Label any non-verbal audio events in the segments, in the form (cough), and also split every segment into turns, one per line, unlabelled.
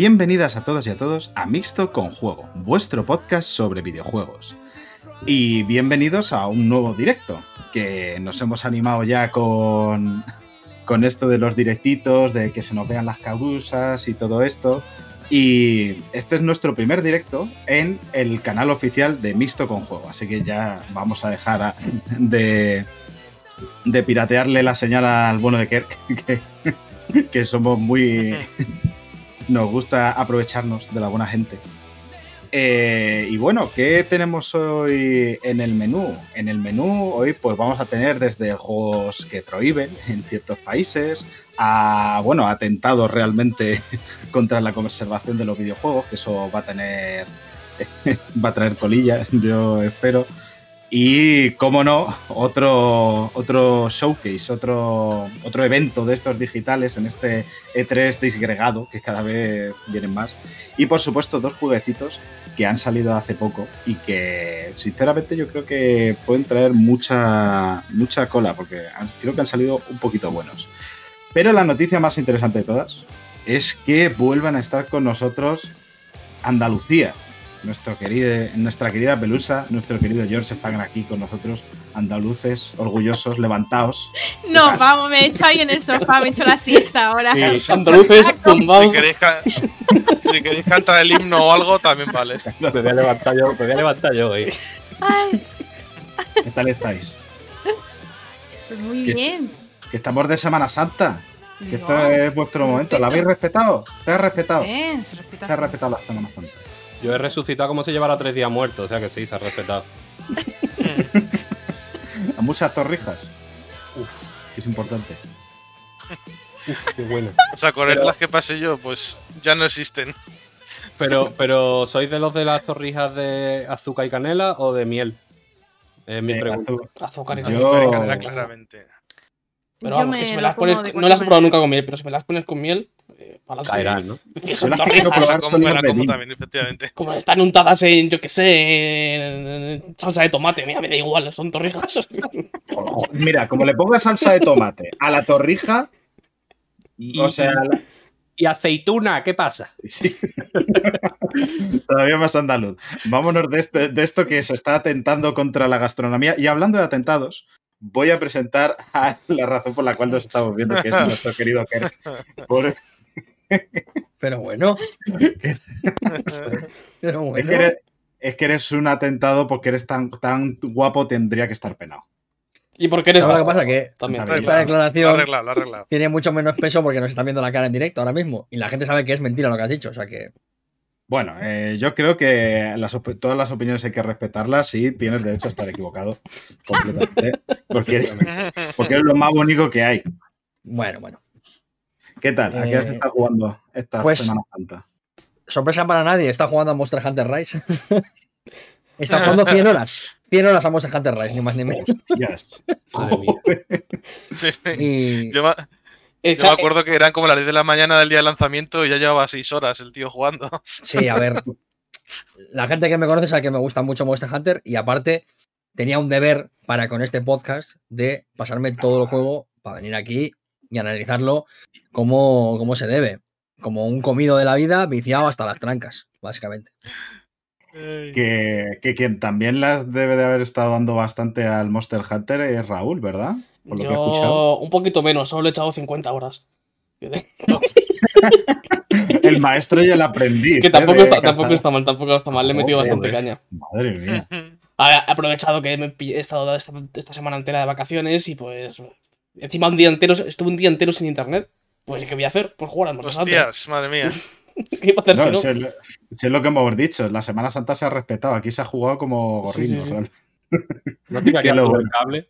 Bienvenidas a todos y a todos a Mixto con Juego, vuestro podcast sobre videojuegos. Y bienvenidos a un nuevo directo, que nos hemos animado ya con, con esto de los directitos, de que se nos vean las cabusas y todo esto. Y este es nuestro primer directo en el canal oficial de Mixto con Juego, así que ya vamos a dejar de, de piratearle la señal al bueno de Kerk, (laughs) que, que somos muy... (laughs) Nos gusta aprovecharnos de la buena gente. Eh, y bueno, ¿qué tenemos hoy en el menú? En el menú hoy pues vamos a tener desde juegos que prohíben (laughs) en ciertos países a, bueno, atentados realmente (laughs) contra la conservación de los videojuegos, que eso va a tener, (laughs) va a traer colillas, yo espero. Y, como no, otro, otro showcase, otro, otro evento de estos digitales en este E3 disgregado, que cada vez vienen más. Y, por supuesto, dos jueguecitos que han salido hace poco y que, sinceramente, yo creo que pueden traer mucha, mucha cola, porque creo que han salido un poquito buenos. Pero la noticia más interesante de todas es que vuelvan a estar con nosotros Andalucía. Nuestro querido, nuestra querida Pelusa, nuestro querido George están aquí con nosotros, andaluces, orgullosos, levantados. (laughs)
No, vamos, me he hecho ahí en el sofá, me he hecho la siesta ahora.
Sí, andaluces
Si
tumbados.
queréis, ca- si queréis cantar el himno o algo, también vale.
Me voy a levantar yo, me voy a levantar yo hoy.
Ay,
¿Qué tal estáis?
pues muy bien.
Que estamos de Semana Santa, que
No,
este es vuestro momento. ¿La habéis respetado? ¿Te has respetado?
bien, se respeta.
Se ha respetado la Semana Santa.
Yo he resucitado como si llevara tres días muerto, o sea que sí, se ha respetado. (laughs)
A muchas torrijas,
Uf,
es importante.
uf, qué bueno.
O sea, con
Pero-
las que pasé yo, pues ya no existen.
Pero, pero, ¿sois de los de las torrijas de azúcar y canela o de miel? Es mi
Eh,
pregunta.
Azúcar y
Yo-
canela.
Azúcar y canela, claramente.
Pero
Yo
vamos, que si me las pones, no las he probado nunca con miel, pero si me las pones con miel.
Caerán, ¿no? (laughs)
Son torrijas.
como como también, efectivamente.
Como están untadas en, yo qué sé, en, salsa de tomate. Mira, me da igual, son torrijas. (laughs)
Mira, como le pongas salsa de tomate a la torrija, o sea, la-
¿Y aceituna? ¿Qué pasa?
sí. (laughs) todavía más andaluz. Vámonos de, este- de esto que se está atentando contra la gastronomía. Y hablando de atentados, voy a presentar a la razón por la cual nos estamos viendo, que es nuestro querido Kerk. Por-
Pero bueno. Pero
Es, que
bueno.
eres, es que eres un atentado porque eres tan, tan guapo, tendría que estar penado.
¿Y por qué eres
¿Sabes lo que pasa? Que
También.
Esta declaración
arreglado, lo ha arreglado.
tiene mucho menos peso porque nos están viendo la cara en directo ahora mismo. Y la gente sabe que es mentira lo que has dicho. O sea que.
Bueno, eh, yo creo que las todas las opiniones hay que respetarlas y tienes derecho a estar equivocado completamente. Porque porque eres lo más bonito que hay.
Bueno, bueno.
¿Qué tal? ¿A qué has
Eh,
estado jugando esta
pues-
Semana Santa?
Sorpresa para nadie. Está jugando a Monster Hunter Rise. (laughs) está jugando 100 horas. 100 horas a Monster Hunter Rise, ni más ni menos.
Hostias. (laughs)
Madre mía.
Sí.
Y.
Yo, me, yo me acuerdo que eran como las 10 de la mañana del día de lanzamiento y ya llevaba 6 horas el tío jugando.
Sí, a ver. La gente que me conoce sabe que me gusta mucho Monster Hunter y aparte tenía un deber para con este podcast de pasarme todo el juego para venir aquí y analizarlo como, como se debe. Como un comido de la vida viciado hasta las trancas, básicamente.
Que, que quien también las debe de haber estado dando bastante al Monster Hunter es Raúl, ¿verdad? Por lo que he escuchado.
Yo un poquito menos, solo he echado 50 horas.
El maestro y el aprendiz.
Que tampoco está, tampoco está mal, tampoco está mal. Le he metido
Joder,
bastante caña.
Madre mía. (laughs)
Ha he aprovechado que me he estado esta, esta semana entera de vacaciones y pues. Encima un día entero, estuve un día entero sin internet. Pues, ¿qué voy a hacer? Pues jugar al Monster Hunter.
Hostias, madre mía. (laughs)
¿Qué iba a hacer
No,
si no?
si es, lo- si es lo que hemos dicho. La Semana Santa se ha respetado. Aquí se ha jugado como
Sí, sí,
gorrinos.
sí.
¿vale?
¿No tirarías (laughs) tú
bueno.
del cable?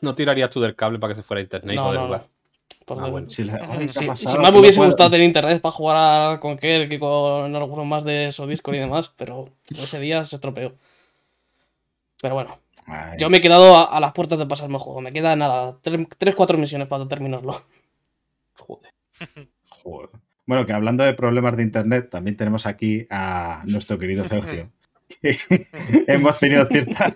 ¿No tirarías tú del cable para que se fuera a internet
No, no, no. Por
Ah, bueno.
Si,
más me
no
hubiese
puedo-
gustado tener internet para jugar con Kerk y con algunos más de eso, Discord y demás, pero ese día se estropeó. Pero bueno,
Ay,
yo me he quedado a, a las puertas de pasarme el juego. Me queda nada, 3-4 misiones para terminarlo.
Joder. (laughs)
joder. Bueno, que hablando de problemas de internet, también tenemos aquí a nuestro querido Sergio. (laughs) hemos tenido ciertas,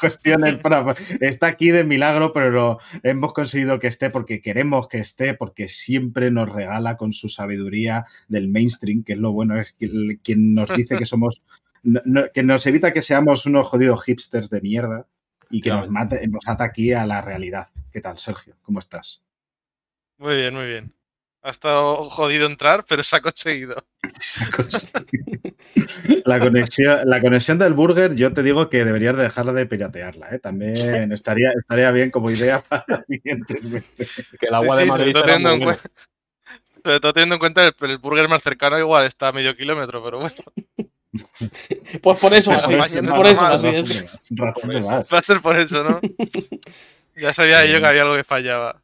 cuestiones. para- está aquí de milagro, pero lo- hemos conseguido que esté porque queremos que esté, porque siempre nos regala con su sabiduría del mainstream, que es lo bueno, es que- quien nos dice que somos, no- no- que nos evita que seamos unos jodidos hipsters de mierda y que nos, mate, nos ata aquí a la realidad. ¿Qué tal, Sergio? ¿Cómo estás?
Muy bien, muy bien. Ha estado jodido entrar, pero se ha conseguido. (laughs)
Esa cosa. La conexión, la conexión del burger, yo te digo que deberías dejar de piratearla. ¿eh? También estaría, estaría bien como idea para.
Que el agua
Sí,
de
sí,
Madrid
sobre todo Sobre todo teniendo en cuenta el, el burger más cercano igual está a medio kilómetro, pero bueno,
Pues por eso, así.
no,
Por eso,
no,
así es.
va a ser por eso, ¿no? (laughs) Ya sabía yo que había algo que fallaba.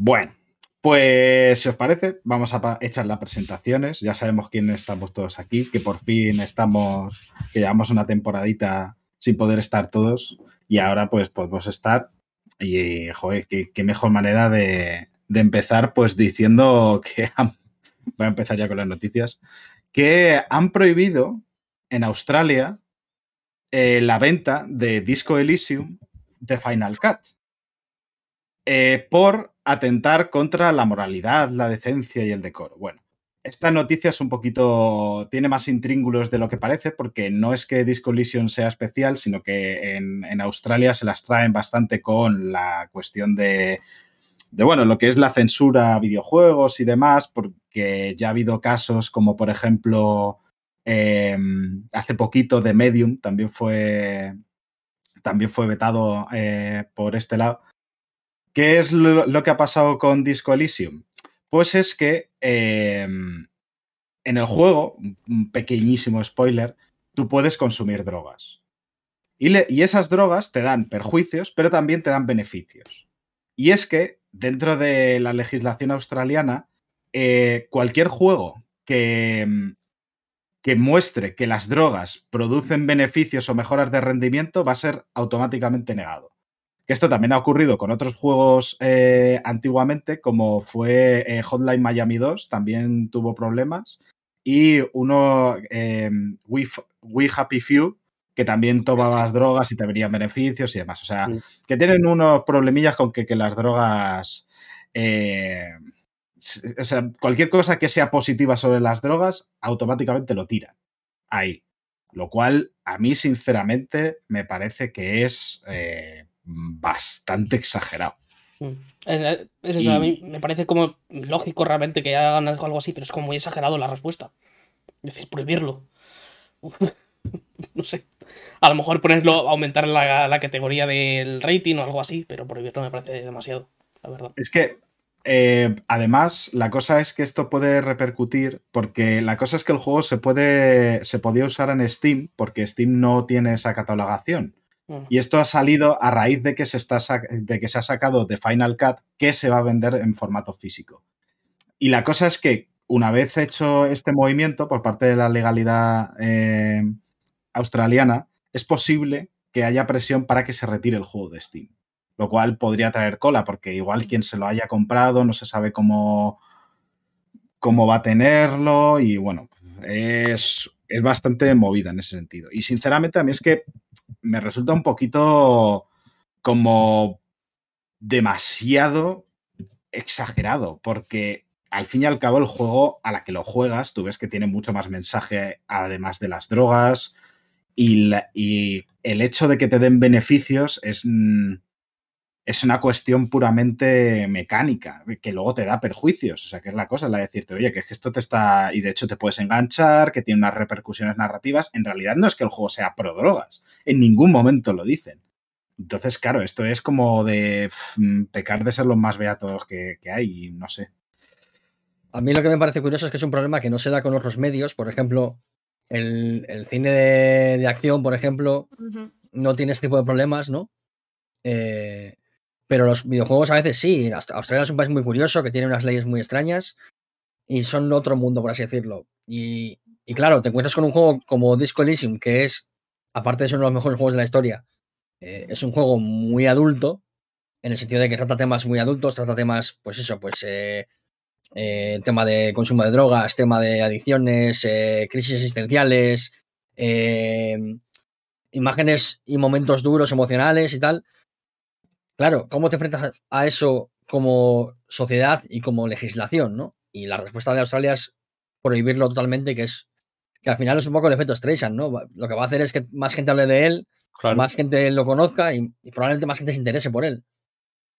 Bueno, pues si os parece, vamos a echar las presentaciones. Ya sabemos quiénes estamos todos aquí, que por fin estamos, que llevamos una temporadita sin poder estar todos y ahora pues podemos estar. Y, joder, qué, mejor manera de, de empezar pues diciendo (laughs) que han- voy a empezar ya con las noticias, que han prohibido en Australia eh, la venta de Disco Elysium de Final Cut eh, por atentar contra la moralidad, la decencia y el decoro. Bueno, esta noticia es un poquito, tiene más intríngulos de lo que parece, porque no es que Disco Elysium sea especial, sino que en, Australia se las traen bastante con la cuestión de, de, bueno, lo que es la censura a videojuegos y demás, porque ya ha habido casos como, por ejemplo, eh, hace poquito de Medium también fue, también fue vetado eh, por este lado. ¿Qué es lo, que ha pasado con Disco Elysium? Pues es que eh, en el juego, un pequeñísimo spoiler, tú puedes consumir drogas. Y, esas drogas te dan perjuicios, pero también te dan beneficios. Y es que dentro de la legislación australiana, eh, cualquier juego que, que muestre que las drogas producen beneficios o mejoras de rendimiento va a ser automáticamente negado. Que esto también ha ocurrido con otros juegos eh, antiguamente, como fue eh, Hotline Miami 2, también tuvo problemas. Y uno, eh, We, We, Happy Few, que también tomabas drogas y te venían beneficios y demás. O sea, sí. que tienen unos problemillas con que, que las drogas. eh, o sea, cualquier cosa que sea positiva sobre las drogas, automáticamente lo tiran. Ahí. Lo cual, a mí, sinceramente, me parece que es eh, bastante exagerado.
Es eso, y... a mí me parece como lógico realmente que hagan algo así, pero es como muy exagerado la respuesta. Es decir, prohibirlo. (laughs) no sé. A lo mejor ponerlo, aumentar la, la, categoría del rating o algo así, pero prohibirlo me parece demasiado, la verdad.
Es que, eh, además, la cosa es que esto puede repercutir, porque la cosa es que el juego se puede, se podía usar en Steam, porque Steam no tiene esa catalogación. Y esto ha salido a raíz de que, se está de que se ha sacado de Final Cut que se va a vender en formato físico. Y la cosa es que una vez hecho este movimiento por parte de la legalidad eh, australiana, es posible que haya presión para que se retire el juego de Steam. Lo cual podría traer cola, porque igual quien se lo haya comprado no se sabe cómo, cómo va a tenerlo y bueno, es, es bastante movida en ese sentido. Y sinceramente a mí es que me resulta un poquito como demasiado exagerado, porque al fin y al cabo el juego a la que lo juegas, tú ves que tiene mucho más mensaje además de las drogas y, el hecho de que te den beneficios es, es una cuestión puramente mecánica, que luego te da perjuicios, o sea, que es la cosa, la de decirte, oye, que es que esto te está, y de hecho te puedes enganchar, que tiene unas repercusiones narrativas, en realidad no es que el juego sea pro drogas, en ningún momento lo dicen. Entonces, claro, esto es como de pff, pecar de ser los más beatos que, que hay, y no sé.
A mí lo que me parece curioso es que es un problema que no se da con otros medios. Por ejemplo, el, el cine de, de, acción, por ejemplo, uh -huh. no tiene este tipo de problemas, ¿no? Eh, pero los videojuegos a veces sí. Australia es un país muy curioso que tiene unas leyes muy extrañas y son otro mundo, por así decirlo. Y, y claro, te encuentras con un juego como Disco Elysium, que es, aparte de ser uno de los mejores juegos de la historia, eh, es un juego muy adulto, en el sentido de que trata temas muy adultos, trata temas, pues eso, pues eh, eh, tema de consumo de drogas, tema de adicciones, eh, crisis existenciales, imágenes y momentos duros, emocionales y tal. Claro, ¿cómo te enfrentas a eso como sociedad y como legislación, no? Y la respuesta de Australia es prohibirlo totalmente, que es que al final es un poco el efecto Streisand, ¿no? Lo que va a hacer es que más gente hable de él,
Claro.
más gente lo conozca y, y probablemente más gente se interese por él.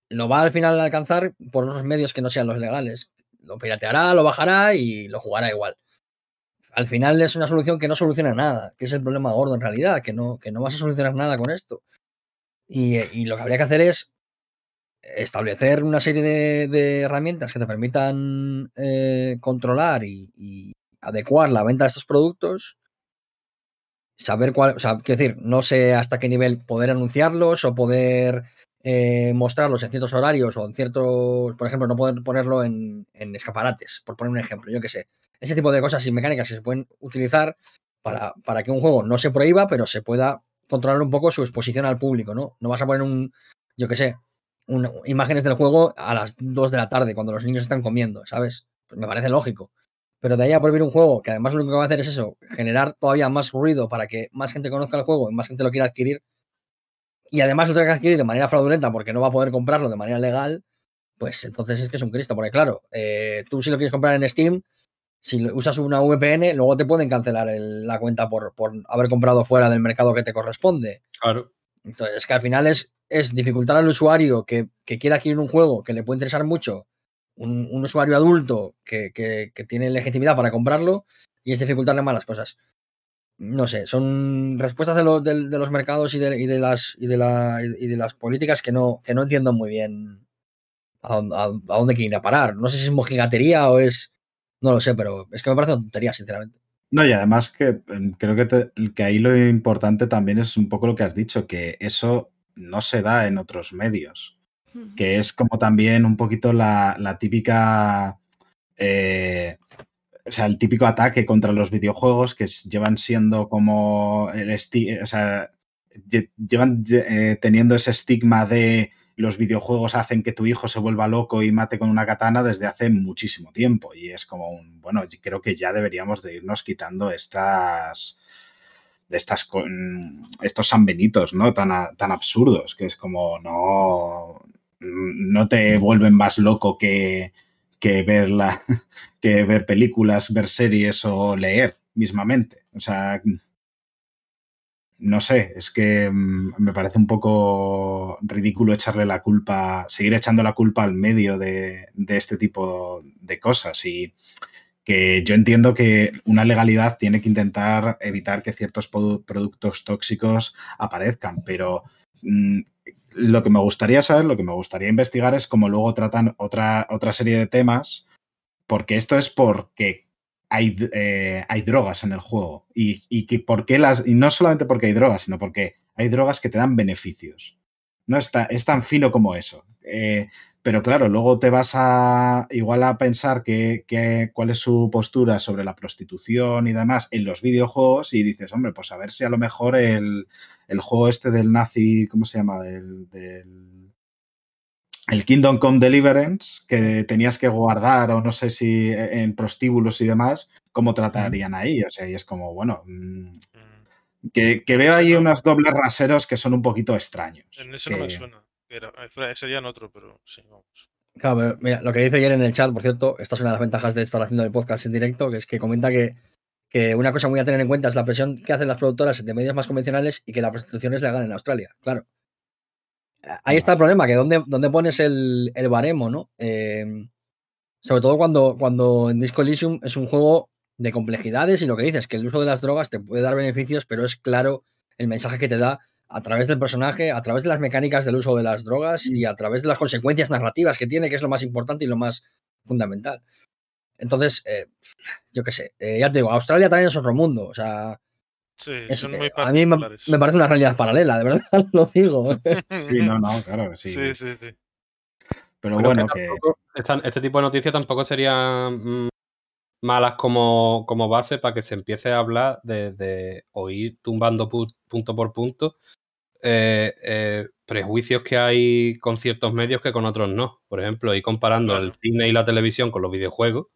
Lo va al final a alcanzar por unos medios que no sean los legales. Lo pirateará, lo bajará y lo jugará igual. Al final es una solución que no soluciona nada, que es el problema gordo en realidad, que no, que no vas a solucionar nada con esto. Y, lo que habría que hacer es establecer una serie de, herramientas que te permitan eh, controlar y, y adecuar la venta de estos productos saber cuál, o sea, quiero decir, no sé hasta qué nivel poder anunciarlos o poder eh, mostrarlos en ciertos horarios o en ciertos, por ejemplo, no poder ponerlo en, en escaparates, por poner un ejemplo, yo qué sé. Ese tipo de cosas y mecánicas que se pueden utilizar para, para que un juego no se prohíba, pero se pueda controlar un poco su exposición al público, ¿no? No vas a poner un, yo qué sé, un- imágenes del juego a las 2 de la tarde cuando los niños están comiendo, ¿sabes? Pues me parece lógico. Pero de ahí a prohibir un juego que además lo único que va a hacer es eso, generar todavía más ruido para que más gente conozca el juego y más gente lo quiera adquirir. Y además lo tenga que adquirir de manera fraudulenta porque no va a poder comprarlo de manera legal, pues entonces es que es un Cristo. Porque claro, eh, tú si lo quieres comprar en Steam, si usas una VPN, luego te pueden cancelar el- la cuenta por, por haber comprado fuera del mercado que te corresponde.
Claro.
Entonces, es que al final es, es dificultar al usuario que, que quiera adquirir un juego que le puede interesar mucho, un, un usuario adulto que, que- que tiene legitimidad para comprarlo, y es dificultarle más las cosas. No sé, son respuestas de, de los mercados y de, y de las, y de, la- y de las políticas que no, que no entiendo muy bien a- a dónde quieren ir a parar. No sé si es mojigatería o es. No lo sé, pero es que me parece una tontería, sinceramente.
No, y además que em, creo que, te- que ahí lo importante también es un poco lo que has dicho, que eso no se da en otros medios, que es como también un poquito la, la típica, eh, o sea, el típico ataque contra los videojuegos que llevan siendo como el o sea, lle- llevan eh, teniendo ese estigma de los videojuegos hacen que tu hijo se vuelva loco y mate con una katana desde hace muchísimo tiempo. Y es como un, bueno, creo que ya deberíamos de irnos quitando estas de estas mm, estos sanbenitos, ¿no? Tan, tan absurdos, que es como no no te vuelven más loco que, que ver la, (laughs) que ver películas, ver series o leer mismamente. O sea, no sé, es que mm, me parece un poco ridículo echarle la culpa, seguir echando la culpa al medio de, este tipo de cosas. Y que yo entiendo que una legalidad tiene que intentar evitar que ciertos produ- productos tóxicos aparezcan, pero mm, lo que me gustaría saber, lo que me gustaría investigar es cómo luego tratan otra, otra serie de temas, porque esto es porque hay, eh, hay drogas en el juego. Y, y que por qué las. Y no solamente porque hay drogas, sino porque hay drogas que te dan beneficios. No está, es tan fino como eso. Eh, pero claro, luego te vas a igual a pensar que, que- cuál es su postura sobre la prostitución y demás en los videojuegos y dices, hombre, pues a ver si a lo mejor el, el juego este del nazi, ¿cómo se llama? Del, del- el Kingdom Come Deliverance, que tenías que guardar o no sé si en prostíbulos y demás, ¿cómo tratarían ahí? O sea, y es como, bueno, mm,
Mm,
que, que veo ahí unos dobles raseros que son un poquito extraños.
En eso no me suena. Era, eh, serían otro, pero sí, vamos.
Claro, pero mira, lo que dice ayer en el chat, por cierto, esta es una de las ventajas de estar haciendo el podcast en directo, que es que comenta que, que una cosa muy a tener en cuenta es la presión que hacen las productoras de medios más convencionales y que la prostitución es legal en Australia, claro. Ahí está el problema, que dónde, dónde pones el, el baremo, ¿no? Eh, sobre todo cuando, cuando en Disco Elysium es un juego de complejidades y lo que dices, que el uso de las drogas te puede dar beneficios, pero es claro el mensaje que te da a través del personaje, a través de las mecánicas del uso de las drogas y a través de las consecuencias narrativas que tiene, que es lo más importante y lo más fundamental. Entonces, eh, yo qué sé, eh, ya te digo, Australia también es otro mundo, o sea,
Sí,
es-
son
eh,
muy
a mí me, parece una realidad paralela, de verdad, (laughs) lo digo.
Sí, no, no, claro que sí.
Sí, sí, sí.
Pero
Pero
bueno, que.
tampoco- esta- este tipo de noticias tampoco serían mm, malas como, como base para que se empiece a hablar de, de o ir tumbando pu- punto por punto eh, eh, prejuicios que hay con ciertos medios que con otros no. Por ejemplo, ir comparando
Claro.
el cine y la televisión con los videojuegos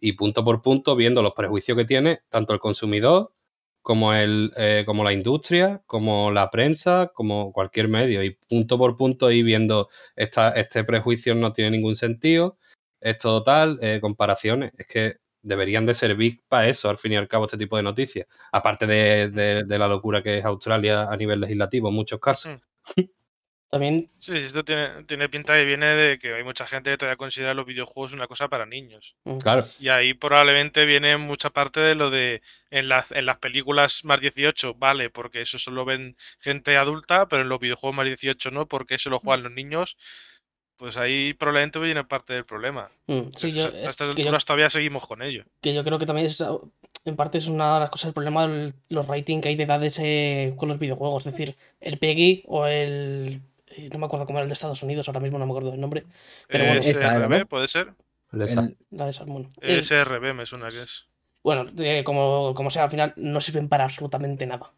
y punto por punto viendo los prejuicios que tiene tanto el consumidor como, el, eh, como la industria, como la prensa, como cualquier medio. Y punto por punto ir viendo esta, este prejuicio no tiene ningún sentido, esto tal, eh, comparaciones. Es que deberían de servir para eso, al fin y al cabo, este tipo de noticias. Aparte de, de- de la locura que es Australia a nivel legislativo en muchos casos. (laughs)
También,
Sí, sí, esto tiene, tiene pinta y viene de que hay mucha gente que todavía considera los videojuegos una cosa para niños.
Claro,
Y ahí probablemente viene mucha parte de lo de en las, en las películas más 18, vale, porque eso solo ven gente adulta, pero en los videojuegos más 18 no, porque eso lo juegan los niños. Pues ahí probablemente viene parte del problema.
mm, sí, yo,
a estas
yo
todavía seguimos con ello.
que yo creo que también es, en parte es una de las cosas, el problema de los rating que hay de edades eh, con los videojuegos. Es decir, el PEGI o el. Eh, No me acuerdo cómo era el de Estados Unidos, ahora mismo no me acuerdo del nombre. Pero bueno,
SRB,
¿no?
puede ser.
el
la de bueno. El-
SRB me suena que es.
bueno, eh, como, como sea, al final no sirven para absolutamente nada.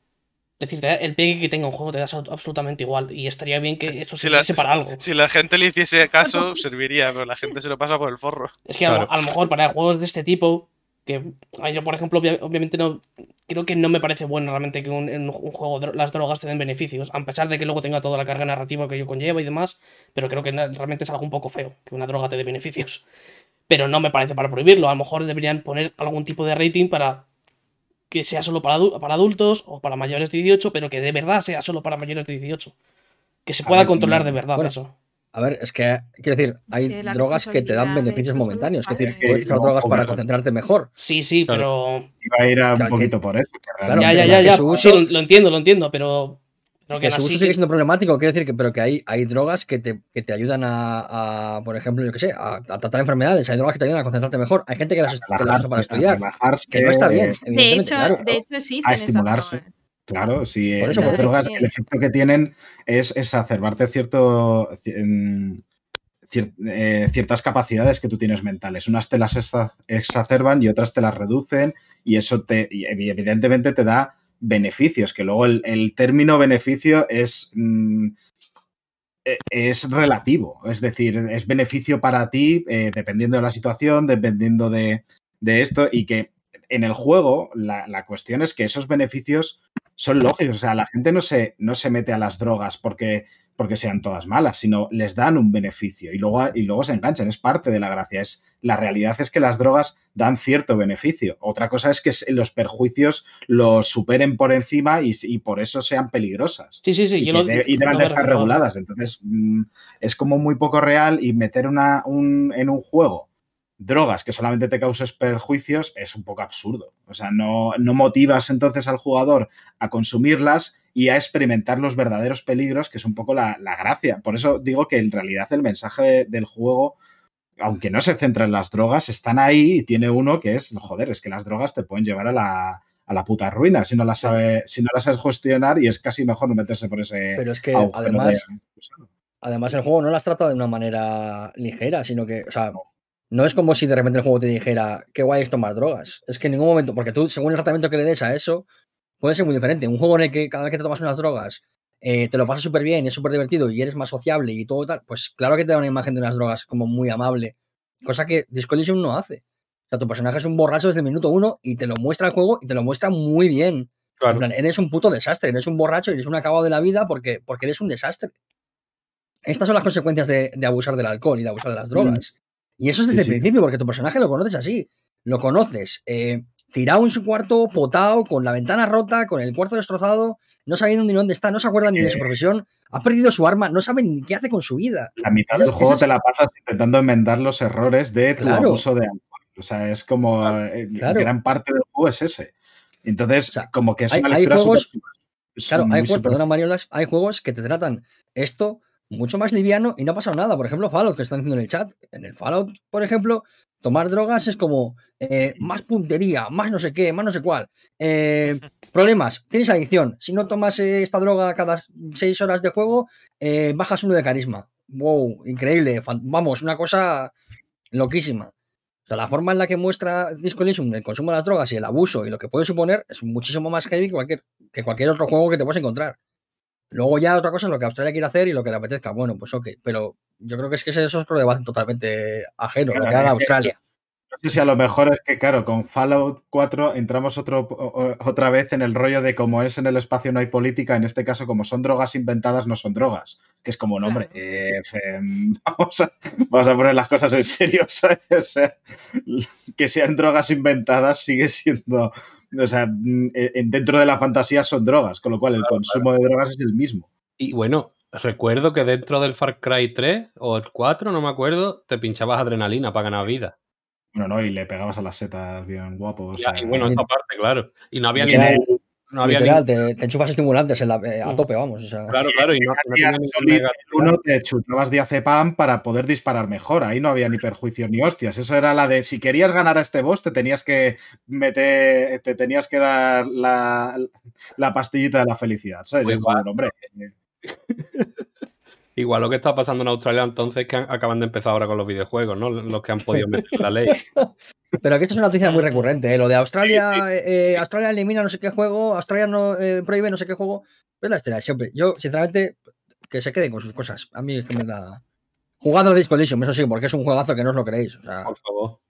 Es decir, da- el PEGI que tenga un juego te da abso- absolutamente igual. Y estaría bien que
Si la-
sirviese para algo.
Si la gente le hiciese caso, serviría, pero la gente se lo pasa por el forro.
Es que a lo mejor para juegos de este tipo, que yo, por ejemplo, obvia- obviamente no. Creo que no me parece bueno realmente que un, en un juego dro- las drogas te den beneficios, a pesar de que luego tenga toda la carga narrativa que ello conlleva y demás, pero creo que realmente es algo un poco feo que una droga te dé beneficios. Pero no me parece para prohibirlo. A lo mejor deberían poner algún tipo de rating para que sea solo para, para adultos o para mayores de 18, pero que de verdad sea solo para mayores de 18. Que se pueda
ver,
controlar de verdad
bueno,
eso.
A ver, es que, quiero decir, hay
Que
drogas que te dan
de
beneficios
de
momentáneos. Es decir, puedes usar
No,
drogas para concentrarte mejor.
Sí, sí, pero.
Iba a ir a un
Claro, que-
poquito por eso.
Claro,
Ya, ya, ya, ya. Sí, lo, lo entiendo, lo entiendo, pero. pero que
que su uso sigue siendo problemático, quiero decir que, pero que hay, hay drogas que te, que te ayudan a, a, por ejemplo, yo qué sé, a, a tratar enfermedades, hay drogas que te ayudan a concentrarte mejor, hay gente que las, que las usa para estudiar, que no está bien,
eh,
De
evidentemente,
hecho,
claro.
de hecho existen
a estimularse. Claro, sí.
Por
eh,
eso,
las drogas, el efecto que tienen es exacerbarte cierto, ci- cier- eh, ciertas capacidades que tú tienes mentales. Unas te las exa- exacerban y otras te las reducen y eso te, evidentemente te da beneficios, que luego el, el término beneficio es, mm, e- es relativo, es decir, es beneficio para ti eh, dependiendo de la situación, dependiendo de, de esto y que en el juego la, la cuestión es que esos beneficios son lógicos. O sea, la gente no se, no se mete a las drogas porque, porque sean todas malas, sino les dan un beneficio y luego, y luego se enganchan. Es parte de la gracia. Es, la realidad es que las drogas dan cierto beneficio. Otra cosa es que los perjuicios los superen por encima y, y por eso sean peligrosas.
Sí, sí, sí.
Y,
yo lo-
de- y
lo
deben de estar reguladas. Entonces, mm, es como muy poco real y meter una, un, en un juego drogas que solamente te causes perjuicios es un poco absurdo. O sea, no, no motivas entonces al jugador a consumirlas y a experimentar los verdaderos peligros, que es un poco la, la gracia. Por eso digo que en realidad el mensaje de- del juego, aunque no se centra en las drogas, están ahí y tiene uno que es, joder, es que las drogas te pueden llevar a la, a la puta ruina si no las sabe, si no las sabes gestionar y es casi mejor no meterse por ese
Pero es que además,
de-
además el juego no las trata de una manera ligera, sino que, o sea, no es como si de repente el juego te dijera, qué guay es tomar drogas. Es que en ningún momento, porque tú, según el tratamiento que le des a eso, puede ser muy diferente. Un juego en el que cada vez que te tomas unas drogas eh, te lo pasas súper bien, es súper divertido y eres más sociable y todo tal, pues claro que te da una imagen de unas drogas como muy amable, cosa que Disco Elysium no hace. O sea, tu personaje es un borracho desde el minuto uno y te lo muestra el juego y te lo muestra muy bien. En
Claro.
plan, eres un puto desastre, eres un borracho y eres un acabado de la vida porque, porque eres un desastre. Estas son las consecuencias de, de abusar del alcohol y de abusar de las drogas. Y eso es desde
Sí,
el
sí.
principio, porque tu personaje lo conoces así. Lo conoces eh, tirado en su cuarto, potado, con la ventana rota, con el cuarto destrozado, no sabiendo ni dónde está, no se acuerda ni de su
Eh.
profesión, ha perdido su arma, no sabe ni qué hace con su vida.
La mitad del juego te la pasas intentando enmendar los errores de tu
Claro.
abuso de alcohol. O sea, es como eh,
Claro.
gran parte del juego es ese. Entonces,
O sea,
como que es
hay-
una
hay
lectura
juegos-
es
Claro, hay juegos, perdona Mariolas, hay juegos que te tratan esto mucho más liviano y no ha pasado nada. Por ejemplo, Fallout, que están diciendo en el chat. En el Fallout, por ejemplo, tomar drogas es como eh, más puntería, más no sé qué, más no sé cuál. Eh, (laughs) problemas, tienes adicción. Si no tomas eh, esta droga cada seis horas de juego, eh, bajas uno de carisma. Wow, increíble. Vamos, una cosa loquísima. O sea, la forma en la que muestra Disco Elysium el consumo de las drogas y el abuso y lo que puede suponer es muchísimo más heavy que cualquier, que cualquier otro juego que te puedas encontrar. Luego ya otra cosa es lo que Australia quiere hacer y lo que le apetezca. Bueno, pues ok, pero yo creo que es que ese es otro debate totalmente ajeno, lo
Claro,
que haga Australia.
no sé si a lo mejor es que, claro, con Fallout 4 entramos otro, otra vez en el rollo de como es en el espacio no hay política, en este caso, como son drogas inventadas, no son drogas. Que es como, un hombre, eh, (laughs) vamos, a, poner las cosas en serio, (laughs) ¿sabes? que sean drogas inventadas sigue siendo. O sea, mm, dentro de la fantasía son drogas, con lo cual el consumo de drogas es el mismo.
Y bueno, recuerdo que dentro del Far Cry 3 o el 4, no me acuerdo, te pinchabas adrenalina para ganar vida.
Bueno, no, y le pegabas a las setas bien guapos.
y bueno, esa parte, claro. Y no había ni.
No había literal, te, te, enchufas estimulantes en la, eh, a tope, vamos. O sea.
Claro, claro. Y no,
no uno te chutabas diazepam para poder disparar mejor. Ahí no había ni perjuicios ni hostias. Eso era la de si querías ganar a este boss, te tenías que meter, te tenías que dar la, la pastillita de la felicidad. ¿Sabes? Pues Yo, hombre. (laughs)
Igual lo que está pasando en Australia entonces que acaban de empezar ahora con los videojuegos, ¿no? Los que han podido meter la ley. (laughs)
Pero aquí esto es una noticia muy recurrente, ¿eh? Lo de Australia, eh, Australia elimina no sé qué juego, Australia no eh, prohíbe no sé qué juego. Es la estrella, siempre. Yo, sinceramente, que se queden con sus cosas. A mí es que me da. Jugando a Disco eso sí, porque es un juegazo que no os lo creéis. Por favor.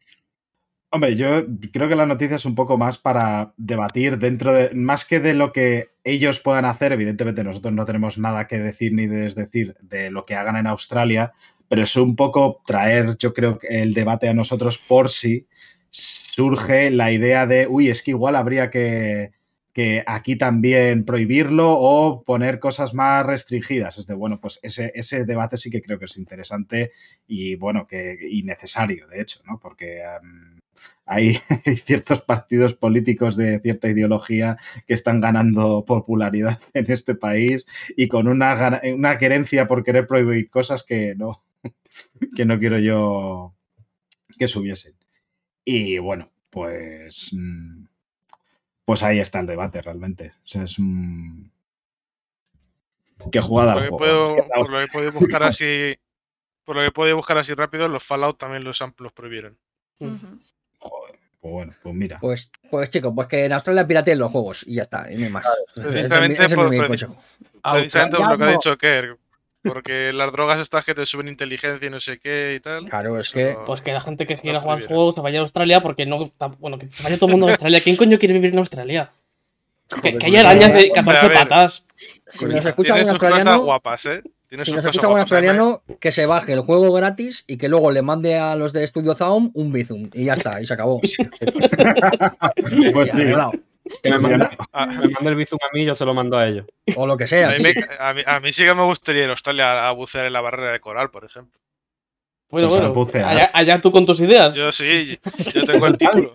Hombre, yo creo que la noticia es un poco más para debatir dentro de, más que de lo que ellos puedan hacer, evidentemente nosotros no tenemos nada que decir ni desdecir de lo que hagan en Australia, pero es un poco traer, yo creo, el debate a nosotros por si surge la idea de, uy, es que igual habría que, que aquí también prohibirlo o poner cosas más restringidas. Es de, bueno, pues ese, ese debate sí que creo que es interesante y, bueno, que, y necesario, de hecho, ¿no? Porque (laughs) hay, ciertos partidos políticos de cierta ideología que están ganando popularidad (laughs) en este país y con una, una querencia por querer prohibir cosas que no, que no quiero yo que subiesen. Y bueno, pues, mm, pues ahí está el debate realmente. es un... Qué jugada.
Por lo, que puedo, por lo que puedo buscar así, por lo que puedo buscar así rápido, los Fallout también los, los prohibieron.
Joder, pues bueno, pues mira.
Pues, pues chicos, pues que en Australia pirateen los juegos y ya está, y no hay más.
Precisamente, por, mi consejo. precisamente por lo que ha dicho Kerr. Porque (laughs) las drogas estas que te suben inteligencia y no sé qué y tal.
Claro, es que.
Pues que la gente que quiera jugar juegos se vaya a Australia porque no. Bueno, que vaya todo el mundo a Australia. ¿Quién coño quiere vivir en Australia? Que, hay arañas de 14 patas.
Si nos escucha un australiano.
guapas, ¿eh?
Si nos escucha un australiano, que se baje el juego gratis y que luego le mande a los de Studio Zaum un Bizum. Y ya está, y se acabó. (laughs) (laughs)
pues sí.
Que me mande, el Bizum a mí y yo se lo mando a ellos.
O lo que sea.
A mí, sí que me gustaría ir a Australia a bucear en la barrera de coral, por ejemplo.
Bueno, pues bueno, allá, tú con tus ideas.
Yo sí, yo tengo el título.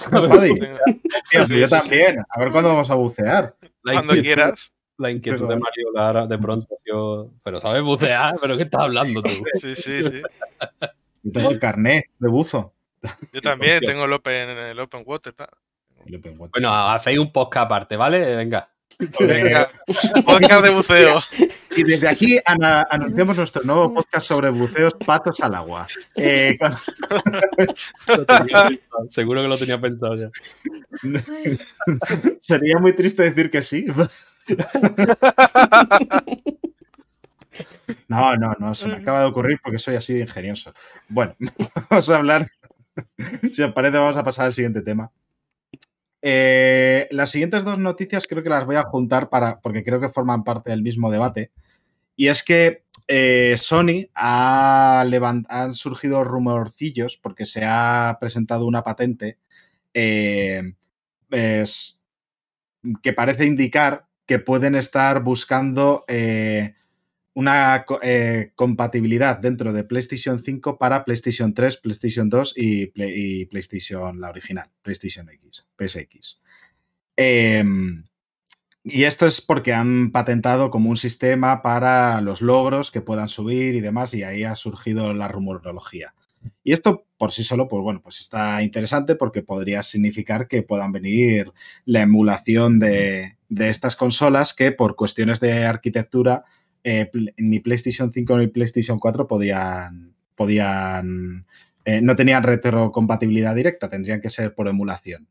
(laughs)
yo también. A ver cuándo vamos a bucear.
Cuando quieras
la inquietud de Mario Lara de pronto. Yo, pero sabes bucear, pero ¿qué estás hablando tú? (laughs)
Sí, sí, sí.
Yo tengo el carnet de buzo.
Yo también tengo el Open, el open Water.
Bueno, hacéis un podcast aparte, ¿vale? Venga.
Venga, (laughs) podcast de buceo.
Y desde aquí anunciamos nuestro nuevo podcast sobre buceos patos al agua. Eh, (laughs)
Seguro que lo tenía pensado ya.
Sería muy triste decir que sí. No, no, no, se me acaba de ocurrir porque soy así de ingenioso. Bueno, (laughs) vamos a hablar. Si os parece, vamos a pasar al siguiente tema. Eh, las siguientes dos noticias creo que las voy a juntar para, porque creo que forman parte del mismo debate. Y es que eh, Sony ha han surgido rumorcillos porque se ha presentado una patente eh, que parece indicar que pueden estar buscando eh, una eh, compatibilidad dentro de PlayStation 5 para PlayStation 3, PlayStation 2 y, PlayStation, la original, PlayStation X, PSX. Em, y esto es porque han patentado como un sistema para los logros que puedan subir y demás, y ahí ha surgido la rumorología. Y esto por sí solo, pues bueno, pues está interesante porque podría significar que puedan venir la emulación de, estas consolas que por cuestiones de arquitectura eh, ni PlayStation 5 ni PlayStation 4 podían, podían eh, no tenían retrocompatibilidad directa, tendrían que ser por emulación.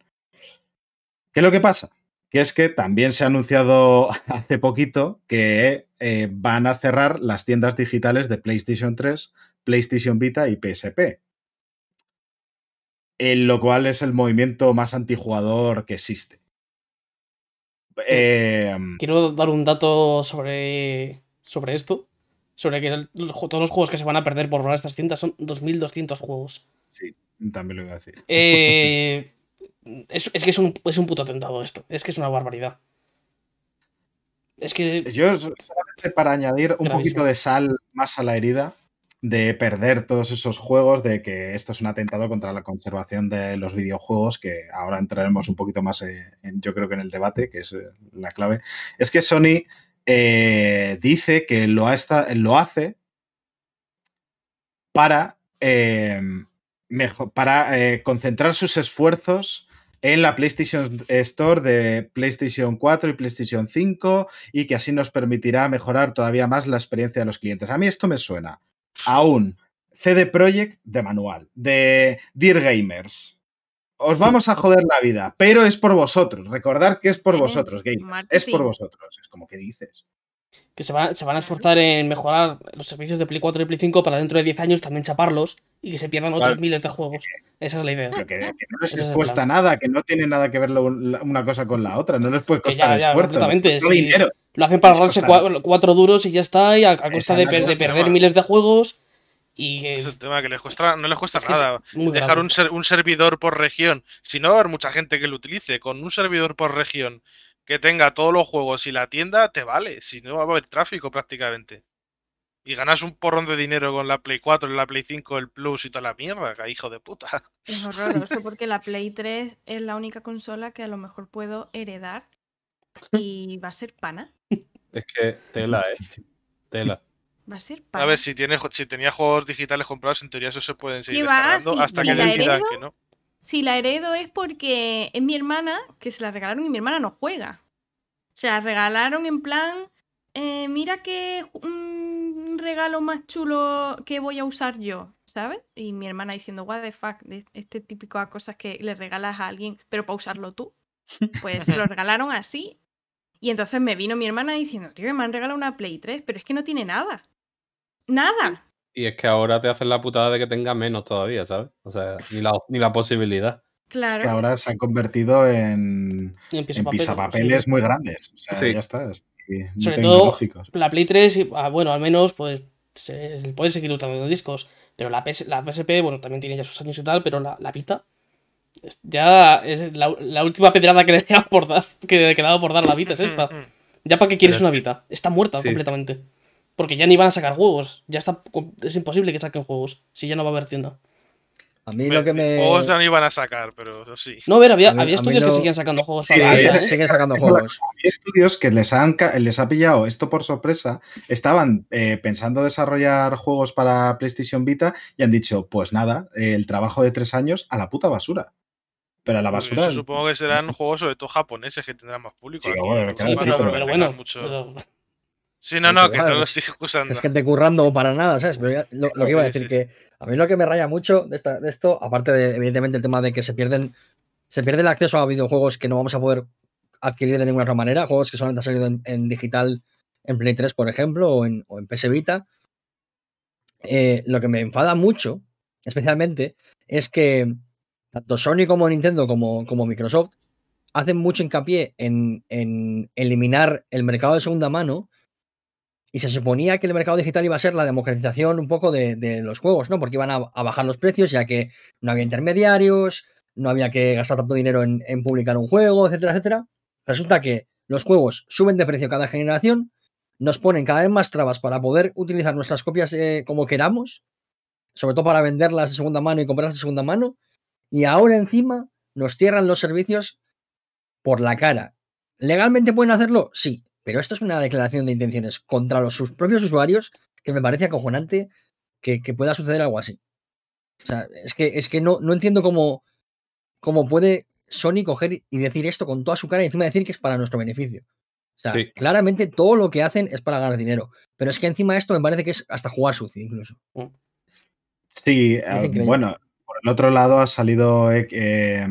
¿Qué es lo que pasa? Que es que también se ha anunciado (laughs) hace poquito que eh, van a cerrar las tiendas digitales de PlayStation 3 PlayStation Vita y PSP. en lo cual es el movimiento más antijugador que existe. Eh,
Quiero dar un dato sobre, sobre esto. Sobre que los- todos los juegos que se van a perder por robar estas cintas son 2.200 juegos.
sí, también lo iba a decir.
Eh, (laughs) es, es que es un, es un puto atentado esto. Es que es una barbaridad. Es que.
Yo solamente para añadir un
Gravísimo.
poquito de sal más a la herida de perder todos esos juegos, de que esto es un atentado contra la conservación de los videojuegos, que ahora entraremos un poquito más eh, en, yo creo que en el debate, que es eh, la clave, es que Sony eh, dice que lo, lo hace para, eh, mejo- para concentrar sus esfuerzos en la PlayStation Store de PlayStation 4 y PlayStation 5 y que así nos permitirá mejorar todavía más la experiencia de los clientes. A mí esto me suena a un CD Projekt de manual, de Dear Gamers. Os vamos a joder la vida, pero es por vosotros. Recordad que es por
Eh,
vosotros, gamers. Es por vosotros. Es como que dices.
que se, van- se van a esforzar en mejorar los servicios de Play 4 y Play 5 para dentro de 10 años también chaparlos y que se pierdan otros
Claro.
miles de juegos. (laughs) Esa es la idea.
Pero que, que no les
Ese
cuesta nada, que no tiene nada que ver lo- la- una cosa con la otra. No les puede costar
ya, ya,
esfuerzo.
sí.
dinero.
Lo hacen para ahorrarse
costará.
cua- cuatro duros y ya está, y a, a costa de, per- perder miles de juegos. Y que
es el tema, que les cuesta, no les cuesta
Es que es
nada dejar un, ser- un servidor por región. Si no, va a haber mucha gente que lo utilice. Con un servidor por región que tenga todos los juegos y la tienda, te vale. Si no, va a haber tráfico prácticamente. Y ganas un porrón de dinero con la Play 4, la Play 5, el Plus y toda la mierda, que hijo de puta.
Es horroroso (laughs) porque la Play 3 es la única consola que a lo mejor puedo heredar y va a ser pana.
Es que tela, ¿eh? Tela.
Va a ser pana.
A ver, si, tiene, si tenía juegos digitales comprados, en teoría eso se pueden seguir descargando
Sí,
hasta
si
que
la
decidan
heredo,
que no.
Si la heredo es porque es mi hermana que se la regalaron y mi hermana no juega. O sea, regalaron en plan, eh, mira qué un regalo más chulo que voy a usar yo, ¿sabes? Y mi hermana diciendo, what the fuck, este típico de cosas que le regalas a alguien, pero para usarlo tú. Pues se lo regalaron así. Y entonces me vino mi hermana diciendo, tío, me han regalado una Play 3, pero es que no tiene nada. Nada.
Y es que ahora te hacen la putada de que tenga menos todavía, ¿sabes? O sea, ni la, ni la posibilidad.
Claro.
Que ahora se han convertido en,
en
en
pisapapeles,
pisapapeles
sí.
muy grandes. O sea,
Sí.
ya está. es
Sobre
tecnológicos.
La Play 3, y- ah, bueno, al menos, pues se, se puede seguir utilizando discos. Pero la, PS, la PSP, bueno, también tiene ya sus años y tal, pero la, la Vita. Ya es la, la última pedrada que le queda por dar, que le por dar la Vita es esta.
Mm, mm.
¿Ya para qué quieres una Vita? Está muerta
Sí, sí.
completamente. Porque ya ni van a sacar juegos. Ya está. Es imposible que saquen juegos. Si ya no va a haber tienda.
A mí lo que me.
Juegos ya no iban a sacar, pero sí.
No, a ver, había,
A mí-
había estudios que seguían sacando juegos
Sí,
para Vita, ¿eh?
siguen sacando juegos.
Hay estudios que les, han, ca- les ha pillado esto por sorpresa. Estaban eh, pensando desarrollar juegos para PlayStation Vita y han dicho, pues nada, el trabajo de tres años a la puta basura. Pero a la
Pues
basura.
eso supongo que serán juegos sobre todo japoneses que tendrán más público.
Sí,
Aquí
bueno, claro,
pero, bueno.
tengan mucho-
pero-
Sí, no, no, que no lo
es-
estoy excusando.
Es gente currando para nada, ¿sabes? Pero ya- lo, lo que iba a
Sí,
decir,
sí,
que a mí lo que me raya mucho de, esta- de esto, aparte de, evidentemente, el tema de que se pierden, se pierde el acceso a videojuegos que no vamos a poder adquirir de ninguna otra manera, juegos que solamente han salido en, en digital en Play 3, por ejemplo, o en, o en PS Vita. Eh, lo que me enfada mucho, especialmente, es que tanto Sony como Nintendo como, Microsoft hacen mucho hincapié en, en eliminar el mercado de segunda mano y se suponía que el mercado digital iba a ser la democratización un poco de, de los juegos, ¿no? Porque iban a, a bajar los precios, ya que no había intermediarios, no había que gastar tanto dinero en, en publicar un juego, etcétera, etcétera. Resulta que los juegos suben de precio cada generación, nos ponen cada vez más trabas para poder utilizar nuestras copias eh, como queramos, sobre todo para venderlas de segunda mano y comprarlas de segunda mano, y ahora encima nos cierran los servicios por la cara. ¿Legalmente pueden hacerlo? Sí, pero esto es una declaración de intenciones contra los, sus propios usuarios que me parece acojonante que, que pueda suceder algo así. O sea, es que, es que no, no entiendo cómo, cómo puede Sony coger y decir esto con toda su cara y encima decir que es para nuestro beneficio. O sea,
Sí.
claramente todo lo que hacen es para ganar dinero. Pero es que encima esto me parece que es hasta jugar sucio incluso.
Sí, eh, bueno, por el otro lado ha salido eh,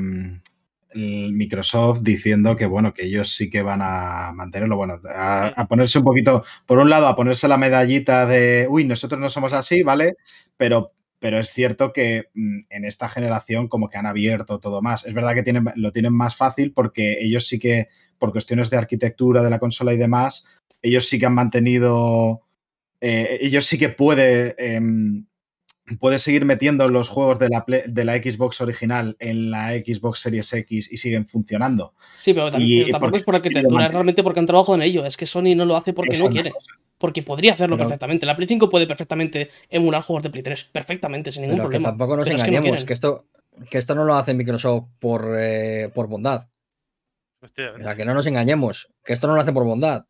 el Microsoft diciendo que bueno, que ellos sí que van a mantenerlo, bueno, a, a ponerse un poquito, por un lado, a ponerse la medallita de, uy, nosotros no somos así, ¿vale? Pero pero es cierto que mm, en esta generación como que han abierto todo más. Es verdad que tienen, lo tienen más fácil porque ellos sí que, por cuestiones de arquitectura de la consola y demás, ellos sí que han mantenido, eh, ellos sí que puede, em, puede seguir metiendo los juegos de la, de la Xbox original en la Xbox Series X y siguen funcionando.
Sí, pero, tampoco es por arquitectura, es realmente porque han trabajado en ello. Es que Sony no lo hace porque no quiere. Porque podría hacerlo perfectamente. La Play 5 puede perfectamente emular juegos de Play 3. Perfectamente, sin ningún problema.
Que tampoco nos engañemos, que, esto, que esto no lo hace Microsoft por, eh, por bondad. O sea, que no nos engañemos, que esto no lo hace por bondad.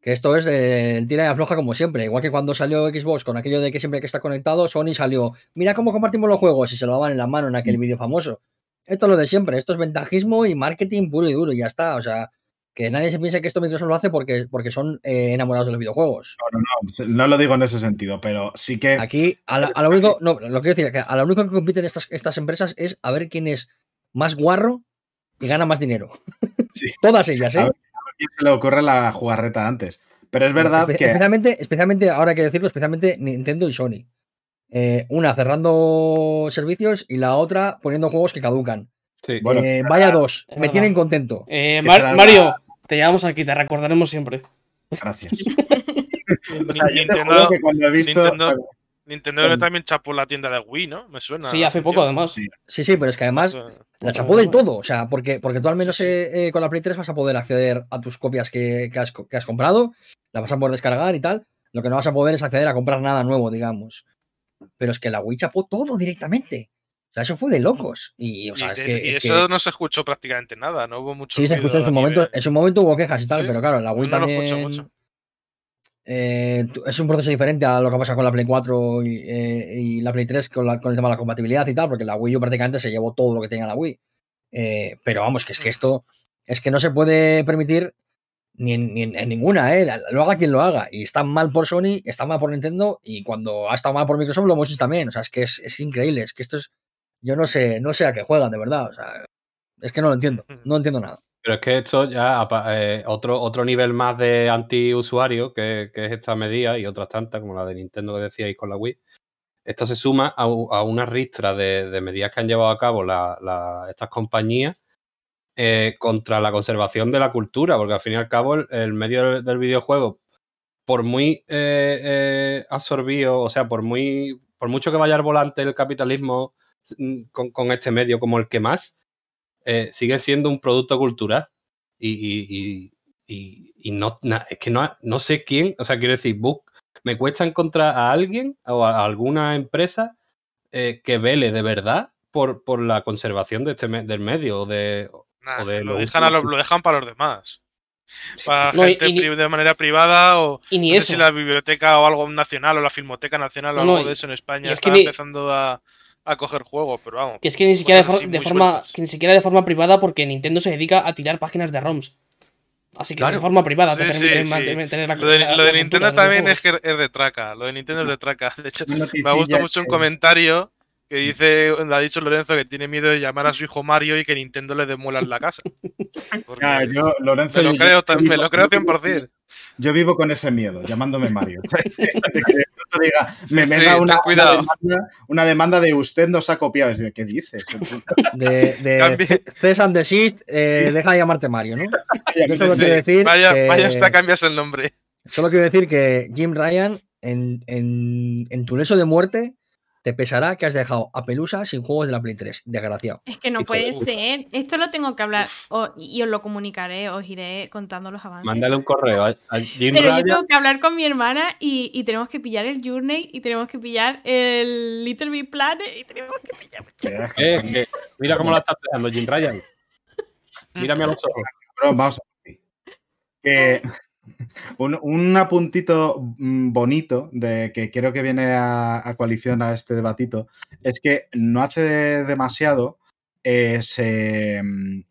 Que esto es el tira y afloja como siempre. Igual que cuando salió Xbox con aquello de que siempre que está conectado, Sony salió, mira cómo compartimos los juegos y se lo daban en la mano en aquel mm. vídeo famoso. Esto es lo de siempre, esto es ventajismo y marketing puro y duro, y ya está. O sea, que nadie se piense que esto Microsoft lo hace porque, porque son eh, enamorados de los videojuegos.
No, no, no, no lo digo en ese sentido, pero sí que.
Aquí, a, lo único, no, lo quiero decir, que a lo único que compiten estas, estas empresas es a ver quién es más guarro y gana más dinero. (laughs) Todas ellas, ¿eh? Ver,
quién se le ocurre la jugarreta antes. Pero es verdad que.
Especialmente, especialmente, ahora hay que decirlo, especialmente Nintendo y Sony. Eh, una cerrando servicios y la otra poniendo juegos que caducan. Sí. Eh, vaya dos, me tienen contento.
Eh, Mario, te llevamos aquí, te recordaremos siempre.
Gracias. (laughs)
Nintendo, cuando he visto, Nintendo, también chapó la tienda de Wii, ¿no? Me suena.
Sí, hace poco además.
Sí, sí, pero es que además la chapó del todo. O sea, porque, porque tú al menos con la Play 3 vas a poder acceder a tus copias que, has, que has comprado la vas a poder descargar y tal. Lo que no vas a poder es acceder a comprar nada nuevo, digamos. Pero es que la Wii chapó todo directamente. O sea, eso fue de locos. Y,
eso no se escuchó prácticamente nada, no hubo mucho.
Sí, se escuchó en su momento. En su momento hubo quejas y tal, pero claro, la Wii también. Eh, es un proceso diferente a lo que pasa con la Play 4 eh, y, la Play 3 con, el tema de la compatibilidad y tal, porque la Wii U prácticamente se llevó todo lo que tenía la Wii. Eh, pero vamos, que es que mm. esto es que no se puede permitir ni en, ninguna, ¿eh? Lo haga quien lo haga. Y está mal por Sony, está mal por Nintendo, y cuando ha estado mal por Microsoft lo hemos visto también. O sea, es que es, increíble. Es que esto es. Yo no sé, no sé a qué juegan, de verdad. O sea, es que no lo entiendo. No entiendo nada.
Pero es que esto ya, eh, otro, otro nivel más de anti-usuario, que, es esta medida y otras tantas, como la de Nintendo que decíais con la Wii. Esto se suma a, una ristra de, medidas que han llevado a cabo estas compañías eh, contra la conservación de la cultura, porque al fin y al cabo el, medio del, videojuego, por muy eh, eh, absorbido, o sea, por muy por mucho que vaya al volante el capitalismo mm, con, este medio como el que más, sigue siendo un producto cultural. Y, no, es que no, no, sé quién, o sea, quiero decir, me cuesta encontrar a alguien o a alguna empresa que vele de verdad por, por la conservación de este, del medio o de,
lo, dejan lo, dejan para los demás. Para gente de manera privada o
ni
no sé si la biblioteca o algo nacional o la filmoteca nacional o algo de eso en España está empezando a, a, coger juegos, pero vamos.
Que es que ni siquiera de, forma que ni siquiera de forma privada porque Nintendo se dedica a tirar páginas de ROMs. Así que de forma privada te permite mantener la
Lo de, lo de Nintendo también es que es de traca. Lo de Nintendo es de traca. De hecho, me ha gustado mucho un comentario que dice, ha dicho Lorenzo que tiene miedo de llamar a su hijo Mario y que Nintendo le demuela la casa. (laughs)
Ah, yo, Lorenzo,
me lo, creo, me lo creo 100%.
Yo vivo con ese miedo, llamándome Mario. (laughs) (laughs) me, da una, una, demanda, de usted nos ha copiado. ¿Qué dices? (laughs)
De, de César Desist, eh, deja de llamarte Mario, ¿no?
decir vaya, vaya hasta cambias el nombre.
Solo quiero decir que Jim Ryan, en, en, en tu leso de muerte, te pesará que has dejado a Pelusa sin juegos de la Play 3. Desgraciado.
Es que no puede ser. Esto lo tengo que hablar y os lo comunicaré, os iré contando los avances.
Mándale un correo a, (laughs) Jim
Pero yo tengo que hablar con mi hermana y, tenemos que pillar el Journey y tenemos que pillar el Little Big Planet y tenemos que pillar.
Eh, mira cómo la estás pegando, Jim Ryan. (laughs) Mírame a los ojos.
vamos a que un, apuntito mm, bonito de que creo que viene a, coalición a este debatito es que no hace demasiado eh, se mm,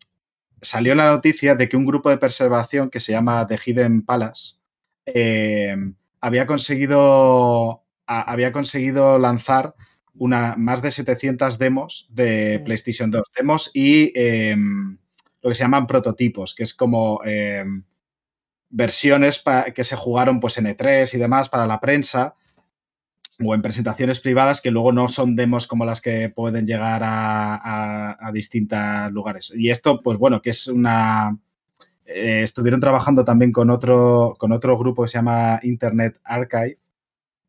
salió la noticia de que un grupo de preservación que se llama The Hidden Palace eh, había conseguido había conseguido lanzar una, más de 700 demos de. PlayStation 2. Demos y em, lo que se llaman prototipos, que es como em, versiones que se jugaron pues en E3 y demás para la prensa. o en presentaciones privadas que luego no son demos como las que pueden llegar a, distintos lugares. Y esto, pues bueno, que es una... Eh, estuvieron trabajando también con otro, con otro grupo que se llama Internet Archive.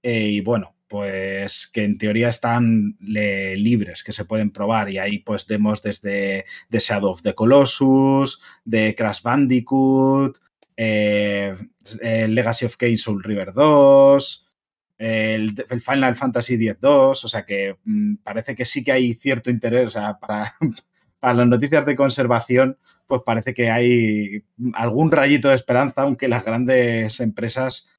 Eh, y bueno, pues que en teoría están libres, que se pueden probar. Y ahí pues demos desde The Shadow of the Colossus, de Crash Bandicoot, eh, Legacy of Kain Soul River 2, el, Final Fantasy X-2, o sea que mm, parece que sí que hay cierto interés, o sea, para, (laughs) para las noticias de conservación, pues parece que hay algún rayito de esperanza, aunque las grandes empresas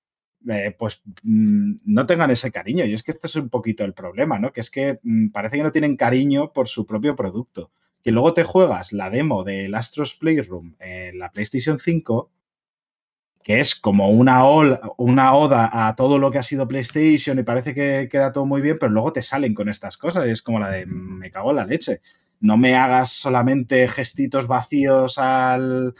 eh, pues mm, no tengan ese cariño. Y es que este es un poquito el problema, ¿no? Que es que mm, parece que no tienen cariño por su propio producto. Que luego te juegas la demo del Astros Playroom en la PlayStation 5 que es como una, una oda a todo lo que ha sido PlayStation y parece que queda todo muy bien, pero luego te salen con estas cosas y es como la de me cago en la leche. No me hagas solamente gestitos vacíos al,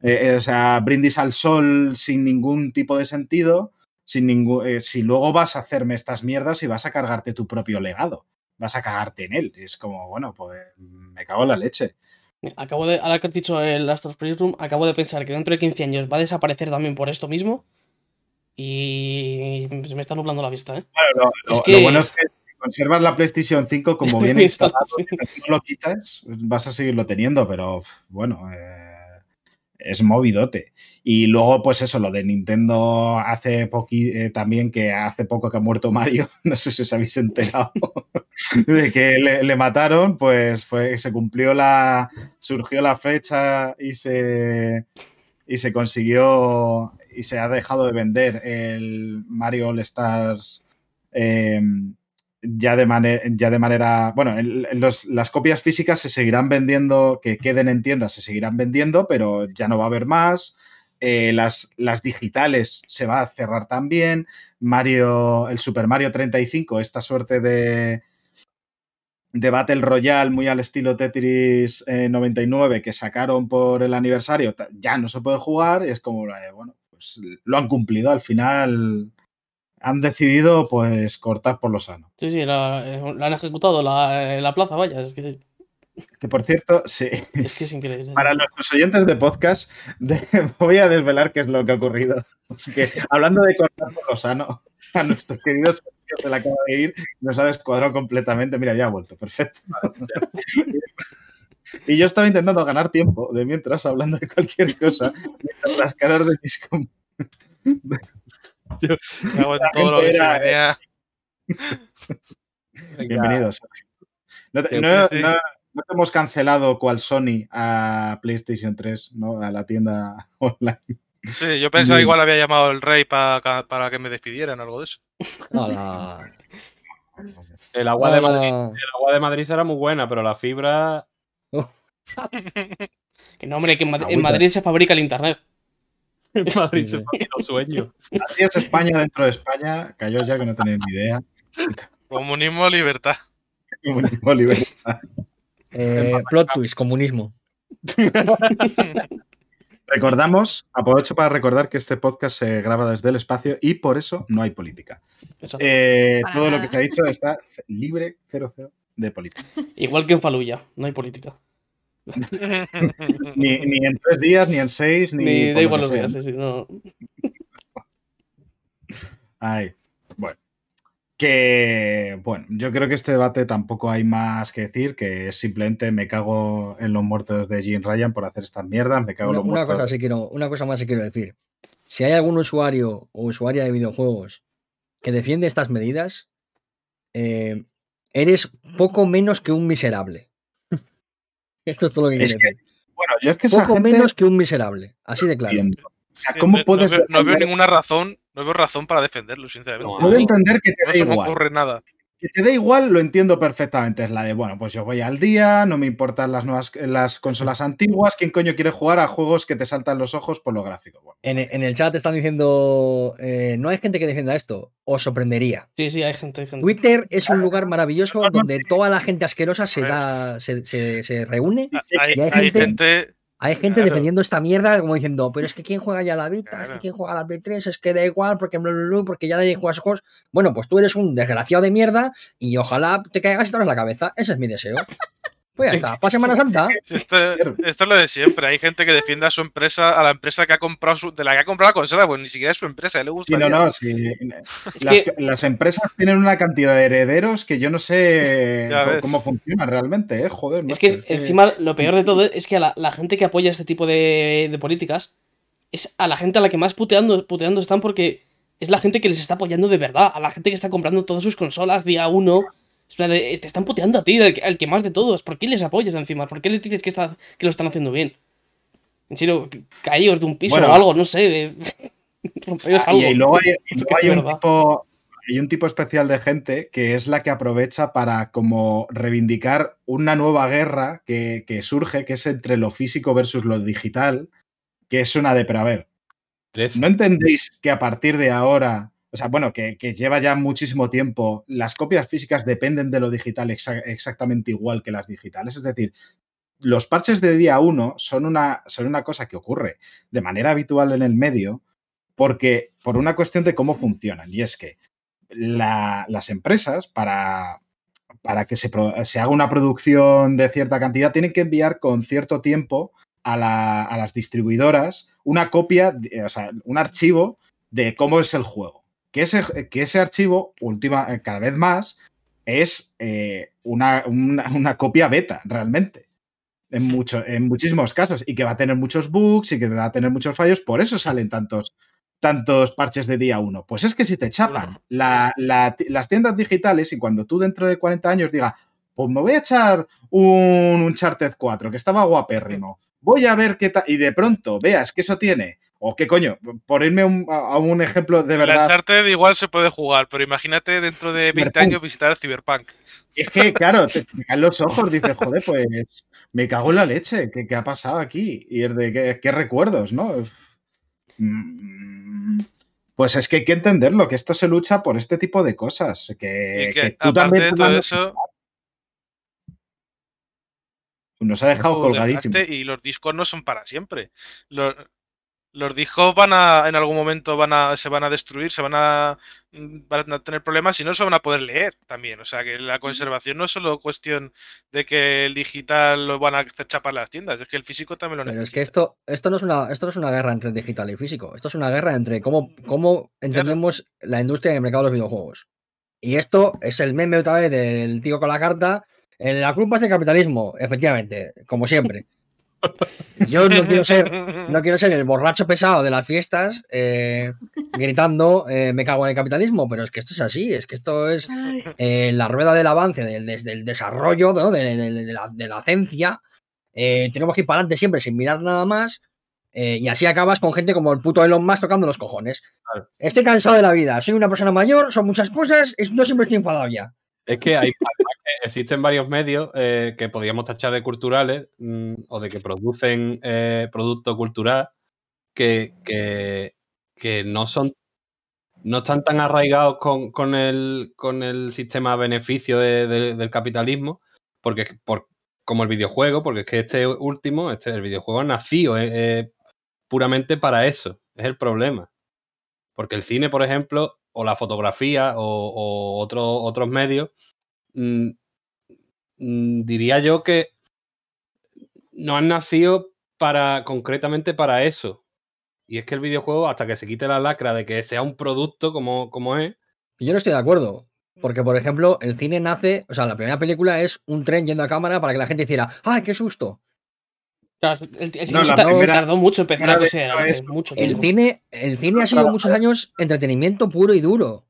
eh, eh, o sea, brindis al sol sin ningún tipo de sentido, sin ningún, eh, si luego vas a hacerme estas mierdas y vas a cargarte tu propio legado, vas a cagarte en él. Es como, bueno, pues me cago en la leche.
Acabo de, ahora que has dicho el Astros Playroom, acabo de pensar que dentro de 15 años va a desaparecer también por esto mismo. Y se me está nublando la vista, ¿eh?
lo, bueno es que si conservas la PlayStation 5 como (laughs) viene instalado, si no lo quitas, vas a seguirlo teniendo, pero bueno, eh, es movidote. Y luego, pues eso, lo de Nintendo hace poqui, eh, también, que hace poco que ha muerto Mario, (laughs) no sé si os habéis enterado, (laughs) de que le, mataron, pues fue, se cumplió la, surgió la fecha y se, y se consiguió y se ha dejado de vender el Mario All Stars em, ya de, manera, bueno, las copias físicas se seguirán vendiendo, que queden en tiendas se seguirán vendiendo, pero ya no va a haber más. Eh, las, las, digitales se va a cerrar también. Mario, el Super Mario 35, esta suerte de, de Battle Royale muy al estilo Tetris 99 eh, que sacaron por el aniversario, ya no se puede jugar y es como, bueno, pues lo han cumplido. Al final han decidido pues cortar por lo sano.
Sí, sí, la, eh, han ejecutado la, la plaza, vaya. Es que...
que... por cierto, sí.
Es que es increíble.
Para nuestros oyentes de podcast, (laughs) voy a desvelar qué es lo que ha ocurrido. Que, hablando de cortar por lo sano, a nuestro querido Sergio se la acaba de ir, nos ha descuadrado completamente. Mira, ya ha vuelto, perfecto. y yo estaba intentando ganar tiempo de mientras hablando de cualquier cosa, mientras las caras de mis (laughs) (laughs) Bienvenidos. No te, hemos cancelado cual Sony a PlayStation 3, ¿no? A la tienda (laughs) online.
Sí, yo pensaba igual había llamado el rey para que me despidieran, algo de eso.
el, agua de Madrid, el agua de Madrid será muy buena, pero la fibra.
que no, hombre, que en Madrid se fabrica el internet.
Madrid se los sueño.
Así es España dentro de España. Cayó ya que no tenéis ni idea.
Comunismo, libertad. (laughs)
Comunismo, libertad.
Eh, plot twist, comunismo. (laughs)
Recordamos, aprovecho para recordar que este podcast se graba desde el espacio y por eso no hay política. Eh, todo lo que se ha dicho está libre, cero, cero de política.
Igual que en Faluya, no hay política.
Ni, en tres días, ni en seis, ni.
ni da igual los días, sí, no.
Ay, bueno. Que, bueno, yo creo que este debate tampoco hay más que decir, que simplemente me cago en los muertos de Jim Ryan por hacer estas mierdas, me cago
una,
en los muertos.
Cosa sí quiero, una cosa más sí quiero decir. Si hay algún usuario o usuaria de videojuegos que defiende estas medidas, eh, eres poco menos que un miserable. Esto es todo lo que quiere decir.
Bueno, yo es que
Poco menos que un miserable. Así de claro.
¿cómo puedes
no, veo, ninguna razón, no veo razón para defenderlo, sinceramente.
Puedo entender que te da igual.
No ocurre nada.
Que te da igual, lo entiendo perfectamente. Es la de, bueno, pues yo voy al día, no me importan las nuevas las consolas antiguas. ¿Quién coño quiere jugar a juegos que te saltan los ojos por lo gráfico?
En, el chat están diciendo, eh, no hay gente que defienda esto. Os sorprendería.
Sí, sí, hay gente.
Twitter es un lugar maravilloso donde toda la gente asquerosa se, da, se, se, reúne.
Hay, hay, gente...
Hay gente
Claro.
defendiendo esta mierda como diciendo, pero es que quién juega ya a la Vita, es que quién juega a la Play 3, es que da igual, porque bla, bla, bla, porque ya nadie juega a esos juegos. Bueno, pues tú eres un desgraciado de mierda y ojalá te caigas y te la cabeza. Ese es mi deseo. Pues ya está, para Semana Santa. (laughs)
Esto, esto es lo de siempre. Hay gente que defiende a su empresa, a la empresa que ha comprado su, de la que ha comprado la consola, pues ni siquiera es su empresa, le gusta.
Sí, no, no, sí. Las, empresas tienen una cantidad de herederos que yo no sé (laughs) cómo funciona realmente, ¿eh? Joder,
Es que encima lo peor de todo es que a la, la gente que apoya este tipo de, de políticas es a la gente a la que más puteando, puteando están porque es la gente que les está apoyando de verdad, a la gente que está comprando todas sus consolas día uno. Te están puteando a ti, al que, al que más de todos. ¿Por qué les apoyas encima? ¿Por qué les dices que, está, que lo están haciendo bien? En serio, ca- caíos de un piso
Bueno.
o algo, no sé. (laughs) rompeos algo.
y, luego hay, y luego
que es
hay un
verdad.
tipo, hay un tipo especial de gente que es la que aprovecha para como reivindicar una nueva guerra que, que surge, que es entre lo físico versus lo digital, que es una de, pero a ver, ¿no entendéis que a partir de ahora, o sea, bueno, que, lleva ya muchísimo tiempo, las copias físicas dependen de lo digital exa- exactamente igual que las digitales? Es decir, los parches de día 1 son una, son una cosa que ocurre de manera habitual en el medio porque por una cuestión de cómo funcionan. Y es que la- las empresas, para, para que se, se haga una producción de cierta cantidad, tienen que enviar con cierto tiempo a, a las distribuidoras una copia, o sea, un archivo de cómo es el juego. Que ese, que ese archivo, última, eh, cada vez más, es eh, una, una- una copia beta, realmente. En, mucho, en muchísimos casos. Y que va a tener muchos bugs y que va a tener muchos fallos. Por eso salen tantos, tantos parches de día uno. Pues es que si te chapan la- las tiendas digitales y cuando tú dentro de 40 años digas, pues me voy a echar un Uncharted 4, que estaba guapérrimo. Voy a ver qué tal. Y de pronto veas que eso tiene. O qué coño, por irme un- a a un ejemplo de verdad.
Uncharted igual se puede jugar, pero imagínate dentro de 20
Cyberpunk.
años visitar el Cyberpunk.
Es que, claro, (laughs) te, caen los ojos, dices, joder, pues me cago en la leche, ¿qué, qué ha pasado aquí? Y es de qué, qué recuerdos, ¿no? Mm, Pues es que hay que entenderlo, que esto se lucha por este tipo de cosas. Que,
Y que,
que tú también
de todo eso,
nos ha dejado colgadísimo.
y los discos no son para siempre. Los, los discos van a, en algún momento van a, se van a destruir, se van a, mm, van a tener problemas y no se van a poder leer también. O sea que la conservación no es solo cuestión de que el digital lo van a hacer chapar las tiendas, es que el físico también lo
Pero es
necesita.
que esto, esto, no es una, esto no es una guerra entre digital y físico. Esto es una guerra entre cómo, cómo entendemos la industria y el mercado de los videojuegos. Y esto es el meme otra vez del tío con la carta. En la culpa es del capitalismo, efectivamente, como siempre. Yo no quiero ser, no quiero ser el borracho pesado de las fiestas eh, gritando eh, me cago en el capitalismo, pero es que esto es así, es que esto es eh, la rueda del avance, del, del desarrollo, ¿no? de, de- de la, de la ciencia. eh, tenemos que ir para adelante siempre sin mirar nada más. eh, y así acabas con gente como el puto Elon Musk tocando los cojones.
Claro.
Estoy cansado de la vida, soy una persona mayor, son muchas cosas, no siempre estoy enfadado ya.
Es que hay existen varios medios eh, que podríamos tachar de culturales mm, o de que producen eh, producto cultural que, que, que no son no están tan arraigados con, con el, con el sistema beneficio de- de- del capitalismo, porque por, como el videojuego, porque es que este último, este, el videojuego nació eh, puramente para eso, es el problema. Porque el cine, por ejemplo, o la fotografía o, o otro- otros medios, mm, mm, diría yo que no han nacido para concretamente para eso. Y es que el videojuego, hasta que se quite la lacra de que sea un producto como, como es,
Y yo no estoy de acuerdo. Porque, por ejemplo, el cine nace, o sea, la primera película es un tren yendo a cámara para que la gente hiciera, ¡ay, qué susto!
El, el
No,
cine
la
se ta- se
primera-
tardó mucho en empezar a
es-
mucho
El
tiempo.
cine, el cine ha sido muchos años entretenimiento puro y duro.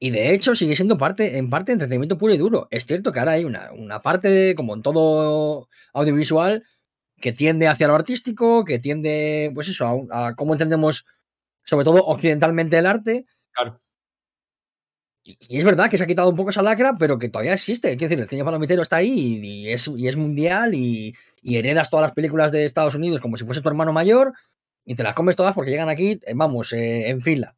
Y de hecho sigue siendo parte, en parte entretenimiento puro y duro. Es cierto que ahora hay una, una parte, de, como en todo audiovisual, que tiende hacia lo artístico, que tiende, pues eso, a, a cómo entendemos, sobre todo occidentalmente, el arte.
claro,
Y y es verdad que se ha quitado un poco esa lacra, pero que todavía existe. Quiero decir, el cine palomitero está ahí y, y es, y es mundial y, y heredas todas las películas de Estados Unidos como si fuese tu hermano mayor y te las comes todas porque llegan aquí, eh, vamos, eh, en fila.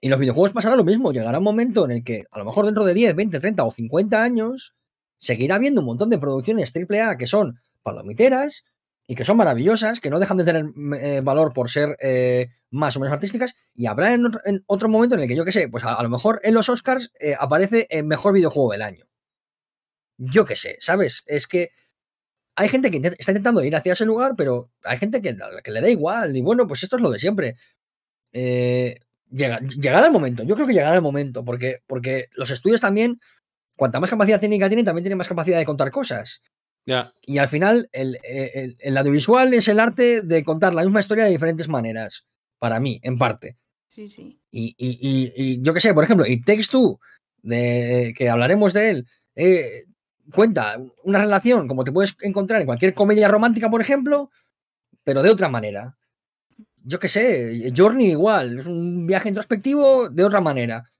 Y los videojuegos pasará lo mismo. Llegará un momento en el que, a lo mejor dentro de 10, 20, 30 o 50 años, seguirá habiendo un montón de producciones AAA que son palomiteras y que son maravillosas, que no dejan de tener eh, valor por ser eh, más o menos artísticas, y habrá en, otro momento en el que yo que sé, pues a, lo mejor en los Oscars eh, aparece el mejor videojuego del año. Yo qué sé, ¿sabes? Es que hay gente que está intentando ir hacia ese lugar, pero hay gente que, que, le da igual, y bueno, pues esto es lo de siempre. Llegará el momento, yo creo que llegará el momento, porque, porque los estudios también, cuanta más capacidad técnica tienen, también tienen más capacidad de contar cosas. Y al final, el, audiovisual es el arte de contar la misma historia de diferentes maneras. Para mí, en parte.
Sí, sí.
Y, yo qué sé, por ejemplo, y Text de, que hablaremos de él, eh, cuenta una relación como te puedes encontrar en cualquier comedia romántica, por ejemplo, pero de otra manera. Yo qué sé, Journey igual, es un viaje introspectivo de otra manera.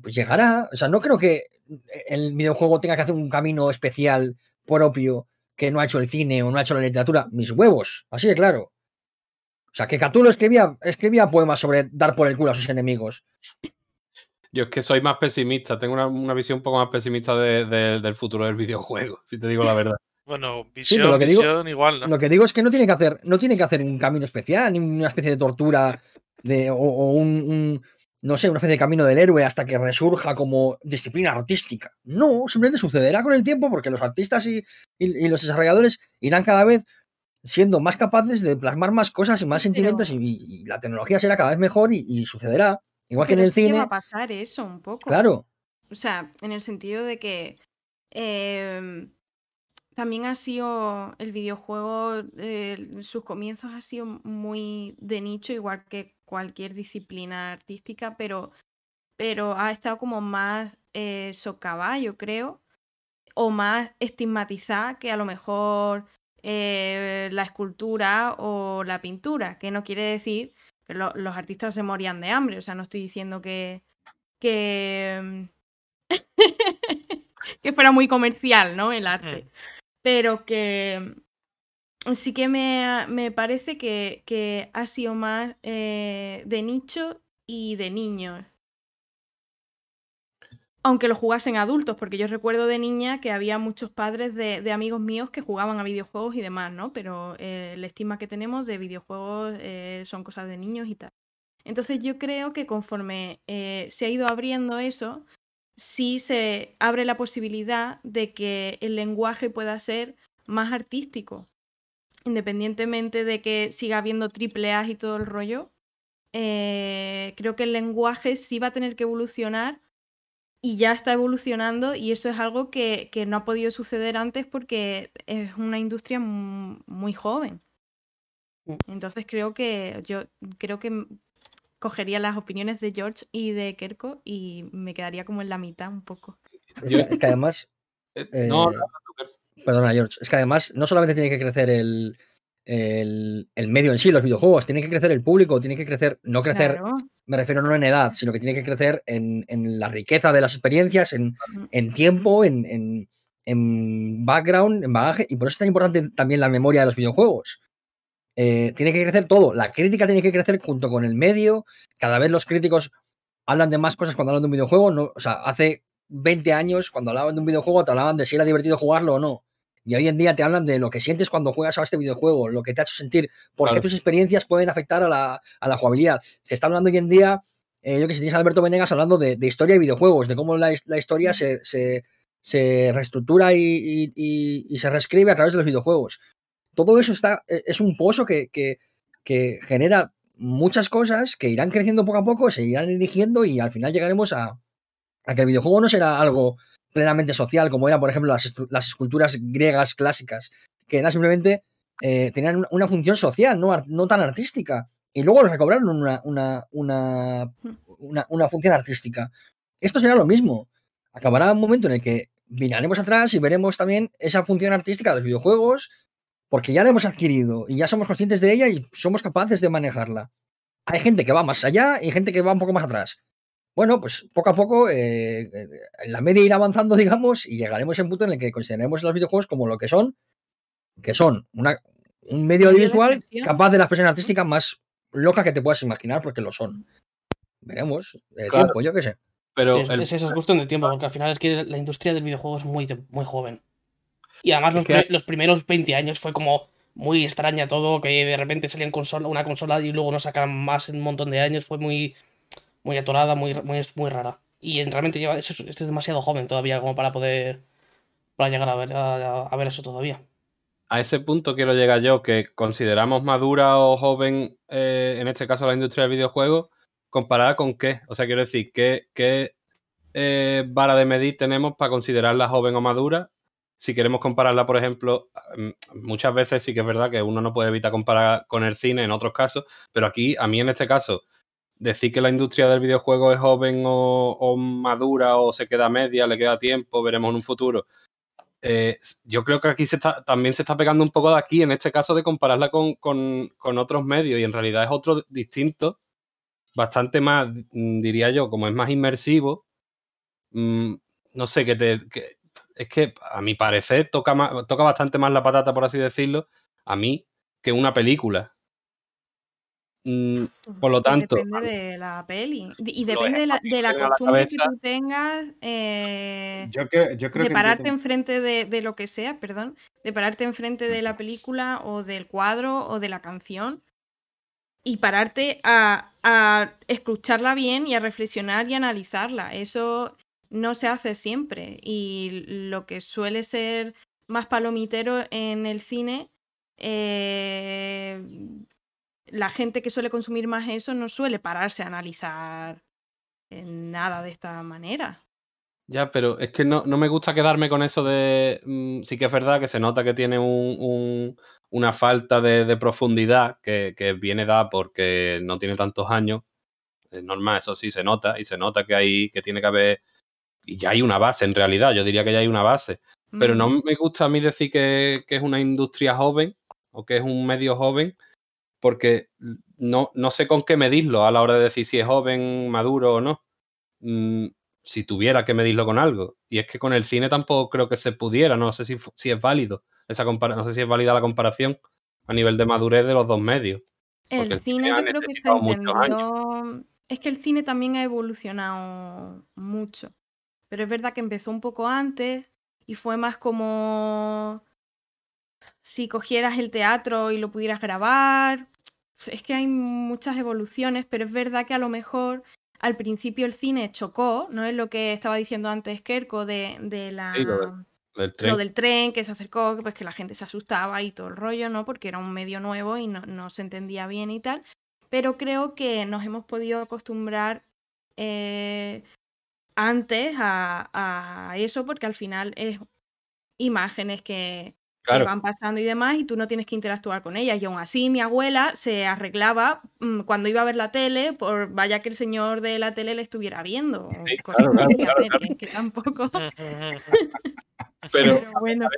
Pues llegará. O sea, no creo que el videojuego tenga que hacer un camino especial propio que no ha hecho el cine o no ha hecho la literatura, mis huevos, así de claro. O sea, que Catulo escribía, escribía poemas sobre dar por el culo a sus enemigos.
Yo es que soy más pesimista, tengo una, visión un poco más pesimista del futuro del videojuego, si te digo la verdad. (laughs)
Bueno, visión, lo que digo, igual, ¿no?
Lo que digo es que no tiene que hacer, no tiene que hacer un camino especial, ni una especie de tortura de, o, un, no sé, una especie de camino del héroe hasta que resurja como disciplina artística. No, simplemente sucederá con el tiempo porque los artistas y, los desarrolladores irán cada vez siendo más capaces de plasmar más cosas y más sentimientos y, la tecnología será cada vez mejor y, sucederá. Igual que en el cine.
va a pasar eso un poco.
Claro.
O sea, en el sentido de que em, también ha sido el videojuego, eh, sus comienzos ha sido muy de nicho, igual que cualquier disciplina artística, pero, pero ha estado como más eh, socavada, yo creo, o más estigmatizada que a lo mejor eh, la escultura o la pintura, que no quiere decir que los artistas se morían de hambre, o sea, no estoy diciendo que, que, (laughs) que fuera muy comercial, ¿no? El arte, mm. Pero que sí que me, parece que, ha sido más eh, de nicho y de niños. Aunque lo jugasen adultos, porque yo recuerdo de niña que había muchos padres de, amigos míos que jugaban a videojuegos y demás, ¿no? Pero eh, la estima que tenemos de videojuegos eh, son cosas de niños y tal. Entonces yo creo que conforme se ha ido abriendo eso, sí se abre la posibilidad de que el lenguaje pueda ser más artístico independientemente de que siga habiendo triple A y todo el rollo, eh, creo que el lenguaje sí va a tener que evolucionar y ya está evolucionando y eso es algo que, no ha podido suceder antes porque es una industria muy joven. Mm. Entonces creo que yo creo que cogería las opiniones de George y de Kerko y me quedaría como en la mitad un poco.
es que además... Eh, no, eh, Perdona, George. Es que además no solamente tiene que crecer el, medio en sí, los videojuegos, tiene que crecer el público, tiene que crecer, no crecer, me refiero no en edad, sino que tiene que crecer en, la riqueza de las experiencias, en, tiempo, en, background, en bagaje, y por eso es tan importante también la memoria de los videojuegos. Eh, tiene que crecer todo, la crítica tiene que crecer junto con el medio, cada vez los críticos hablan de más cosas cuando hablan de un videojuego, no, o sea, hace 20 años, cuando hablaban de un videojuego, te hablaban de si era divertido jugarlo o no. Y hoy en día te hablan de lo que sientes cuando juegas a este videojuego, lo que te ha hecho sentir, por qué tus experiencias pueden afectar a la, jugabilidad. Se está hablando hoy en día, eh, yo que sé, tienes a Alberto Venegas hablando de, historia de videojuegos, de cómo la, historia se, se, reestructura y, se reescribe a través de los videojuegos. Todo eso está, e, es un pozo que, que genera muchas cosas que irán creciendo poco a poco, se irán eligiendo y al final llegaremos a, que el videojuego no será algo plenamente social, como eran, por ejemplo, las, esculturas griegas clásicas, que era simplemente eh, tenían una función social, no, no tan artística. Y luego recobraron una, una, una, una, función artística. Esto será lo mismo. Acabará un momento en el que miraremos atrás y veremos también esa función artística de los videojuegos, porque ya la hemos adquirido y ya somos conscientes de ella y somos capaces de manejarla. Hay gente que va más allá y gente que va un poco más atrás. Bueno, pues poco a poco eh, eh, la media irá avanzando, (laughs) digamos, y llegaremos a un punto en el que consideremos los videojuegos como lo que son, que son una, un medio audiovisual capaz de la expresión artística más loca que te puedas imaginar, porque lo son. Veremos. El tiempo, yo qué sé.
Pero es, eso, es cuestión de tiempo, porque al final es que la industria del videojuego es muy, muy joven. Y además los, los primeros 20 años fue como muy extraña todo, que de repente salían consola, una consola y luego no sacaran más en un montón de años, fue muy, muy atorada, muy, muy, muy rara. Y realmente lleva, es, es demasiado joven todavía como para poder para llegar a ver, a, ver eso todavía.
A ese punto quiero llegar yo, que consideramos madura o joven, eh, en este caso la industria del videojuego, comparada con qué. O sea, quiero decir, ¿qué, qué eh, vara de medir tenemos para considerarla joven o madura? Si queremos compararla, por ejemplo, mm, muchas veces sí que es verdad que uno no puede evitar comparar con el cine en otros casos, pero aquí, a mí en este caso, decir que la industria del videojuego es joven o, madura o se queda media, le queda tiempo, veremos en un futuro. Eh, yo creo que aquí se está, también se está pegando un poco de aquí, en este caso, de compararla con, otros medios y en realidad es otro distinto, bastante más, mm, diría yo, como es más inmersivo. Mm, no sé, que te... es que a mi parecer toca, toca bastante más la patata, por así decirlo, a mí, que una película. Mm, por lo tanto.
Depende de la peli. Y depende de la, de la costumbre que tú tengas. Eh,
yo, creo, yo creo
de pararte enfrente de, de, lo que sea, perdón. De pararte enfrente de la película o del cuadro o de la canción. Y pararte a, a escucharla bien y a reflexionar y analizarla. Eso no se hace siempre. Y lo que suele ser más palomitero en el cine. Eh, la gente que suele consumir más eso no suele pararse a analizar nada de esta manera.
Ya, pero es que no, me gusta quedarme con eso de. Mm, sí que es verdad que se nota que tiene un, una falta de, profundidad que, viene dada porque no tiene tantos años. Es normal, eso sí se nota, y se nota que hay, que tiene que haber. Y ya hay una base en realidad, yo diría que ya hay una base. Pero no me gusta a mí decir que, que es una industria joven o que es un medio joven, porque no, no sé con qué medirlo a la hora de decir si es joven, maduro o no. Mm, si tuviera que medirlo con algo. Y es que con el cine tampoco creo que se pudiera, no sé si, si es válido. Esa no sé si es válida la comparación a nivel de madurez de los dos medios.
El, cine, yo creo que está entendido. Es que el cine también ha evolucionado mucho. Pero es verdad que empezó un poco antes y fue más como si cogieras el teatro y lo pudieras grabar. Es que hay muchas evoluciones, pero es verdad que a lo mejor al principio el cine chocó, ¿no? Es lo que estaba diciendo antes Kerko de, de la... lo, del tren. que se acercó, pues que la gente se asustaba y todo el rollo, ¿no? Porque era un medio nuevo y no, se entendía bien y tal. Pero creo que nos hemos podido acostumbrar eh, antes a, a, eso, porque al final es imágenes que, que van pasando y demás, y tú no tienes que interactuar con ellas. Y aún así, mi abuela se arreglaba mm, cuando iba a ver la tele, por vaya que el señor de la tele le estuviera viendo. cosas que, tampoco. (laughs) (laughs)
Pero,
bueno.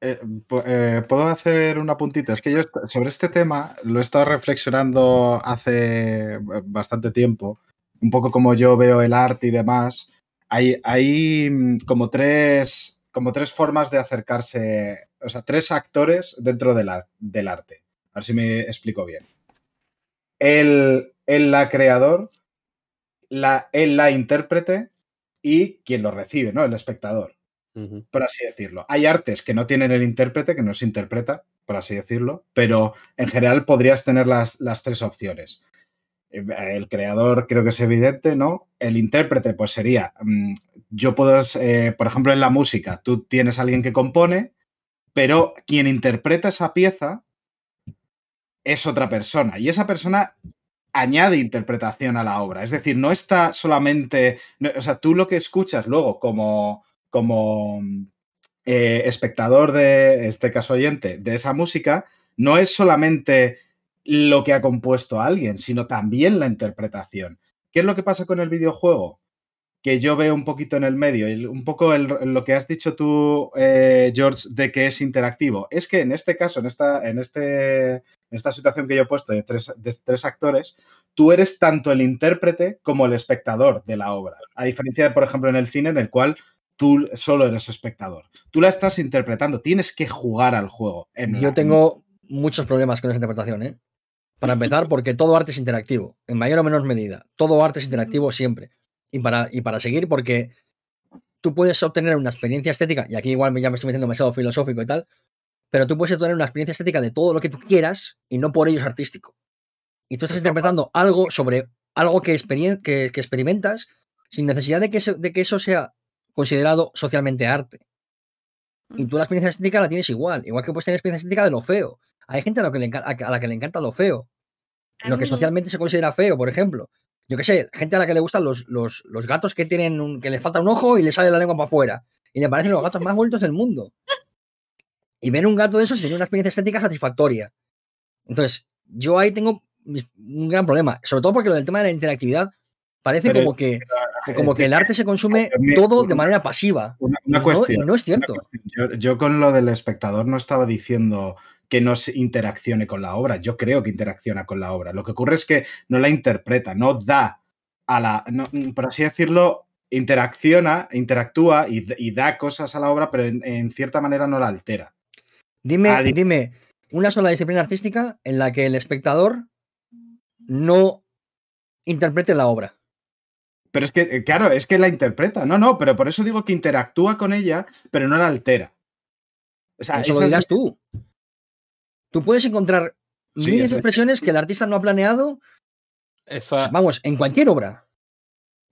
Eh, eh, puedo hacer una puntita. Es que yo sobre este tema lo he estado reflexionando hace bastante tiempo, un poco como yo veo el arte y demás. Hay, hay mm, como tres como tres formas de acercarse, o sea, tres actores dentro del, del arte. A ver si me explico bien. El, la creador, la, el la intérprete y quien lo recibe, ¿no? El espectador, por así decirlo. Hay artes que no tienen el intérprete, que no se interpreta, por así decirlo, pero en general podrías tener las, las tres opciones. Eh, el creador creo que es evidente, ¿no? El intérprete, pues sería, mm, yo puedo, eh, por ejemplo, en la música, tú tienes a alguien que compone, pero quien interpreta esa pieza es otra persona y esa persona añade interpretación a la obra. Es decir, no está solamente, o sea, tú lo que escuchas luego como, como eh, espectador de, este caso oyente, de esa música, no es solamente lo que ha compuesto alguien, sino también la interpretación. ¿Qué es lo que pasa con el videojuego? Que yo veo un poquito en el medio, y un poco lo que has dicho tú, eh, George, de que es interactivo. Es que en este caso, en esta, en este, en esta situación que yo he puesto de tres, de tres actores, tú eres tanto el intérprete como el espectador de la obra. A diferencia de, por ejemplo, en el cine, en el cual tú solo eres espectador. Tú la estás interpretando, tienes que jugar al juego.
yo tengo muchos problemas con esa interpretación, ¿eh? Para empezar, porque todo arte es interactivo, en mayor o menor medida. Todo arte es interactivo siempre. Y para, y para seguir, porque tú puedes obtener una experiencia estética, y aquí igual ya me estoy metiendo demasiado filosófico y tal, pero tú puedes tener una experiencia estética de todo lo que tú quieras y no por ello es artístico. Y tú estás interpretando algo sobre algo que, que, que experimentas sin necesidad de que, de que eso sea considerado socialmente arte. Y tú la experiencia estética la tienes igual, igual que puedes tener experiencia estética de lo feo. Hay gente a, que a la que le encanta lo feo, lo que socialmente se considera feo, por ejemplo. Yo qué sé, gente a la que le gustan los, los, los gatos que tienen un, que le falta un ojo y le sale la lengua para afuera. Y le parecen los gatos más bonitos del mundo. Y ver un gato de esos sería una experiencia estética satisfactoria. Entonces, yo ahí tengo un gran problema, sobre todo porque lo del tema de la interactividad parece como que como que el arte se consume todo de manera pasiva.
Una, y,
no, es cierto.
Yo, con lo del espectador no estaba diciendo que no se interaccione con la obra. Yo creo que interacciona con la obra. Lo que ocurre es que no la interpreta, no da a la, por así decirlo, interacciona, interactúa y, da cosas a la obra, pero en, cierta manera no la altera.
Dime, dime, una sola disciplina artística en la que el espectador no interprete la obra.
Pero es que, eh, claro, es que la interpreta. No, no, pero por eso digo que interactúa con ella, pero no la altera.
O sea, eso lo dirás tú. Tú puedes encontrar miles de expresiones que el artista no ha planeado. Vamos, en cualquier obra.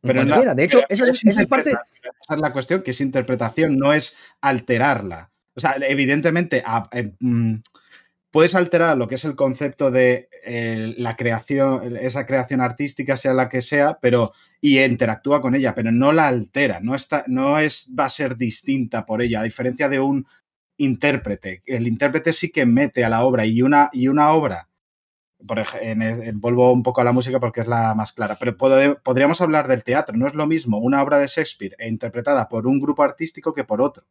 En cualquiera. de hecho, esa, es, parte.
Esa es la cuestión, que es interpretación, no es alterarla. O sea, evidentemente, eh, mm, puedes alterar lo que es el concepto de eh, la creación, esa creación artística, sea la que sea, pero y interactúa con ella, pero no la altera, no, está, no es, va a ser distinta por ella, a diferencia de un intérprete. El intérprete sí que mete a la obra y una, y una obra, por ejemplo, vuelvo un poco a la música porque es la más clara, pero podríamos hablar del teatro, no es lo mismo una obra de Shakespeare interpretada por un grupo artístico que por otro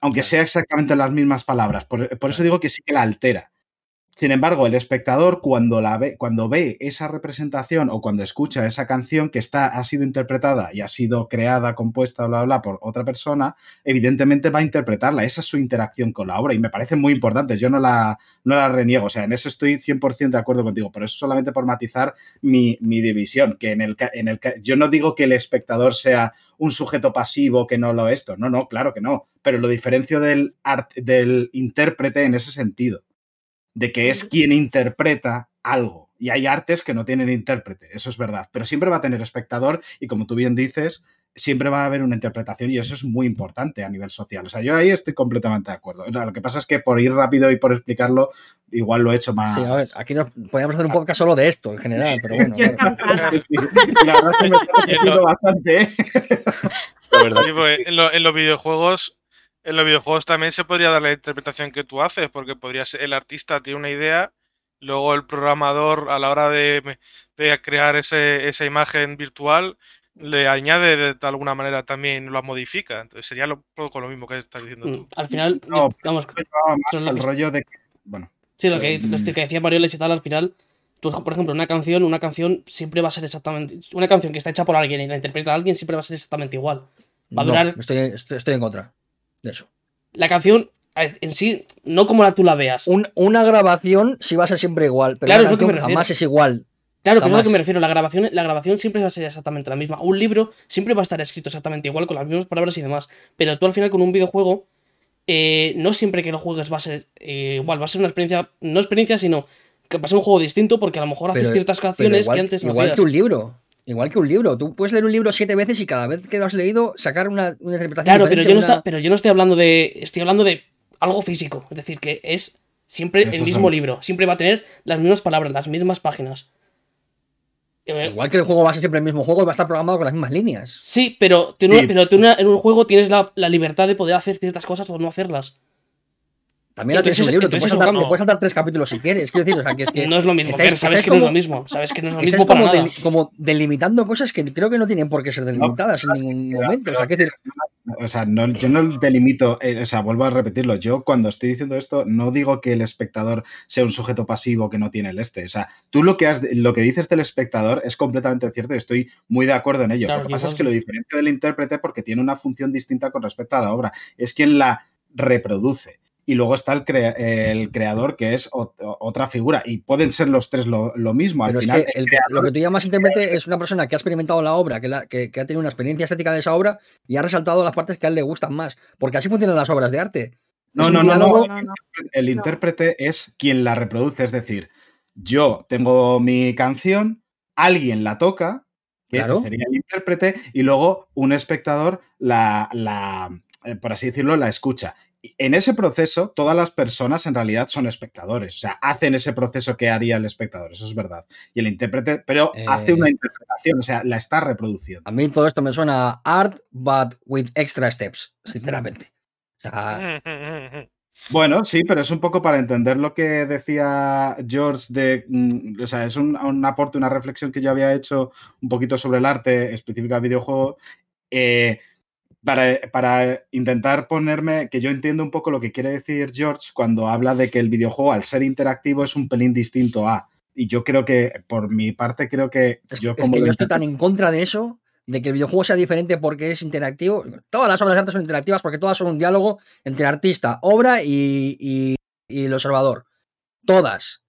aunque sea exactamente las mismas palabras. Por, eso digo que sí que la altera. Sin embargo, el espectador cuando, la ve, cuando ve esa representación o cuando escucha esa canción que está, ha sido interpretada y ha sido creada, compuesta, bla, bla, por otra persona, evidentemente va a interpretarla. Esa es su interacción con la obra y me parece muy importante. Yo no la, no la reniego. O sea, en eso estoy 100% de acuerdo contigo, pero eso solamente por matizar mi, división, que en el, en el yo no digo que el espectador sea un sujeto pasivo que no lo esto. No, no, claro que no. Pero lo diferencio del, del intérprete en ese sentido, de que es quien interpreta algo. Y hay artes que no tienen intérprete, eso es verdad. Pero siempre va a tener espectador y como tú bien dices, siempre va a haber una interpretación y eso es muy importante a nivel social. O sea, yo ahí estoy completamente de acuerdo. Lo que pasa es que por ir rápido y por explicarlo, igual lo he hecho más.
Sí, a ver, aquí nos podríamos hacer un podcast solo de esto en general, pero bueno.
la verdad es que me está (laughs) bastante. ¿eh? Pues, en, los videojuegos. En los videojuegos también se podría dar la interpretación que tú haces, porque podría ser el artista tiene una idea, luego el programador a la hora de, de crear ese, esa imagen virtual le añade de, alguna manera también lo modifica. Entonces sería lo, poco lo mismo que estás diciendo mm, tú.
Al final, vamos,
el rollo de que, bueno.
Sí, lo que, mm. que decía Mario y tal, al final, tú, por ejemplo, una canción, una canción siempre va a ser exactamente. Una canción que está hecha por alguien y la interpreta alguien siempre va a ser exactamente igual. Va a durar.
estoy, estoy, en contra de eso.
La canción en sí, no como la tú la veas.
una grabación sí va a ser siempre igual, pero claro, es jamás es igual.
Claro, que es lo que me refiero. La grabación, la grabación siempre va a ser exactamente la misma. Un libro siempre va a estar escrito exactamente igual, con las mismas palabras y demás. Pero tú al final con un videojuego, eh, no siempre que lo juegues va a ser eh, igual. Va a ser una experiencia, no experiencia, sino que va a ser un juego distinto porque a lo mejor haces ciertas canciones que antes
no Igual que un libro. Igual que un libro. Tú puedes leer un libro siete veces y cada vez que lo has leído sacar una, interpretación.
Claro, pero yo, no pero yo no estoy hablando de. Estoy hablando de algo físico. Es decir, que es siempre el mismo libro. Siempre va a tener las mismas palabras, las mismas páginas.
Eh, Igual que el juego va a ser siempre el mismo juego y va a estar programado con las mismas líneas.
Sí, pero, tú, en un juego tienes la, libertad de poder hacer ciertas cosas o no hacerlas.
También la tienes en el libro, te puedes, saltar, puedes, saltar, tres capítulos si quieres. Quiero decir, o sea, que es que.
No es lo mismo, sabes que no es lo mismo. Sabes que no es lo mismo. Para
como, como delimitando cosas que creo que no tienen por qué ser delimitadas en ningún momento. O sea, que decir,
o sea, no, yo no delimito, eh, o sea, vuelvo a repetirlo, yo cuando estoy diciendo esto no digo que el espectador sea un sujeto pasivo que no tiene el este, o sea, tú lo que, has, lo que dices del espectador es completamente cierto y estoy muy de acuerdo en ello. lo que pasa es que lo diferente del intérprete porque tiene una función distinta con respecto a la obra, es quien la reproduce y luego está el, el creador, que es otra figura. Y pueden ser los tres lo, mismo. Al final,
lo que tú llamas intérprete es una persona que ha experimentado la obra, que, que, ha tenido una experiencia estética de esa obra y ha resaltado las partes que a él le gustan más. Porque así funcionan las obras de arte.
No, no, no, no. El intérprete es quien la reproduce, es decir, yo tengo mi canción, alguien la toca, que
Claro.
sería el intérprete, y luego un espectador la, la, eh, por así decirlo, la escucha. En ese proceso, todas las personas en realidad son espectadores, o sea, hacen ese proceso que haría el espectador, eso es verdad. Y el intérprete, pero hace
Eh.
una interpretación, o sea, la está reproduciendo.
A mí todo esto me suena a art, but with extra steps, sinceramente. O sea, (laughs)
Bueno, sí, pero es un poco para entender lo que decía George de, mm, o sea, es un, un aporte, una reflexión que yo había hecho un poquito sobre el arte específica de videojuego, eh, para, para intentar ponerme, que yo entiendo un poco lo que quiere decir George cuando habla de que el videojuego al ser interactivo es un pelín distinto a, y yo creo que, por mi parte, creo que
es,
yo
es
como
que
lo
yo estoy tan en contra de eso, de que el videojuego sea diferente porque es interactivo. Todas las obras de arte son interactivas porque todas son un diálogo entre artista, obra y, y- y el observador. Todas.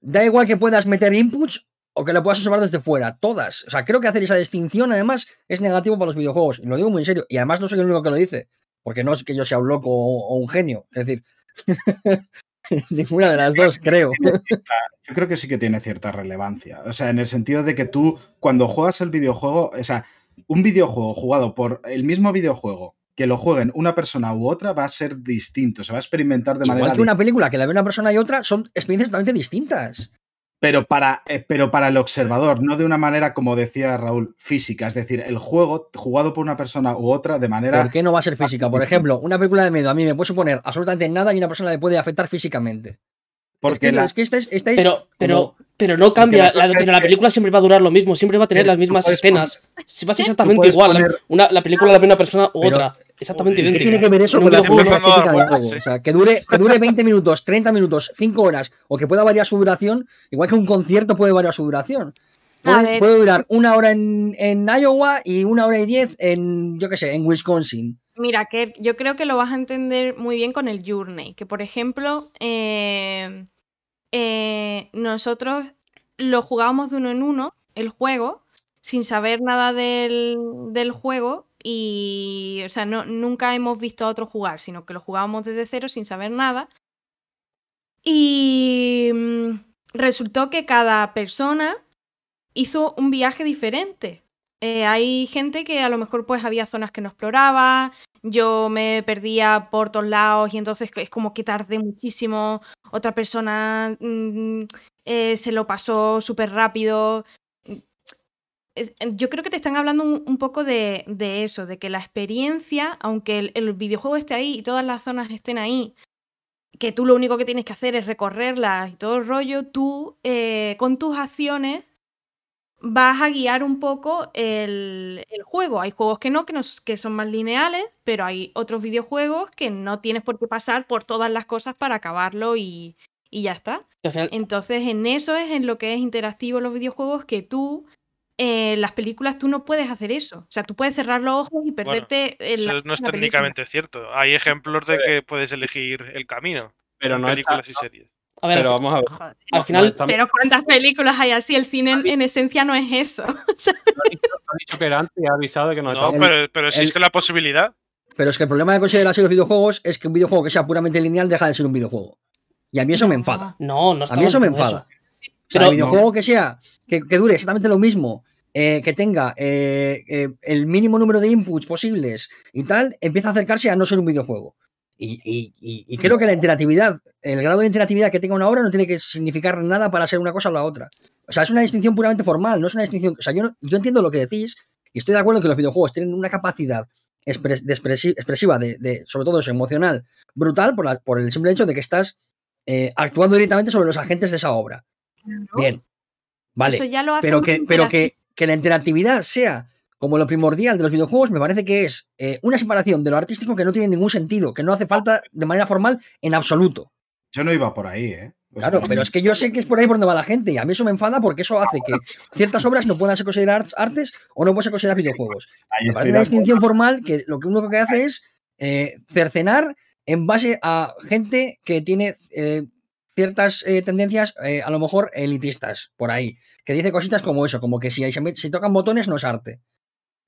Da igual que puedas meter inputs o que lo puedas observar desde fuera. Todas. O sea, creo que hacer esa distinción además es negativo para los videojuegos. Y lo digo muy en serio. Y además no soy el único que lo dice. Porque no es que yo sea un loco o, o un genio. Es decir, (laughs) ninguna de las dos, (laughs) creo.
Yo creo que sí que tiene cierta relevancia. O sea, en el sentido de que tú, cuando juegas el videojuego, o sea, un videojuego jugado por el mismo videojuego que lo jueguen una persona u otra va a ser distinto, se va a experimentar de
Igual
manera
que una película que la ve una persona y otra son experiencias totalmente distintas.
Pero para, eh, pero para el observador, no de una manera, como decía Raúl, física. Es decir, el juego jugado por una persona u otra de manera.
¿Por qué no va a ser física? Por ejemplo, una película de miedo a mí me puede suponer absolutamente nada y una persona le puede afectar físicamente.
Porque
es que,
la-
es que estáis, estáis
Pero, pero,
como-
pero no cambia.
la
La, película siempre va a durar lo mismo, siempre va a tener las mismas escenas. Si va a ser exactamente igual. la-
poner-
Una, la película la ve una persona u
Pero-
otra. Exactamente
¿Qué tiene que ver eso con la estética del
vueltas,
juego?
sí.
O sea, que dure, que dure 20 minutos, 30 minutos, 5 horas, o que pueda variar su duración, igual que un concierto puede variar su duración. Puede, durar una hora en, en Iowa y una hora y diez en, yo qué sé, en Wisconsin.
Mira, que yo creo que lo vas a entender muy bien con el Journey. Que por ejemplo, eh, eh, nosotros lo jugábamos de uno en uno, el juego, sin saber nada del, del juego. Y, o sea, no, nunca hemos visto a otro jugar, sino que lo jugábamos desde cero sin saber nada. Y mm, resultó que cada persona hizo un viaje diferente. Eh, hay gente que a lo mejor pues había zonas que no exploraba, yo me perdía por todos lados y entonces es como que tardé muchísimo, otra persona mm, eh, se lo pasó súper rápido. Es- yo creo que te están hablando un, un poco de, de eso, de que la experiencia, aunque el, el videojuego esté ahí y todas las zonas estén ahí, que tú lo único que tienes que hacer es recorrerlas y todo el rollo, tú eh, con tus acciones vas a guiar un poco el, el juego. Hay juegos que no, que, que son más lineales, pero hay otros videojuegos que no tienes por qué pasar por todas las cosas para acabarlo y, y ya está. Entonces, en eso es en lo que es interactivo los videojuegos que tú, eh, las películas, tú no puedes hacer eso. O sea, tú puedes cerrar los ojos y perderte en
Eso
la,
no es
la película.
técnicamente cierto. Hay ejemplos de que puedes elegir el camino
Pero
en
no está.
películas y series.
a ver,
Pero vamos a ver.
Joder.
al final,
estamos-
Pero ¿cuántas películas hay así? El cine en, en esencia no es eso. (laughs)
Ha dicho que era antes y ha avisado de que no,
No, pero, pero existe la posibilidad.
Pero es que el problema de considerar así los videojuegos es que un videojuego que sea puramente lineal deja de ser un videojuego. Y a mí eso me enfada.
no, no
A mí eso me
diciendo
enfada. O sea,
Pero-
el videojuego que sea, que, que dure exactamente lo mismo, eh, que tenga eh, eh, el mínimo número de inputs posibles y tal, empieza a acercarse a no ser un videojuego. Y, y- y- y creo que la interactividad, el grado de interactividad que tenga una obra no tiene que significar nada para ser una cosa o la otra. O sea, es una distinción puramente formal, no es una distinción. O sea, yo, no- yo entiendo lo que decís y estoy de acuerdo que los videojuegos tienen una capacidad expres- de expresi- expresiva, de, de- sobre todo eso, emocional, brutal, por, la- por el simple hecho de que estás actuando directamente sobre los agentes de esa obra. Bien. Vale.
Eso ya lo hace
Pero que, pero que, que la interactividad sea como lo primordial de los videojuegos, me parece que es eh, una separación de lo artístico que no tiene ningún sentido, que no hace falta de manera formal en absoluto.
Yo no iba por ahí, ¿eh?
Claro, pero es que yo sé que es por ahí por donde va la gente y a mí eso me enfada porque eso hace que ciertas obras no puedan ser consideradas artes o no puedan ser consideradas videojuegos.
ahí
Me parece
de
una distinción formal que lo que único que hace es eh, cercenar en base a gente que tiene eh, ciertas eh, tendencias, eh, a lo mejor elitistas, por ahí, que dice cositas como eso, como que si, si tocan botones no es arte.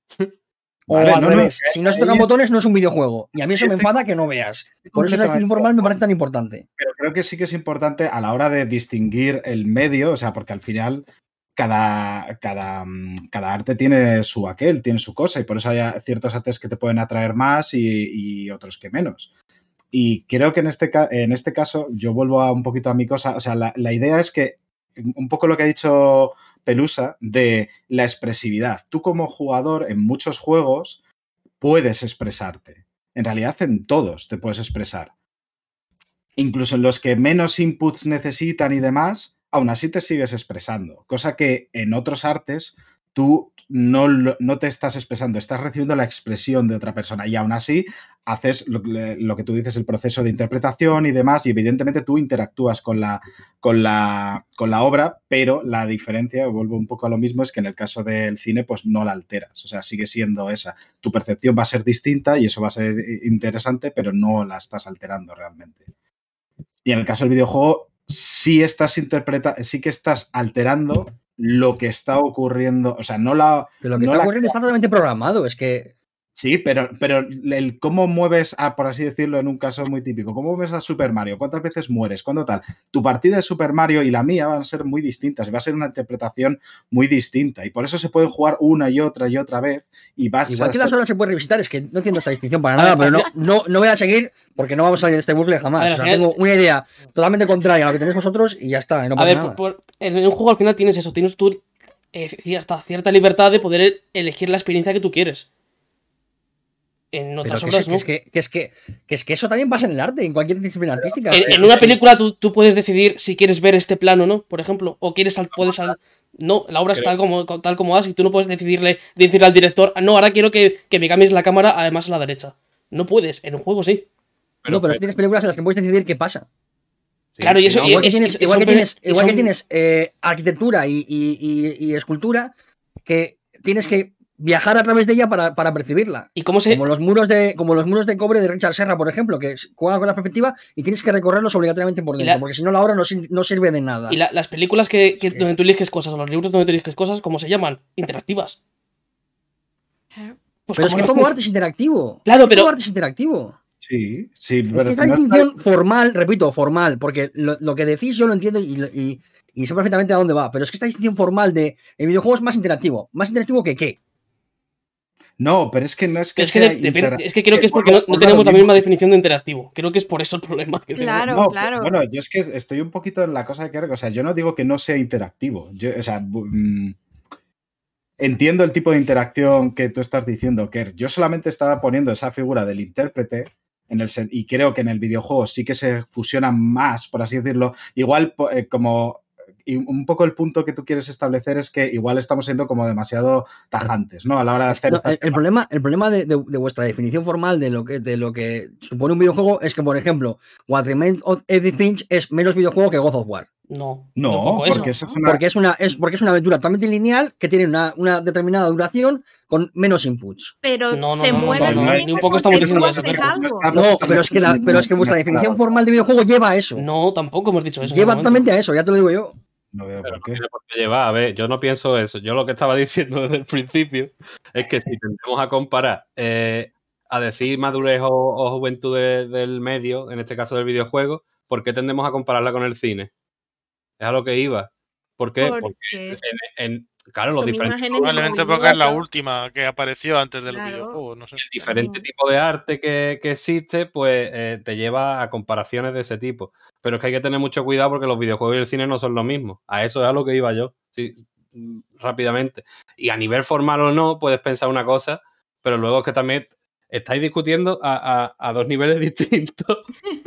(laughs) O
Vale,
al
no,
revés,
que
si no se tocan
es-
botones no es un videojuego. Y a mí eso me enfada que no veas. Por eso la distinción
completamente
formal me parece tan importante.
Pero creo que sí que es importante a la hora de distinguir el medio, o sea, porque al final cada, cada, mm, cada arte tiene su aquel, tiene su cosa, y por eso hay ciertos artes que te pueden atraer más y, y otros que menos. Y creo que en este, en este caso, yo vuelvo a un poquito a mi cosa, o sea, la, la idea es que un poco lo que ha dicho Pelusa de la expresividad. Tú como jugador en muchos juegos puedes expresarte. En realidad en todos te puedes expresar incluso en los que menos inputs necesitan y demás, aún así te sigues expresando. Cosa que en otros artes tú no, no te estás expresando, estás recibiendo la expresión de otra persona y aún así haces lo que tú dices, el proceso de interpretación y demás, y evidentemente tú interactúas con la, con la, con la obra, pero la diferencia, vuelvo un poco a lo mismo, es que en el caso del cine pues no la alteras, o sea, sigue siendo esa. Tu percepción va a ser distinta y eso va a ser interesante, pero no la estás alterando realmente. Y en el caso del videojuego, sí estás interpreta sí que estás alterando lo que está ocurriendo. O sea, no la.
Pero lo que
no
está ocurriendo está totalmente programado. Es que
Sí, pero, pero el cómo mueves, a, por así decirlo, en un caso muy típico, cómo mueves a Super Mario, cuántas veces mueres, cuándo tal. Tu partida de Super Mario y la mía van a ser muy distintas y va a ser una interpretación muy distinta. Y por eso se pueden jugar una y otra y otra vez. Y vas
igual
a
que las
ser-
horas se puede revisitar, es que no entiendo esta distinción para
A
nada,
ver,
pero no, no, no voy a seguir porque no vamos a salir de este bucle jamás.
A ver,
O sea,
final-
tengo una idea totalmente contraria a lo que tenéis vosotros y ya está, no
A
pasa
ver,
nada.
por- por- en un juego al final tienes eso, tienes tú eh, hasta cierta libertad de poder elegir la experiencia que tú quieres. En
Pero
otras
que,
obras
es, que,
no.
es que, que es que, que es que eso también pasa en el arte, en cualquier disciplina artística.
En,
que-
una película tú, tú puedes decidir si quieres ver este plano o no, por ejemplo. O quieres sal- puedes No, la obra es tal como, tal como vas y tú no puedes decidirle, decirle al director, no, ahora quiero que, que me cambies la cámara además a la derecha. No puedes, en un juego sí.
no, pero tienes películas en las que puedes decidir qué pasa.
sí,
claro, y eso-
no,
Igual que
es-
tienes,
es-
igual que tienes, igual que tienes eh, arquitectura y, y- y- y escultura, que tienes que viajar a través de ella para, para percibirla.
¿Y cómo se.?
Como los muros de, como los muros de cobre de Richard Serra, por ejemplo, que juega con la perspectiva y tienes que recorrerlos obligatoriamente por dentro,
la-
porque si no la obra no, no sirve de nada.
Y la- las películas que, que- donde tú eliges cosas, o los libros donde tú eliges cosas, ¿cómo se llaman? Interactivas. Pues
pero es que
no-
todo arte es interactivo.
Claro, pero-
Todo arte es interactivo.
Sí, sí, pero es
esta
que no
distinción formal, repito, formal, porque lo, lo que decís yo lo entiendo y, y- y sé perfectamente a dónde va, pero es que esta distinción formal de el videojuego es más interactivo. ¿Más interactivo que qué?
No, pero es que no es que.
es, que
sea
es que creo que es porque no, tenemos la misma definición de interactivo. Creo que es por eso el problema. que tenemos.
Claro,
No,
claro.
Bueno, yo es que estoy un poquito en la cosa de que, o sea, yo no digo que no sea interactivo. Yo, o sea, mm, entiendo el tipo de interacción que tú estás diciendo, Kerr. Yo solamente estaba poniendo esa figura del intérprete en el y creo que en el videojuego sí que se fusionan más, por así decirlo. Igual eh, como y un poco el punto que tú quieres establecer es que igual estamos siendo como demasiado tajantes, ¿no? A la hora de hacer
No, el, el problema, el problema de, de- de vuestra definición formal de lo, que, de lo que supone un videojuego es que, por ejemplo, What Remains of Edith Finch es menos videojuego que God of War.
No,
No, porque eso es una.
Porque es una, es, porque es una aventura totalmente lineal que tiene una, una determinada duración con menos inputs.
Pero
No, no,
se
no, no,
mueve
no, no,
muy
ni un
poco estamos diciendo eso.
No
No, pero es que, la, pero es que vuestra definición formal de videojuego lleva a eso.
No, tampoco hemos dicho eso.
lleva totalmente a eso, ya te lo digo yo.
No veo
Pero
por
no
qué.
tiene por qué llevar. A ver, yo no pienso eso. Yo lo que estaba (laughs) diciendo desde el principio es que si tendemos a comparar eh, a decir madurez o, o juventud de- del medio, en este caso del videojuego, ¿por qué tendemos a compararla con el cine? Es a lo que iba. ¿Por qué? Porque en- claro, los diferentes,
Probablemente
en
porque es la última que apareció antes del
Claro.
videojuego, no sé.
el diferente tipo de arte que, que existe, pues eh, te lleva a comparaciones de ese tipo. Pero es que hay que tener mucho cuidado porque los videojuegos y el cine no son lo mismo. A eso es a lo que iba yo, sí, mm, rápidamente. Y a nivel formal o no, puedes pensar una cosa, pero luego es que también estáis discutiendo a, a- a dos niveles (laughs) distintos.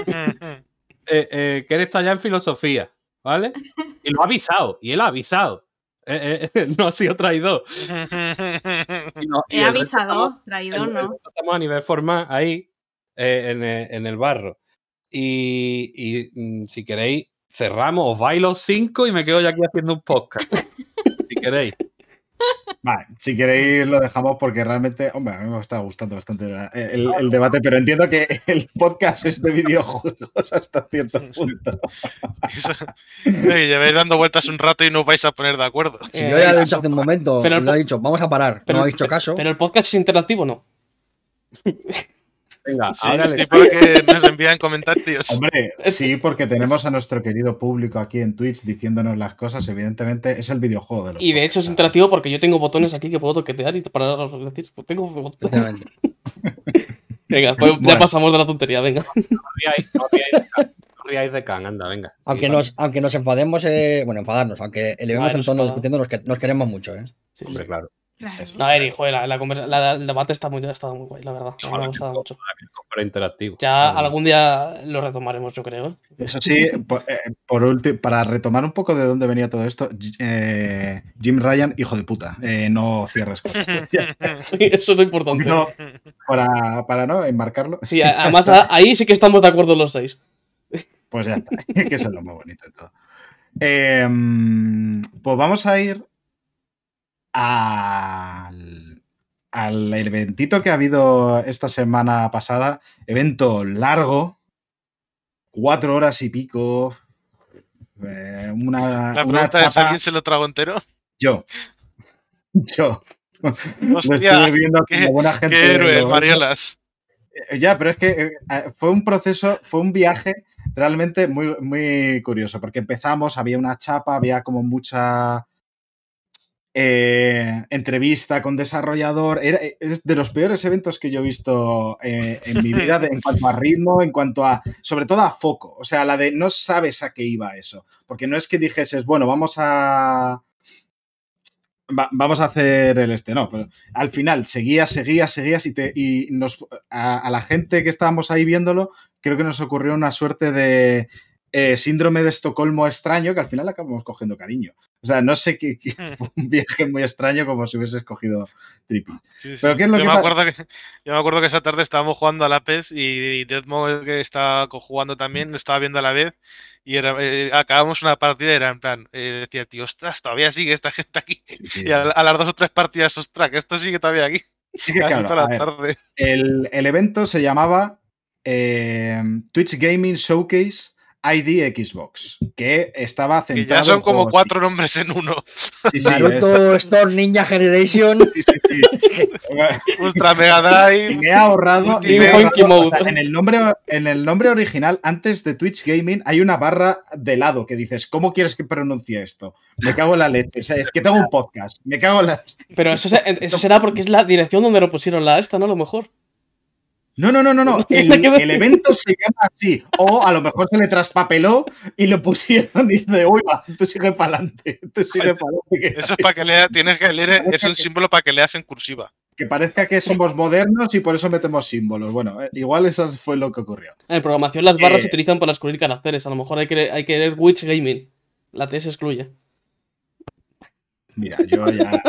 eh, eh, que él está ya en filosofía, ¿vale? (laughs) Y lo ha avisado, y él ha avisado. Eh, eh, (laughs) no ha sido traidor. (laughs) Y no- y
He avisado,
estamos-
traidor,
el-
¿no?
Estamos a nivel formal ahí, eh, en, el, en el barro. Y, y, mm, si queréis, cerramos, os vais los cinco y me quedo yo aquí haciendo un podcast. (laughs) si queréis.
Vale, si queréis lo dejamos porque realmente, hombre, a mí me está gustando bastante el, el debate, pero entiendo que el podcast es de videojuegos hasta cierto punto.
y lleváis dando vueltas un rato y no os vais a poner de acuerdo.
Si yo ya lo he dicho hace un momento, pero lo he dicho, vamos a parar, pero, no he dicho caso.
Pero el podcast es interactivo, ¿no? (laughs)
Venga, sí, ahora sí, porque nos envían comentarios.
Hombre, sí, porque tenemos a nuestro querido público aquí en Twitch diciéndonos las cosas. Evidentemente, es el videojuego de los
Y de hecho es interactivo porque yo tengo botones aquí que puedo toquetear y para decir, pues tengo botones. (laughs) venga, pues ya pasamos de la tontería, venga.
No ríais de Khan, anda, venga.
Aunque, nos, aunque nos enfademos, eh, bueno, enfadarnos, aunque elevemos el tono discutiendo, nos, nos queremos mucho, ¿eh?
Sí, Hombre, claro.
A ver, hijo, la, la, el debate está muy, ha estado muy guay, la verdad. me ha gustado mucho.
interactivo.
Ya algún día lo retomaremos, yo creo. ¿eh?
Eso sí, por, eh, último, para retomar un poco de dónde venía todo esto, eh, Jim Ryan, hijo de puta, no cierres cosas. (laughs)
sí, eso es lo importante.
No, para, para no enmarcarlo.
Sí, (laughs) además ahí sí que estamos de acuerdo los seis.
Pues ya está, (laughs) que eso es lo más bonito de todo. Em, pues vamos a ir al, al eventito que ha habido esta semana pasada. Evento largo, cuatro horas y pico. Eh, una,
La pregunta es: ¿alguien se lo tragó entero?
Yo. (laughs) Yo. (laughs)
Hostia, viendo qué, buena gente qué héroe, Mariolas.
Eh, ya, pero es que eh, fue un proceso, fue un viaje realmente muy, muy curioso, porque empezamos, había una chapa, había como mucha eh, entrevista con desarrollador. Era, eh, es de los peores eventos que yo he visto eh, en mi vida en cuanto a ritmo, en cuanto a, sobre todo a foco. O sea, la de no sabes a qué iba eso. Porque no es que dijeses, bueno, vamos a... vamos a hacer el este, no, pero al final seguías, seguías, seguías y, te, y nos, a la gente que estábamos ahí viéndolo, creo que nos ocurrió una suerte de eh, síndrome de Estocolmo extraño que al final acabamos cogiendo cariño. O sea, no sé qué, (laughs) un viaje muy extraño como si hubiese escogido Trippy.
Pero ¿qué es lo yo, que me acuerdo que, yo me acuerdo que esa tarde estábamos jugando a la PES y Deadmo, que estaba jugando también, lo estaba viendo a la vez y era, eh, acabamos una partida y era en plan, eh, decía, tío, ostras, todavía sigue esta gente aquí. y a, las dos o tres partidas, ostras, que esto sigue todavía aquí. (laughs)
el, el, evento se llamaba Twitch Gaming Showcase ID Xbox, que estaba centrado.
Que ya son como cuatro nombres en uno.
Naruto Store Ninja Generation. Sí, sí, (laughs)
Ultra Mega Drive.
Me he ahorrado. en, el nombre, en el nombre original, antes de Twitch Gaming, hay una barra de lado que dices: ¿Cómo quieres que pronuncie esto? Me cago en la leche. es que tengo un podcast. Me cago en la.
Pero eso, eso será porque es la dirección donde lo pusieron la esta, ¿no? A lo mejor.
No, no, no, no, no. El, evento se llama así. O a lo mejor se le traspapeló y lo pusieron y de uy, va, tú sigue para adelante. sigue para
adelante. Eso es para que leas, tienes que leer, es un símbolo para que leas en cursiva.
Que parezca que somos modernos y por eso metemos símbolos. Bueno, eh, igual eso fue lo que ocurrió.
En programación las barras se utilizan para excluir caracteres. A lo mejor hay que, hay que leer Witch Gaming. La T se excluye.
Mira, yo ya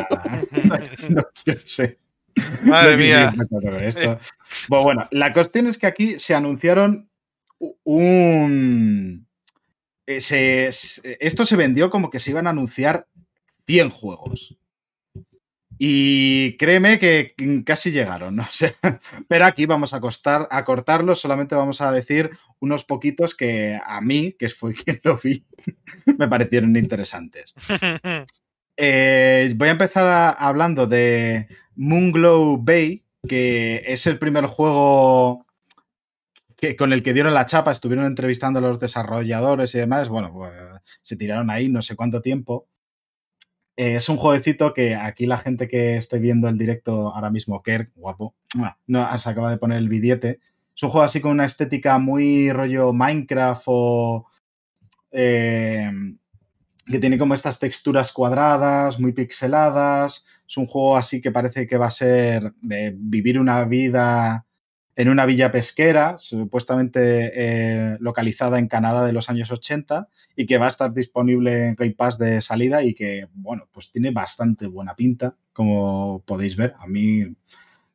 no sé. (laughs)
Madre mía. (laughs)
Bueno, la cuestión es que aquí se anunciaron un. Eh, esto se vendió como que se iban a anunciar 100 juegos. Y créeme que casi llegaron, (laughs) ¿no? pero aquí vamos a, costar, a cortarlos, solamente vamos a decir unos poquitos que a mí, que fue quien lo vi, me parecieron interesantes. Eh, voy a empezar hablando de Moonglow Bay, que es el primer juego que, con el que dieron la chapa, estuvieron entrevistando a los desarrolladores y demás. Bueno, pues, se tiraron ahí no sé cuánto tiempo. Eh, es un jueguecito que aquí la gente que esté viendo el directo ahora mismo, Kerk, guapo, no, se acaba de poner el billete. Es un juego así con una estética muy rollo Minecraft o eh, que tiene como estas texturas cuadradas, muy pixeladas. Es un juego así que parece que va a ser de vivir una vida en una villa pesquera, supuestamente eh, localizada en Canadá de los años 80 y que va a estar disponible en Game Pass de salida y que, bueno, pues tiene bastante buena pinta, como podéis ver. A mí,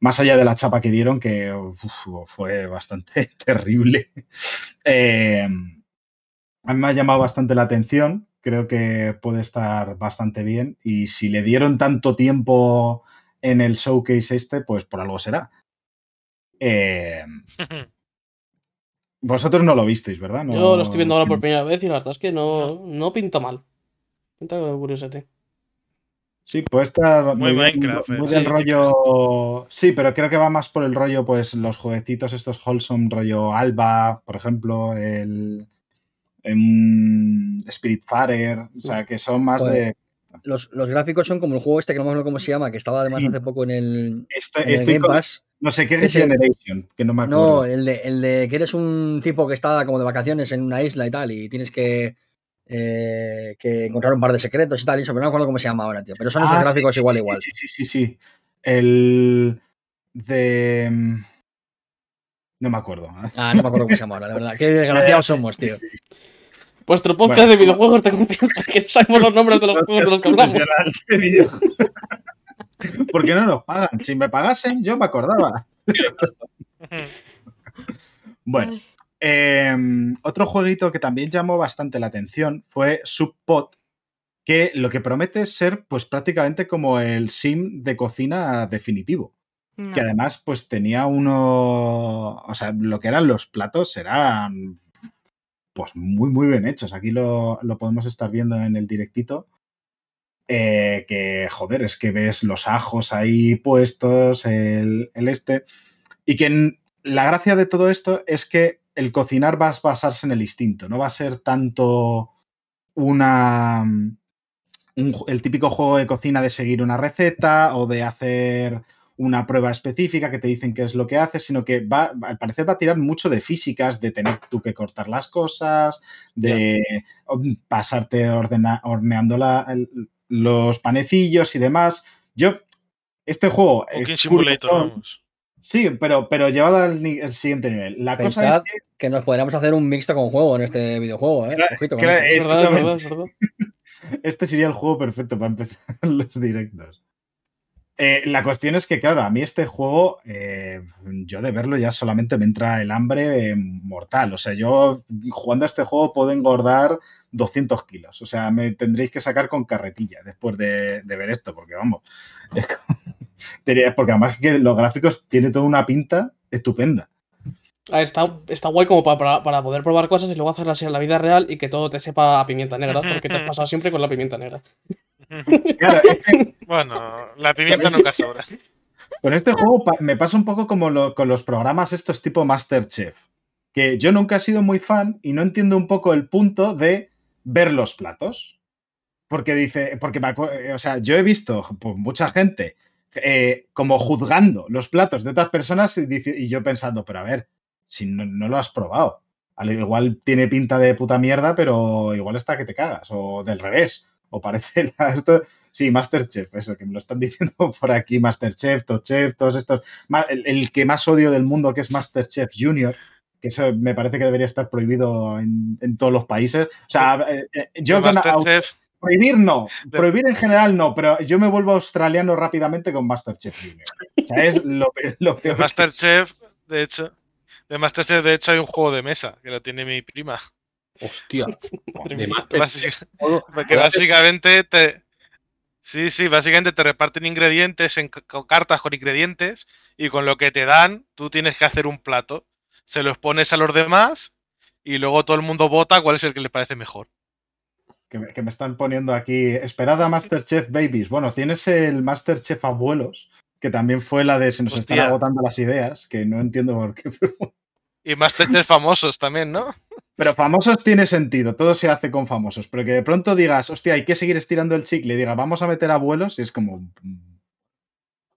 más allá de la chapa que dieron, que fue bastante (laughs) terrible, eh, a mí me ha llamado bastante la atención creo que puede estar bastante bien. Y si le dieron tanto tiempo en el showcase este, pues por algo será. Eh, (laughs) vosotros no lo visteis, ¿verdad? No-
Yo lo estoy viendo ahora por primera vez y la verdad es que no, no pinta mal. Pinta curiosete.
Sí, puede estar
Muy Minecraft,
muy del
Sí.
rollo. Sí, pero creo que va más por el rollo, pues los jueguecitos estos wholesome, rollo Alba, por ejemplo, el em, Spiritfarer, o sea, que son más
Joder.
de.
Los, los gráficos son como el juego este que no me acuerdo cómo se llama, que estaba además
Sí.
hace poco en el,
Estoy,
en el
estoy
Game
con-
Pass.
no sé qué
Ese-
Generation, que no me acuerdo.
No, el de, el de que eres un tipo que está como de vacaciones en una isla y tal, y tienes que, eh, que encontrar un par de secretos y tal, y eso, pero no me acuerdo cómo se llama ahora, tío. Pero son esos
Ah,
gráficos
sí,
igual,
sí,
igual.
Sí, sí, sí, sí. El de. mm, No me acuerdo.
Ah, no me acuerdo cómo se llama ahora, de verdad. Qué desgraciados (laughs) somos, tío.
Vuestro podcast
Bueno.
de videojuegos de confianza, que no sabemos los nombres de los juegos de los que hablamos.
Profesional de videojuegos. ¿Por qué no nos pagan? Si me pagasen, yo me acordaba. Bueno, eh, otro jueguito que también llamó bastante la atención fue Subpot, que lo que promete es ser pues prácticamente como el sim de cocina definitivo.
no.
Que además pues tenía uno, o sea, lo que eran los platos eran pues muy muy bien hechos. Aquí lo, lo podemos estar viendo en el directito. Eh, que joder, es que ves los ajos ahí puestos, el, el este. Y que la gracia de todo esto es que el cocinar va a basarse en el instinto, no va a ser tanto una. el típico juego de cocina de seguir una receta o de hacer una prueba específica que te dicen qué es lo que haces, sino que va, al parecer va a tirar mucho de físicas, de tener tú que cortar las cosas, de pasarte ordena- horneando la- el- los panecillos y demás. Yo, este juego... es
Simulator, vamos.
Sí, pero, pero llevado al, siguiente nivel. La cosa
Pensad
es que,
que nos podríamos hacer un mixto con juego en este videojuego, ¿eh?
Claro,
Ojito
claro, (laughs) este sería el juego perfecto para empezar (laughs) los directos. Eh, la cuestión es que, claro, a mí este juego, eh, yo de verlo ya solamente me entra el hambre eh, mortal. O sea, yo jugando a este juego puedo engordar 200 kilos. O sea, me tendréis que sacar con carretilla después de, de ver esto, porque vamos. es (laughs) como- tenía- porque además que los gráficos tiene toda una pinta estupenda.
Está, está guay como para, para, para poder probar cosas y luego hacerlas en la vida real y que todo te sepa a pimienta negra, (laughs) porque te has pasado siempre con la pimienta negra.
Claro,
Bueno, la pimienta nunca sobra.
Con este juego me pasa un poco como lo- con los programas estos tipo Masterchef, que yo nunca he sido muy fan y no entiendo un poco el punto de ver los platos. Porque dice, porque me eh, o sea, yo he visto pues, mucha gente eh, como juzgando los platos de otras personas y, dice- y yo pensando, pero a ver, si no, no lo has probado. Al igual tiene pinta de puta mierda, pero igual está que te cagas. O del revés. O parece la- esto- Sí, Masterchef, eso, que me lo están (laughs) diciendo por aquí, Masterchef, Top Chef, todos estos. El, el que más odio del mundo, que es Masterchef Junior, que eso me parece que debería estar prohibido en, en todos los países. O sea, eh, eh, yo con
Masterchef,
prohibir no, prohibir en general no, pero yo me vuelvo australiano rápidamente con Masterchef Junior. O sea, es lo, (laughs) lo peor.
Masterchef, de hecho, de Masterchef, de hecho, hay un juego de mesa que lo tiene mi prima.
Hostia. (laughs) De (laughs)
Porque básicamente te. Sí, sí, básicamente te reparten ingredientes en con cartas con ingredientes y con lo que te dan, tú tienes que hacer un plato. Se los pones a los demás y luego todo el mundo vota cuál es el que le parece mejor.
que, me, que me están poniendo aquí. Esperad a Masterchef Babies. Bueno, tienes el Masterchef Abuelos, que también fue la de se nos están
Hostia.
agotando las ideas, que no entiendo por qué. Pero,
Y Masterchef famosos también, ¿no?
Pero famosos tiene sentido, todo se hace con famosos. Pero que de pronto digas, hostia, hay que seguir estirando el chicle y diga, vamos a meter abuelos, y es como. mm,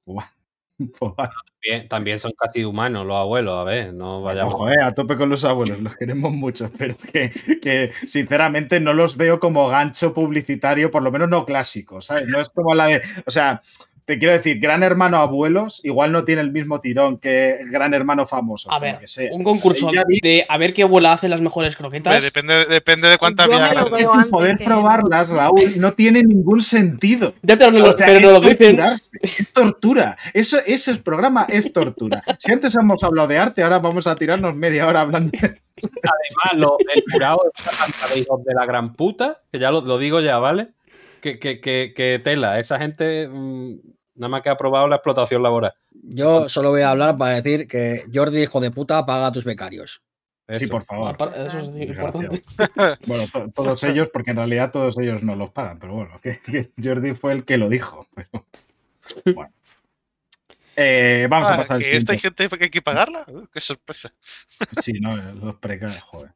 (laughs) vale.
También, también son casi humanos los abuelos, a ver, no vayamos.
Ojo, eh, a tope con los abuelos, los queremos mucho, (laughs) pero que, que, sinceramente no los veo como gancho publicitario, por lo menos no clásico, ¿sabes? No es como la de, o sea, te quiero decir, Gran Hermano Abuelos igual no tiene el mismo tirón que Gran Hermano Famoso.
A
como
ver,
que sea.
un concurso
vi-
de a ver qué abuela hace las mejores croquetas.
depende, depende de cuántas Viagra
poder
que-
probarlas, Raúl, no tiene ningún sentido.
Ya, pero, no lo-
O sea,
pero
es
no lo dicen.
es tortura. Eso, ese programa es tortura. Si antes hemos hablado de arte, ahora vamos a tirarnos media hora hablando de...
Además, lo- el jurado es una de la gran puta, que ya lo, lo digo ya, ¿vale? Que, que, que, que tela, esa gente mm, nada más que ha aprobado la explotación laboral.
Yo solo voy a hablar para decir que Jordi, hijo de puta, paga a tus becarios.
Sí, por favor.
Apar- Eso es importante. (laughs)
Bueno, to- todos ellos, porque en realidad todos ellos no los pagan, pero bueno, que, que Jordi fue el que lo dijo. pero- (laughs) bueno. Eh, vamos a
Ah,
pasar al
que esta hay
siguiente.
gente que hay que pagarla. Uh, qué sorpresa.
Sí, no, los precarios, joder.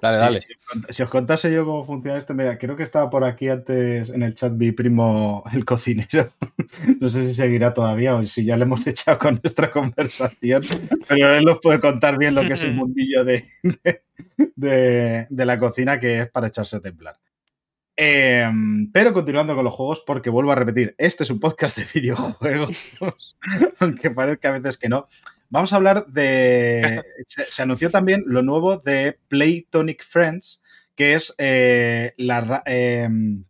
Dale,
Sí,
dale.
Si, os cont- si os contase yo cómo funciona esto, mira, creo que estaba por aquí antes en el chat mi primo, (laughs) el cocinero. (laughs) No sé si seguirá todavía o si ya le hemos (laughs) echado con nuestra conversación, pero él nos puede contar bien lo que es el mundillo de, de, de- de la cocina, que es para echarse a temblar. Em, pero continuando con los juegos, porque vuelvo a repetir, este es un podcast de videojuegos, aunque parezca a veces que no. Vamos a hablar de. (laughs) Se, se anunció también lo nuevo de Playtonic Friends, que es eh, la, em,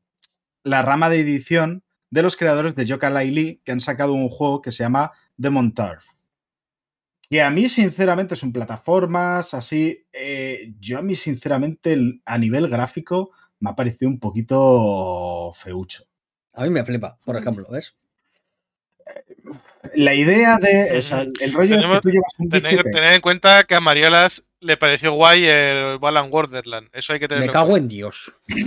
la rama de edición de los creadores de Yooka-Laylee, Lee, que han sacado un juego que se llama Demon Turf. Que a mí, sinceramente, son plataformas así. eh, yo, a mí, sinceramente, a nivel gráfico, me ha parecido un poquito feucho.
A mí me flipa, por ejemplo, ¿ves?
La idea de. o sea, el rollo es que
Tenemos-
tú llevas un
Tened,
bichete.
tened en cuenta que a Mariolas le pareció guay el Balan Wonderland. Eso hay que tener
Me cago en Dios. (laughs)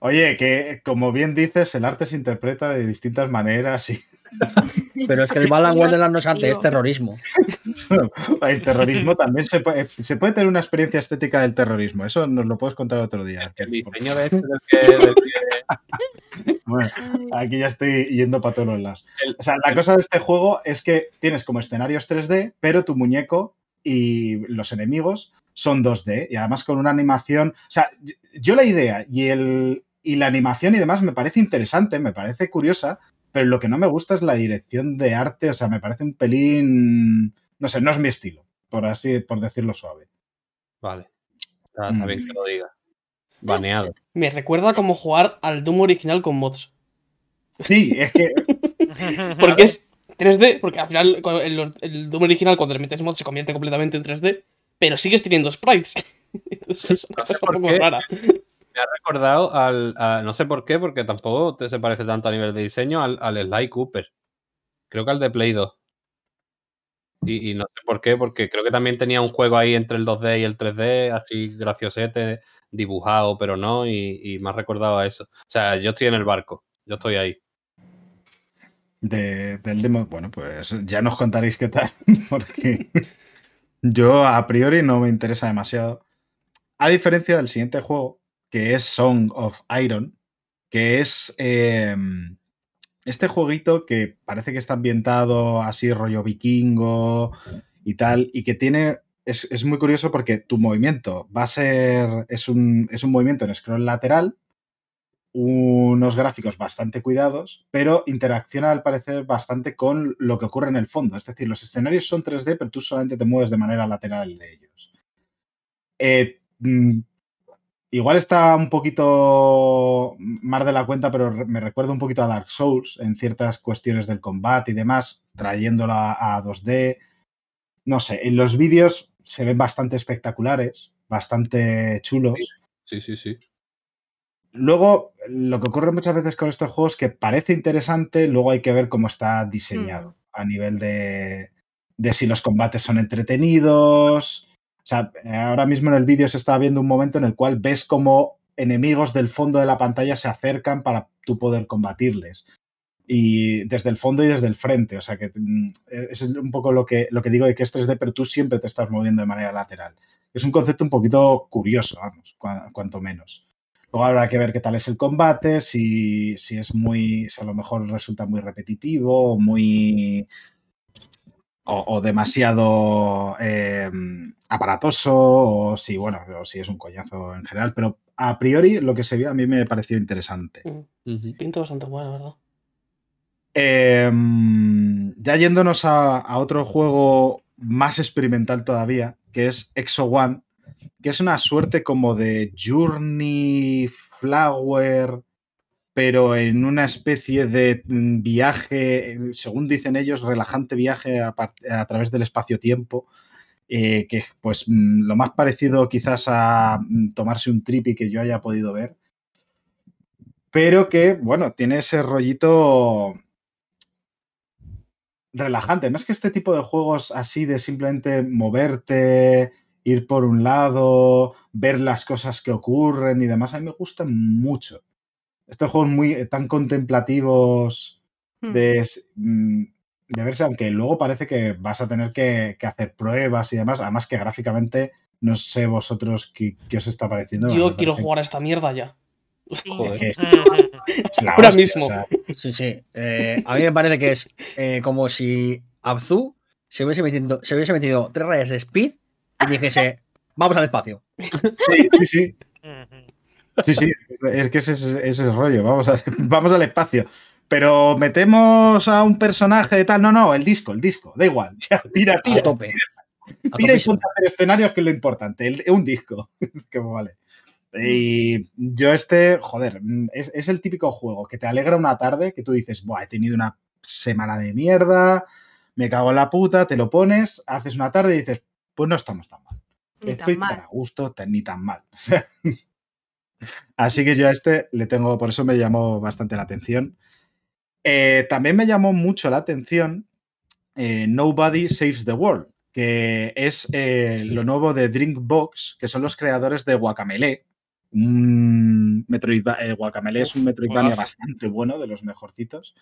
Oye, que como bien dices, el arte se interpreta de distintas maneras y (laughs)
Pero es que el Balan Wonderland no es arte, es terrorismo. (laughs)
el terrorismo también se puede, se puede tener una experiencia estética del terrorismo. Eso nos lo puedes contar otro día.
El diseño de este del que, del que- (laughs)
Bueno, aquí ya estoy yendo para todos los lados. O sea, la cosa de este juego es que tienes como escenarios 3D, pero tu muñeco y los enemigos son 2D y además con una animación. O sea, yo la idea y, el, y la animación y demás me parece interesante, me parece curiosa, pero lo que no me gusta es la dirección de arte. O sea, me parece un pelín. No sé, no es mi estilo, por así, por decirlo suave.
Vale. Está, está bien que lo diga. Baneado.
Me recuerda como jugar al Doom original con mods.
Sí, es que (laughs)
Porque es 3D, porque al final el, el Doom original cuando le metes mods se convierte completamente en 3D, pero sigues teniendo sprites. (laughs) Entonces es una cosa
por
un poco
qué.
rara.
Me ha recordado al. no sé por qué, porque tampoco te se parece tanto a nivel de diseño al, Sly Cooper. Creo que al de Play 2. Y, no sé por qué, porque creo que también tenía un juego ahí entre el 2D y el 3D, así graciosete, dibujado, pero no, y, y me ha recordado a eso. O sea, yo estoy en el barco, yo estoy ahí.
de- del demo, bueno, pues ya nos contaréis qué tal, (laughs) porque yo a priori no me interesa demasiado. A diferencia del siguiente juego, que es Song of Iron, que es eh, este jueguito que parece que está ambientado así rollo vikingo y tal, y que tiene... Es, es muy curioso porque tu movimiento va a ser... Es un, es un movimiento en scroll lateral, unos gráficos bastante cuidados, pero interacciona al parecer bastante con lo que ocurre en el fondo. Es decir, los escenarios son 3D, pero tú solamente te mueves de manera lateral de ellos. Eh, mm, igual está un poquito más de la cuenta, pero me recuerda un poquito a Dark Souls en ciertas cuestiones del combate y demás, trayéndolo a, a 2D. No sé, en los vídeos se ven bastante espectaculares, bastante chulos.
Sí, sí, sí.
Luego, lo que ocurre muchas veces con estos juegos es que parece interesante, luego hay que ver cómo está diseñado a nivel de, de si los combates son entretenidos. O sea, ahora mismo en el vídeo se está viendo un momento en el cual ves cómo enemigos del fondo de la pantalla se acercan para tú poder combatirles. Y desde el fondo y desde el frente. O sea, que mm, es un poco lo que, lo que digo de que es 3D, pero tú siempre te estás moviendo de manera lateral. Es un concepto un poquito curioso, vamos, cua- cuanto menos. Luego habrá que ver qué tal es el combate, si, si es muy, si a lo mejor resulta muy repetitivo muy o, o demasiado eh, aparatoso o si, bueno, o si es un coñazo en general, pero a priori lo que se vio a mí me pareció interesante.
Mm, pinta bastante bueno, ¿verdad?
Em, ya yéndonos a, a, otro juego más experimental todavía, que es Exo One, que es una suerte como de Journey Flower, pero en una especie de mm, viaje, según dicen ellos, relajante viaje a, través del espacio-tiempo. Eh, que pues mm, lo más parecido quizás a mm, tomarse un trip y que yo haya podido ver. Pero que, bueno, tiene ese rollito relajante. Es que este tipo de juegos así de simplemente moverte, ir por un lado, ver las cosas que ocurren y demás, a mí me gustan mucho. Estos juegos muy eh, tan contemplativos
Hmm.
de, mm, de verse, aunque luego parece que vas a tener que, que hacer pruebas y demás, además que gráficamente no sé vosotros qué, qué os está pareciendo.
Yo quiero
parece
jugar a esta mierda ya. (laughs)
Joder.
que es- (laughs) (laughs) es la
Ahora
hostia,
mismo.
o sea,
Sí, sí. Eh, a mí me parece que es eh, como si Abzu se hubiese, metido, se hubiese metido tres rayas de speed y dijese, vamos al espacio.
sí, sí, sí. Sí, sí, es que ese es ese es el rollo. Vamos, a- (laughs) vamos al espacio. Pero metemos a un personaje de tal. No, no, el disco, el disco. Da igual. (laughs) Ya, tira,
A
tira.
tope. A
Tira y ponte a hacer escenarios, que es lo importante. el- un disco. (laughs) que vale. Y yo este, joder, es, es el típico juego que te alegra una tarde, que tú dices, Buah, he tenido una semana de mierda, me cago en la puta, te lo pones, haces una tarde y dices, pues no estamos tan mal.
Ni
Estoy
tan mal.
para gusto, ni tan mal. Así que yo a este le tengo, por eso me llamó bastante la atención. Eh, también me llamó mucho la atención eh, Nobody Saves the World, que es eh, lo nuevo de Drinkbox, que son los creadores de Guacamele. Un Guacamele es un Metroidvania bastante bueno, de los mejorcitos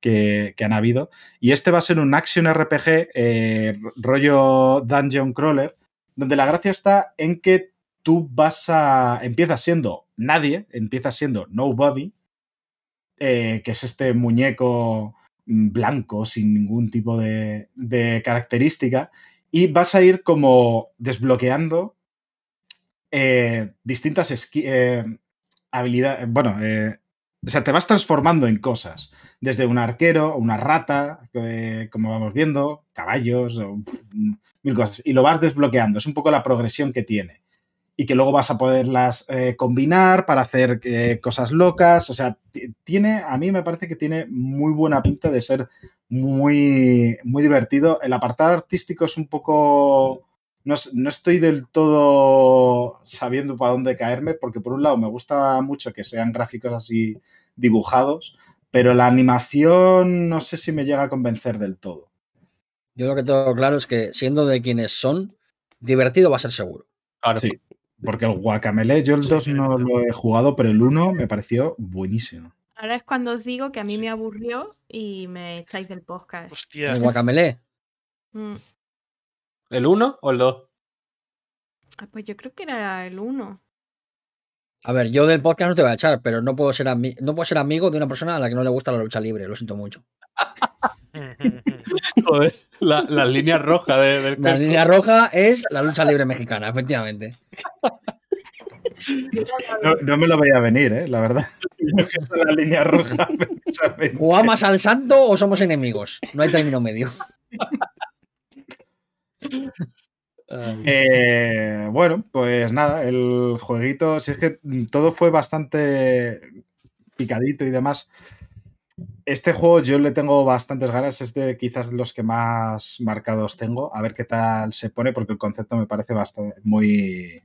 que, que han habido. Y este va a ser un action RPG eh, rollo dungeon crawler, donde la gracia está en que tú vas a. empiezas siendo nadie, empiezas siendo nobody, eh, que es este muñeco mm, blanco sin ningún tipo de, de característica, y vas a ir como desbloqueando eh, distintas eh, habilidades. Bueno, o sea, te vas transformando en cosas. Desde un arquero, una rata, como vamos viendo, caballos, pff, mil cosas. Y lo vas desbloqueando. Es un poco la progresión que tiene. Y que luego vas a poderlas eh, combinar para hacer eh, cosas locas. O sea, ti- tiene, a mí me parece que tiene muy buena pinta de ser muy, muy divertido. El apartado artístico es un poco. No, no estoy del todo sabiendo para dónde caerme, porque por un lado me gusta mucho que sean gráficos así dibujados, pero la animación no sé si me llega a convencer del todo.
Yo lo que tengo claro es que siendo de quienes son, divertido va a ser seguro.
Claro.
Sí. Porque el Guacamele, yo el 2 no lo he jugado, pero el 1 me pareció buenísimo.
Ahora es cuando os digo que a mí
Sí.
me aburrió y me echáis del podcast.
Hostia.
El guacamele.
Mm.
¿El 1 o el 2?
Ah, pues yo creo que era el 1.
A ver, yo del podcast no te voy a echar, pero no puedo ser, ami- no puedo ser amigo de una persona a la que no le gusta la lucha libre, lo siento mucho. (laughs)
Joder, la- las líneas rojas de- del
La
cuerpo.
línea roja es la lucha libre mexicana, efectivamente.
No, no me lo veía venir, ¿eh? la verdad. (laughs) Es la línea roja. (laughs)
O amas al santo o somos enemigos. No hay término medio.
Eh, bueno, pues nada, el jueguito, si es que todo fue bastante picadito y demás. Este juego yo le tengo bastantes ganas, es de quizás los que más marcados tengo. A ver qué tal se pone, porque el concepto me parece bastante muy,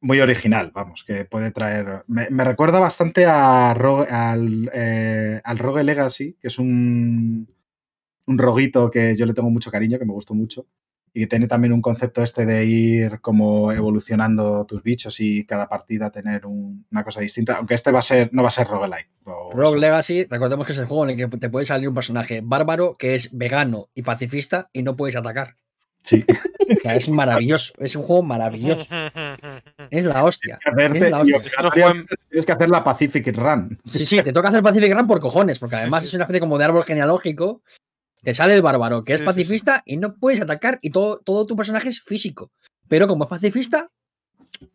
muy original, vamos, que puede traer. Me, recuerda bastante a al, eh, al Rogue Legacy, que es un, un roguito que yo le tengo mucho cariño, que me gustó mucho. Y que tiene también un concepto este de ir como evolucionando tus bichos y cada partida tener un- una cosa distinta. Aunque este va a ser, no va a ser roguelike. o-
Rogue Legacy, recordemos que es el juego en el que te puede salir un personaje bárbaro que es vegano y pacifista y no puedes atacar.
Sí. (laughs)
O sea, es maravilloso, es un juego maravilloso. Es la hostia.
Hacerte-
Es la
y
hostia.
obligatoriamente tienes que hacer la Pacific Run.
Sí, sí, te toca hacer Pacific Run por cojones, porque además
sí.
es una especie como de árbol genealógico. Te sale el bárbaro, que es
Sí, sí, sí.
pacifista y no puedes atacar y todo, todo tu personaje es físico. Pero como es pacifista,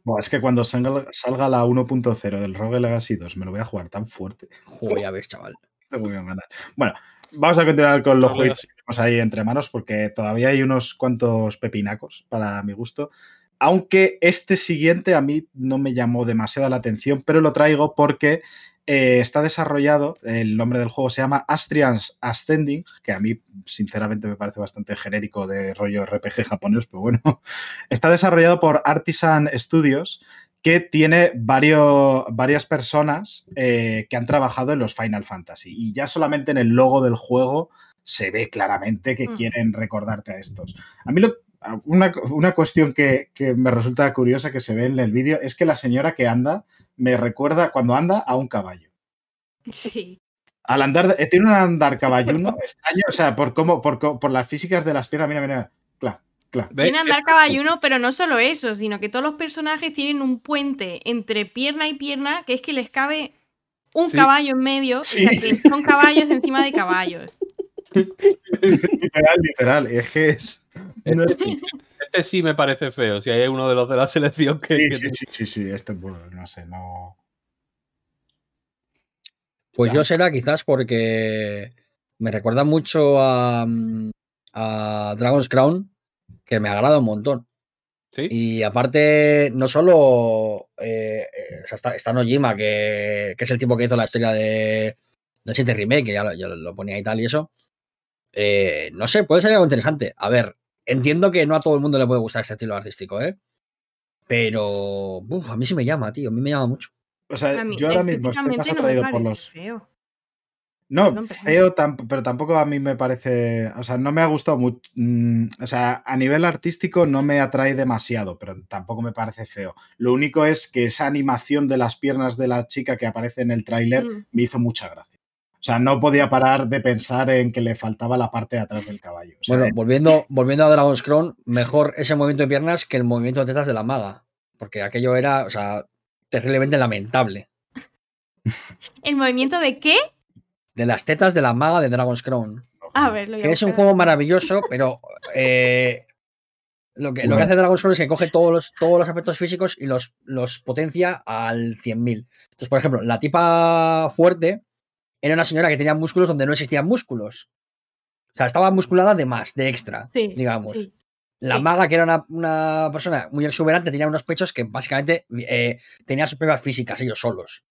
Buah, es que cuando salga, salga la 1.0 del Rogue Legacy 2 me lo voy a jugar tan fuerte.
Joder, ya ves, chaval. (laughs)
Tengo muy ganas. Bueno, vamos a continuar con los juegos que tenemos ahí entre manos porque todavía hay unos cuantos pepinacos para mi gusto. Aunque este siguiente a mí no me llamó demasiado la atención, pero lo traigo porque eh, está desarrollado, el nombre del juego se llama Astrians Ascending, que a mí sinceramente me parece bastante genérico de rollo RPG japonés, pero bueno, (laughs) está desarrollado por Artisan Studios, que tiene varios, varias personas eh, que han trabajado en los Final Fantasy. Y ya solamente en el logo del juego se ve claramente que
Mm.
quieren recordarte a estos. A mí lo- una, una cuestión que, que me resulta curiosa que se ve en el vídeo es que la señora que anda me recuerda cuando anda a un caballo.
Sí.
Al andar, eh, tiene un andar caballuno (laughs) extraño, o sea, por cómo, por, por las físicas de las piernas, mira, mira, claro, claro.
Tiene andar caballuno, pero no solo eso, sino que todos los personajes tienen un puente entre pierna y pierna que es que les cabe un
Sí.
caballo en medio, o sea, que son caballos encima de caballos. (laughs)
Literal, literal, es que es... no es-
Este sí me parece feo. Si hay uno de los de la selección que.
Sí,
que-
sí, sí, sí, sí, este, bueno, no sé, no...
Pues yo será quizás porque me recuerda mucho a, mm, a Dragon's Crown, que me agrada un montón.
Sí.
Y aparte, no solo eh, eh, o sea, está, está Nojima, que, que es el tipo que hizo la historia de, del 7 Remake, que ya lo, ya lo ponía y tal y eso. Eh, no sé, puede ser algo interesante. A ver, entiendo que no a todo el mundo le puede gustar este estilo artístico, ¿eh? Pero uf, a mí sí me llama, tío, a mí me llama mucho.
O sea,
mí,
yo ahora mismo estoy más
no
atraído por los...
feo.
No,
perdón.
feo, tam- pero tampoco a mí me parece, o sea, no me ha gustado mucho, mm, o sea, a nivel artístico no me atrae demasiado, pero tampoco me parece feo. Lo único es que esa animación de las piernas de la chica que aparece en el tráiler
Mm.
me hizo mucha gracia. O sea, no podía parar de pensar en que le faltaba la parte de atrás del caballo. O sea,
Bueno, volviendo, volviendo a Dragon's Crown, mejor ese movimiento de piernas que el movimiento de tetas de la maga. Porque aquello era, o sea, terriblemente lamentable. (laughs)
¿El movimiento de qué?
De las tetas de la maga de Dragon's Crown.
A ver, lo
Que es un juego maravilloso, pero (laughs) eh, lo, que, lo que hace Dragon's Crown es que coge todos los, todos los efectos físicos y los, los potencia al 100.000. Entonces, por ejemplo, la tipa fuerte era una señora que tenía músculos donde no existían músculos. O sea, estaba musculada de más, de extra,
Sí,
digamos.
sí.
La
Sí.
maga, que era una, una persona muy exuberante, tenía unos pechos que básicamente eh, tenía sus pruebas físicas ellos solos.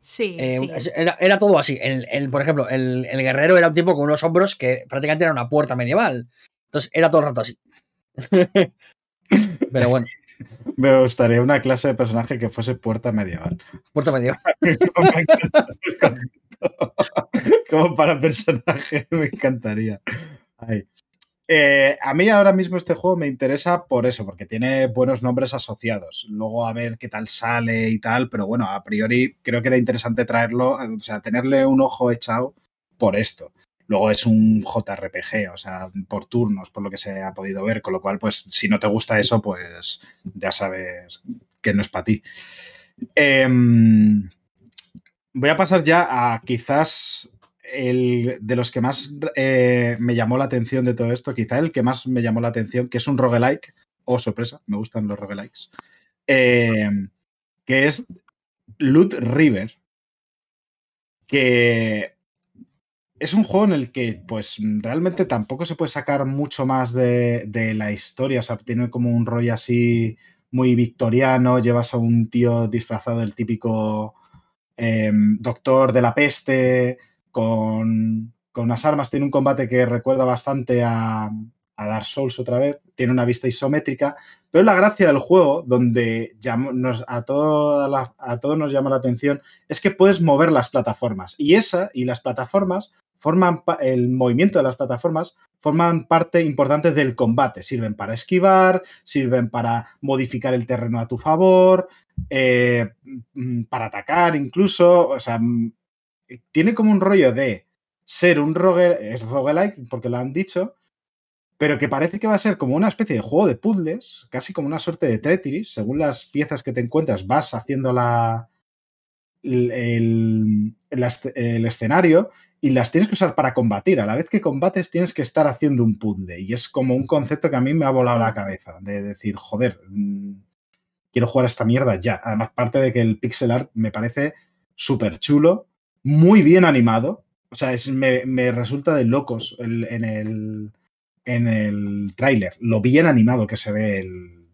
Sí,
Eh,
sí.
era, era todo así. El, el- por ejemplo, el, el guerrero era un tipo con unos hombros que prácticamente era una puerta medieval. Entonces era todo el rato así. (laughs) Pero bueno, (laughs)
me gustaría una clase de personaje que fuese puerta medieval.
puerta medieval. (laughs) (laughs)
Como para personaje, (laughs) me encantaría. Ay. Eh, a mí ahora mismo este juego me interesa por eso, porque tiene buenos nombres asociados. Luego a ver qué tal sale y tal, pero bueno, a priori creo que era interesante traerlo, o sea, tenerle un ojo echado por esto. Luego es un JRPG, o sea, por turnos, por lo que se ha podido ver, con lo cual, pues, si no te gusta eso, pues ya sabes que no es para ti. Em, voy a pasar ya a quizás el de los que más eh, me llamó la atención de todo esto, quizá el que más me llamó la atención, que es un roguelike, oh sorpresa, me gustan los roguelikes, em, que es Loot River, que es un juego en el que pues realmente tampoco se puede sacar mucho más de, de la historia, o sea, tiene como un rollo así muy victoriano, llevas a un tío disfrazado del típico em, doctor de la peste, con, con unas armas, tiene un combate que recuerda bastante a, a Dark Souls otra vez, tiene una vista isométrica, pero la gracia del juego, donde nos, a, a todos nos llama la atención, es que puedes mover las plataformas. Y esa y las plataformas forman, el movimiento de las plataformas forman parte importante del combate. Sirven para esquivar, sirven para modificar el terreno a tu favor, eh, mm, para atacar incluso. O sea, mm, tiene como un rollo de ser un rogue, es roguelike, porque lo han dicho, pero que parece que va a ser como una especie de juego de puzzles, casi como una suerte de Tetris. Según las piezas que te encuentras, vas haciendo la, el, el escenario y las tienes que usar para combatir. A la vez que combates, tienes que estar haciendo un puzzle. Y es como un concepto que a mí me ha volado la cabeza, de decir, joder, mm, quiero jugar a esta mierda ya. Además, parte de que el pixel art me parece súper chulo, muy bien animado. O sea, es, me, me resulta de locos el- en el, en el tráiler, lo bien animado que se ve el,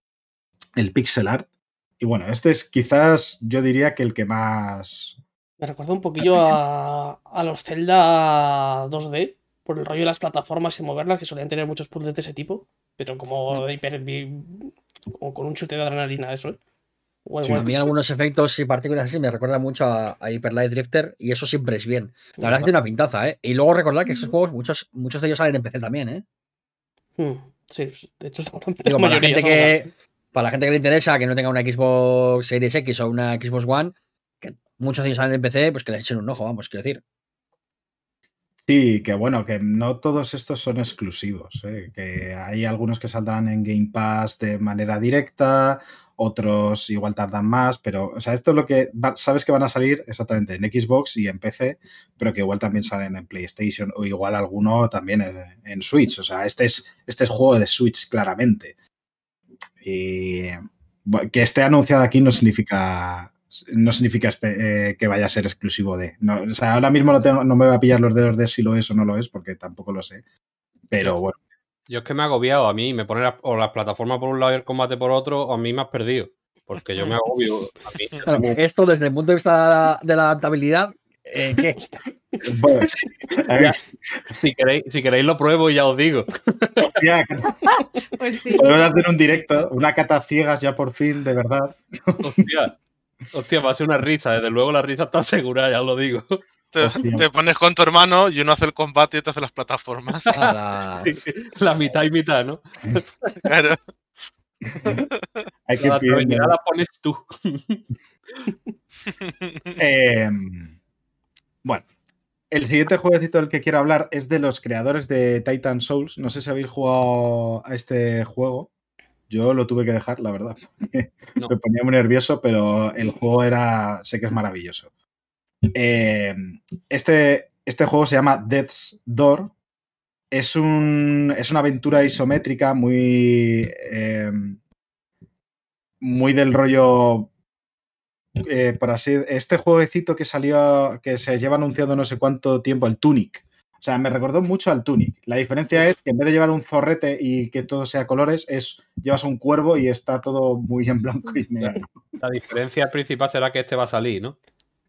el pixel art. Y bueno, este es quizás, yo diría que el que más...
Me recuerda un poquillo a, a los Zelda 2D, por el rollo de las plataformas y moverlas, que solían tener muchos puzzles de ese tipo, pero como de hiper. como con un chute de adrenalina, eso, ¿eh? Guay,
Sí.
A mí algunos efectos y partículas así me recuerdan mucho a, a Hyper Light Drifter y eso siempre es bien. La verdad es que tiene una pintaza, ¿eh? Y luego recordar que estos juegos, muchos, muchos de ellos salen en PC también, ¿eh?
Hmm, Sí, de hecho, (laughs)
Digo, para la, gente que, para la gente que le interesa, que no tenga una Xbox Series X o una Xbox One, muchos de ellos salen en PC, pues que les echen un ojo, vamos, quiero decir.
Sí, que bueno, que no todos estos son exclusivos, ¿eh? que hay algunos que saldrán en Game Pass de manera directa, otros igual tardan más, pero, o sea, esto es lo que sabes que van a salir exactamente en Xbox y en PC, pero que igual también salen en PlayStation o igual alguno también en, Switch, o sea, este es, este es juego de Switch claramente. Y que esté anunciado aquí no significa no significa eh, que vaya a ser exclusivo de. No, o sea, ahora mismo no, tengo, no me voy a pillar los dedos de si lo es o no lo es, porque tampoco lo sé. Pero
Yo-
bueno,
Yo es que me he agobiado. A mí me ponen la- o las plataformas por un lado y el combate por otro, o a mí me has perdido. Porque yo me (laughs) agobio. A mí,
Claro, esto desde el punto de vista de la adaptabilidad, eh, ¿qué? (laughs)
bueno,
si, queréis, si queréis lo pruebo y ya os digo.
hostia, (laughs)
Pues sí.
podemos hacer un directo, una cata ciegas ya por fin, de verdad.
Hostia. Hostia, va a ser una risa. Desde luego la risa está segura, ya os lo digo.
Te, pones con tu hermano y uno hace el combate y otro hace las plataformas. (laughs)
La- (laughs)
La mitad y mitad, ¿no?
Claro.
Hay que
La adaptabilidad la pones tú.
Eh, bueno, el siguiente jueguecito del que quiero hablar es de los creadores de Titan Souls. No sé si habéis jugado a este juego. Yo lo tuve que dejar, la verdad. (laughs)
No.
Me ponía muy nervioso, pero el juego era. sé que es maravilloso. Eh, este, este juego se llama Death's Door. Es, un, es una aventura isométrica muy. eh, muy del rollo eh, por así, este jueguecito que salió, que se lleva anunciado no sé cuánto tiempo, el Tunic. O sea, me recordó mucho al Tunic. La diferencia es que en vez de llevar un zorrete y que todo sea colores, es llevas un cuervo y está todo muy en blanco y negro.
La diferencia principal será que este va a salir, ¿no?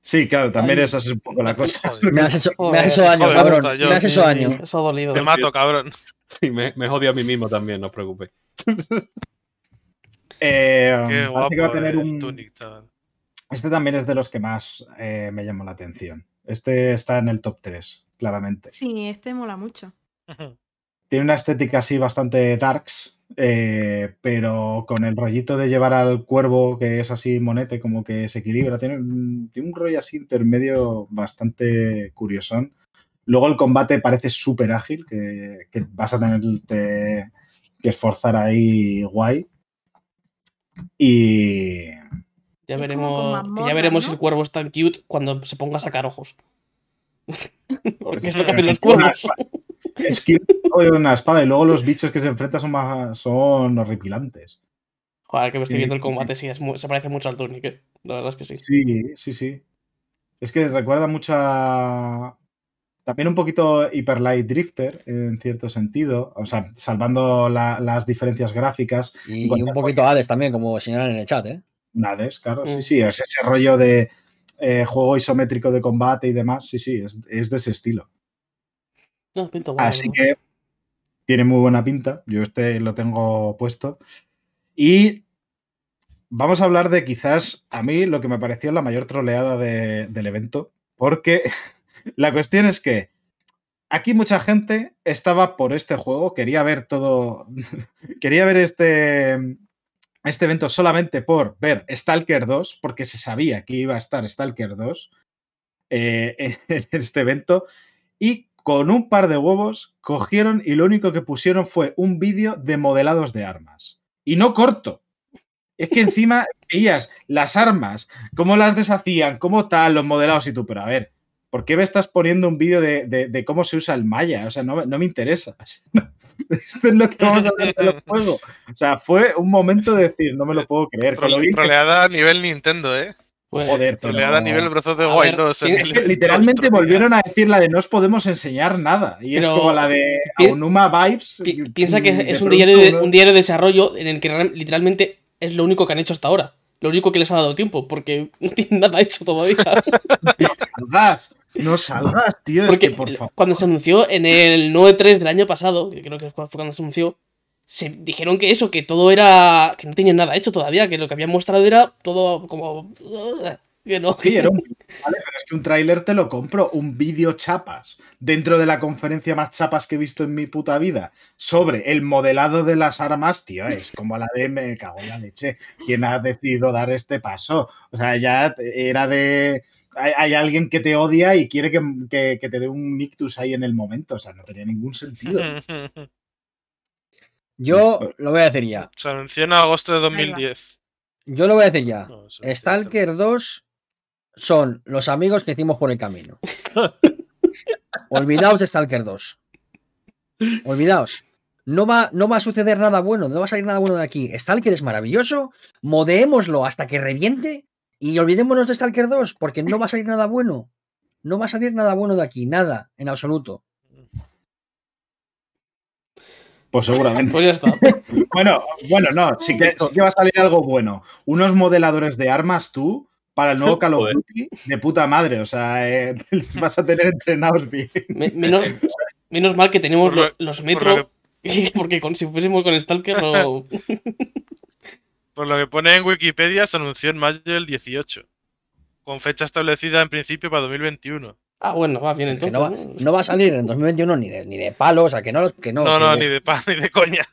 Sí, claro, también
Ay.
esa es un poco la cosa.
Me has hecho, me
Joder,
has hecho daño,
joder,
cabrón.
yo
Me has
Sí,
hecho daño.
Eso ha dolido.
Te mato, cabrón.
Sí, me, me odio a mí mismo también, no os preocupéis. (laughs)
Eh,
Qué guapo
que va a tener
el
un,
Tunic, chaval.
Este también es de los que más eh, me llamó la atención. Este está en el top 3, claramente.
Sí, este mola mucho.
Tiene una estética así bastante darks, eh, pero con el rollito de llevar al cuervo, que es así monete, como que se equilibra. Tiene, un- tiene un rollo así intermedio bastante curiosón. Luego el combate parece súper ágil, que, que vas a tener te- que esforzar ahí guay. Y
Ya veremos, que ya veremos si el cuervo es tan cute cuando se ponga a sacar ojos. (laughs) Porque es lo que
Una (laughs)
hacen los cuervos.
espada- Es que una espada y luego los bichos que se enfrentan son, más, son horripilantes.
Joder, que me estoy
Sí,
viendo el
sí,
combate, sí, es muy- se parece mucho al Tunic, eh. La verdad es que sí.
Sí, sí, sí. Es que recuerda mucho a... También un poquito Hyper Light Drifter, en cierto sentido. O sea, salvando la- las diferencias gráficas.
Y
Cuando-
un poquito Hades también, como señalan en el chat, ¿eh?
Nades, claro. Sí,
Mm.
sí. Es ese rollo de eh, juego isométrico de combate y demás. Sí, sí, es, es de ese estilo.
No, pinta guay,
Así
¿no?
que tiene muy buena pinta. Yo este lo tengo puesto. Y vamos a hablar de quizás a mí lo que me pareció la mayor troleada de- del evento. Porque (laughs) la cuestión es que aquí mucha gente estaba por este juego, quería ver todo, (laughs) quería ver este, este evento solamente por ver Stalker 2, porque se sabía que iba a estar Stalker 2 eh, (laughs) en, en este evento. Y con un par de huevos cogieron y lo único que pusieron fue un vídeo de modelados de armas. Y no corto. Es que encima veías las armas, cómo las deshacían, cómo tal, los modelados y tú, pero a ver, ¿por qué me estás poniendo un vídeo de, de- de cómo se usa el Maya? O sea, no, me- no me interesa. (laughs) Esto es lo que vamos a hablar de los juegos. O sea, fue un momento de decir, no me lo puedo creer. Con lo
Troleada a nivel Nintendo, ¿eh?
Pues,
Joder,
Troleada a nivel Breath of the Wild
ver,
2.
tiene-
en
Es que
el-
literalmente volvieron a decir la de no os podemos enseñar nada. Y es como la de Aonuma Vibes.
pi- piensa que es un diario, de, un diario de desarrollo en el que literalmente es lo único que han hecho hasta ahora. Lo único que les ha dado tiempo, porque (laughs) no tienen nada hecho todavía. (laughs)
salgas, no salgas, tío. Es
Porque
que, por favor.
cuando se anunció en el 9.3 del año pasado, que creo que fue cuando se anunció, se dijeron que eso, que todo era. que no tenían nada hecho todavía, que lo que habían mostrado era todo como. Que no.
Sí, era un. (laughs) Vale, pero es que un tráiler te lo compro, un vídeo chapas, dentro de la conferencia más chapas que he visto en mi puta vida, sobre el modelado de las armas, tío, es como la de me cago en la leche. ¿Quién ha decidido dar este paso? O sea, ya era de. Hay, hay alguien que te odia y quiere que, que- que te dé un nictus ahí en el momento. O sea, no tenía ningún sentido. (laughs)
Yo lo voy a decir ya.
Se anunció en agosto de
va.
2010.
Yo lo voy a decir ya.
No,
Stalker 2 son los amigos que hicimos por el camino. Olvidaos de Stalker 2. Olvidaos. No va, no va a suceder nada bueno, no va a salir nada bueno de aquí. Stalker es maravilloso, modeémoslo hasta que reviente y olvidémonos de Stalker 2 porque no va a salir nada bueno. No va a salir nada bueno de aquí, nada, en absoluto.
Pues seguramente.
Pues ya está.
Bueno, bueno, no, sí que, sí que va a salir algo bueno. Unos modeladores de armas tú para el nuevo (laughs) Call of. Duty de puta madre. O sea, eh, les (laughs) vas a tener entrenados bien.
Me- menos, menos mal que tenemos
lo-
los
por
metro. (laughs) Porque con- si fuésemos con Stalker no.
Por lo que pone en Wikipedia, se anunció en mayo del 18. Con fecha establecida en principio para 2021.
Ah, bueno, va bien entonces.
no, va,
¿no?
va a salir en 2021 ni de, ni de palo, o sea, que no, que no,
No, no,
que-
ni de pan ni de coña.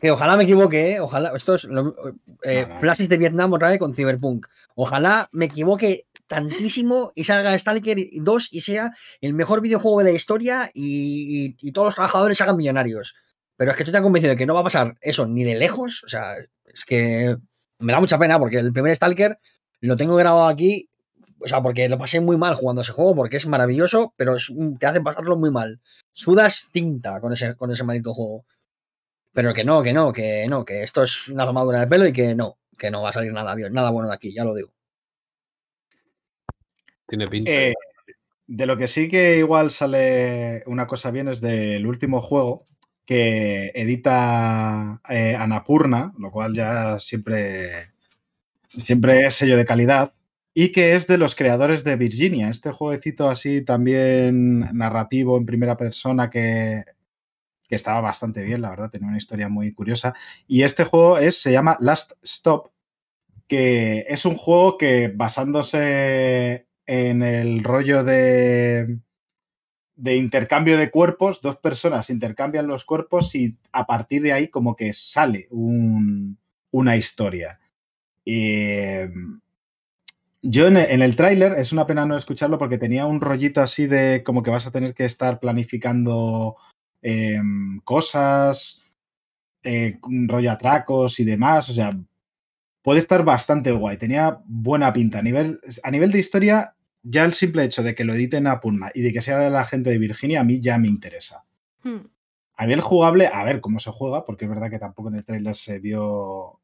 Que ojalá me equivoque, ¿eh? ojalá. Esto es lo- eh, de Vietnam otra vez con Cyberpunk. Ojalá me equivoque tantísimo y salga Stalker 2 y sea el mejor videojuego de la historia y, y- y todos los trabajadores se hagan millonarios. Pero es que estoy tan convencido de que no va a pasar eso ni de lejos. O sea, es que me da mucha pena porque el primer Stalker lo tengo grabado aquí. O sea, porque lo pasé muy mal jugando ese juego porque es maravilloso, pero es te hace pasarlo muy mal. Sudas tinta con ese, con ese maldito juego. Pero que no, que no, que no, que esto es una tomadura de pelo y que no, que no va a salir nada, bien- nada bueno de aquí, ya lo digo.
Tiene pinta.
Eh, de lo que sí que igual sale una cosa bien es del último juego que edita eh, Anapurna, lo cual ya siempre, siempre es sello de calidad, y que es de los creadores de Virginia, este jueguecito así también narrativo en primera persona que, que estaba bastante bien, la verdad, tenía una historia muy curiosa. Y este juego es, se llama Last Stop, que es un juego que basándose en el rollo de, de intercambio de cuerpos, dos personas intercambian los cuerpos y a partir de ahí como que sale un- una historia. Y, yo en el tráiler, es una pena no escucharlo porque tenía un rollito así de como que vas a tener que estar planificando em, cosas, eh, rollo atracos y demás. O sea, puede estar bastante guay. Tenía buena pinta. A nivel, a nivel de historia, ya el simple hecho de que lo editen a Purna y de que sea de la gente de Virginia, a mí ya me interesa.
Hmm.
A nivel jugable, a ver cómo se juega, porque es verdad que tampoco en el trailer se vio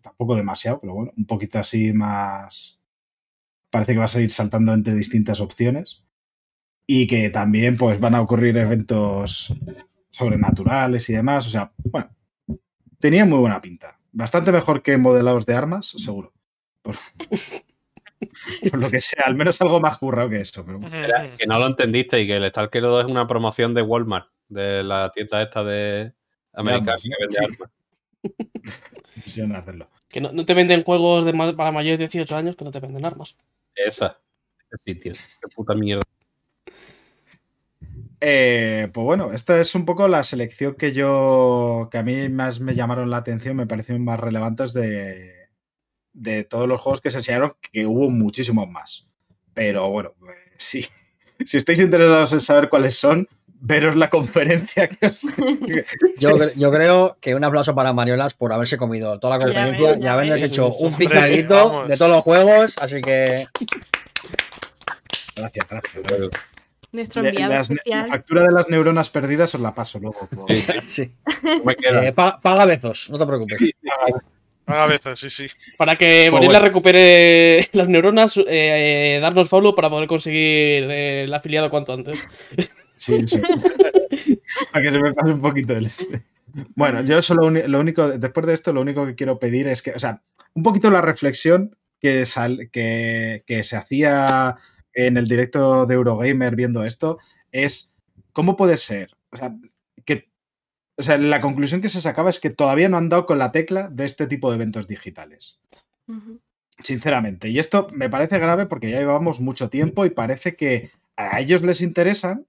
tampoco demasiado, pero bueno, un poquito así más. Parece que va a seguir saltando entre distintas opciones. Y que también pues van a ocurrir eventos sobrenaturales y demás. O sea, bueno, tenía muy buena pinta. Bastante mejor que modelados de armas, seguro. Por, (laughs) por lo que sea, al menos algo más currado que eso. Pero.
Era que no lo entendiste y que el Stalker 2 es una promoción de Walmart, de la tienda esta de americana
armas,
que
¿no?
vende
Sí.
armas. (laughs)
quisieron hacerlo.
Que no, no te venden juegos de para mayores de 18 años, pero te venden armas.
Esa. Ese sitio. Qué puta mierda.
Eh, pues bueno, esta es un poco la selección que yo, que a mí más me llamaron la atención, me parecieron más relevantes de, de todos los juegos que se enseñaron, que hubo muchísimos más. Pero bueno, eh, sí. (laughs) Si estáis interesados en saber cuáles son, veros la conferencia que os... (laughs)
Yo, yo creo que un aplauso para Mariolas por haberse comido toda la conferencia y
ya
habernos hecho un
Hombre,
picadito
vamos.
de todos los juegos, así que
Gracias, gracias.
Nuestro enviado
las- la factura de las neuronas perdidas os la paso luego. por-
Sí. (laughs)
Sí.
Me queda.
Eh, pa- paga bezos, no te preocupes.
A veces, sí, sí.
Para que
Pues
Bonilla
bueno.
recupere las neuronas, eh, darnos follow para poder conseguir eh, el afiliado cuanto antes.
Sí, sí. (laughs) Para que se me pase un poquito el este. Bueno, yo solo lo único, después de esto, lo único que quiero pedir es que, o sea, un poquito la reflexión que, sal- que, que se hacía en el directo de Eurogamer viendo esto es cómo puede ser, o sea, que, o sea, la conclusión que se sacaba es que todavía no han dado con la tecla de este tipo de eventos digitales. Sinceramente. Y esto me parece grave porque ya llevamos mucho tiempo y parece que a ellos les interesan,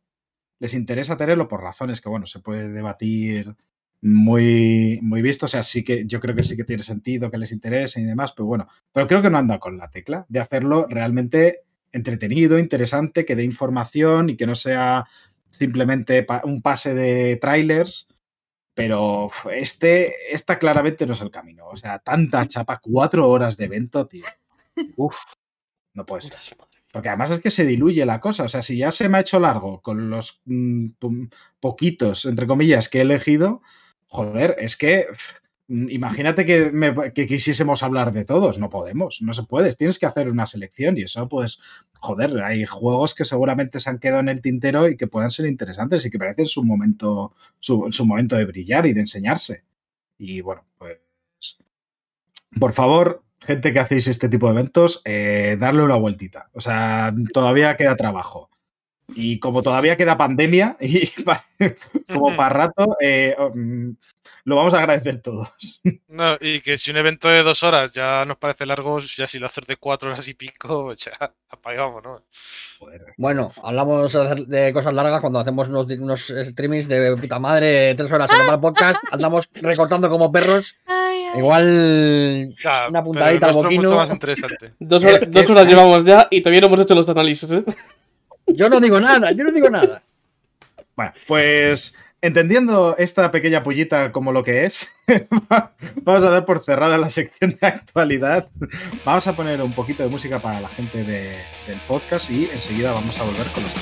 les interesa tenerlo por razones que, bueno, se puede debatir muy, muy visto. O sea, sí que yo creo que sí que tiene sentido que les interese y demás, pero bueno, pero creo que no han dado con la tecla de hacerlo realmente entretenido, interesante, que dé información y que no sea simplemente pa- un pase de trailers. Pero este, esta claramente no es el camino. O sea, tanta chapa, cuatro horas de evento, tío. (laughs) Uf, no puede ser. Porque además es que se diluye la cosa. O sea, si ya se me ha hecho largo con los mm, poquitos, entre comillas, que he elegido, joder, es que imagínate que, quisiésemos hablar de todos. No podemos, no se puede. Tienes que hacer una selección y eso, pues, joder, hay juegos que seguramente se han quedado en el tintero y que puedan ser interesantes y que parecen su momento, su, momento de brillar y de enseñarse. Y bueno, pues, por favor, gente que hacéis este tipo de eventos, eh, darle una vueltita. O sea, todavía queda trabajo. Y como todavía queda pandemia, (laughs) y como para rato, eh, mm, lo vamos a agradecer todos. (laughs)
No, y que si un evento de dos horas ya nos parece largo, ya si lo haces de cuatro horas y pico, (laughs) ya apagamos, ¿no?
Joder.
Bueno, hablamos de cosas largas cuando hacemos unos, unos streamings de puta madre, tres horas en el podcast, (laughs) andamos recortando como perros. Igual Una puntadita al
mucho
boquino.
más interesante.
Dos,
¿Qué-
horas,
qué-
dos horas llevamos ya y todavía no hemos hecho los análisis, ¿eh?
yo no digo nada, yo no digo nada.
Bueno, pues entendiendo esta pequeña pullita como lo que es, (laughs) vamos a dar por cerrada la sección de actualidad. Vamos a poner un poquito de música para la gente de- del podcast y enseguida vamos a volver con los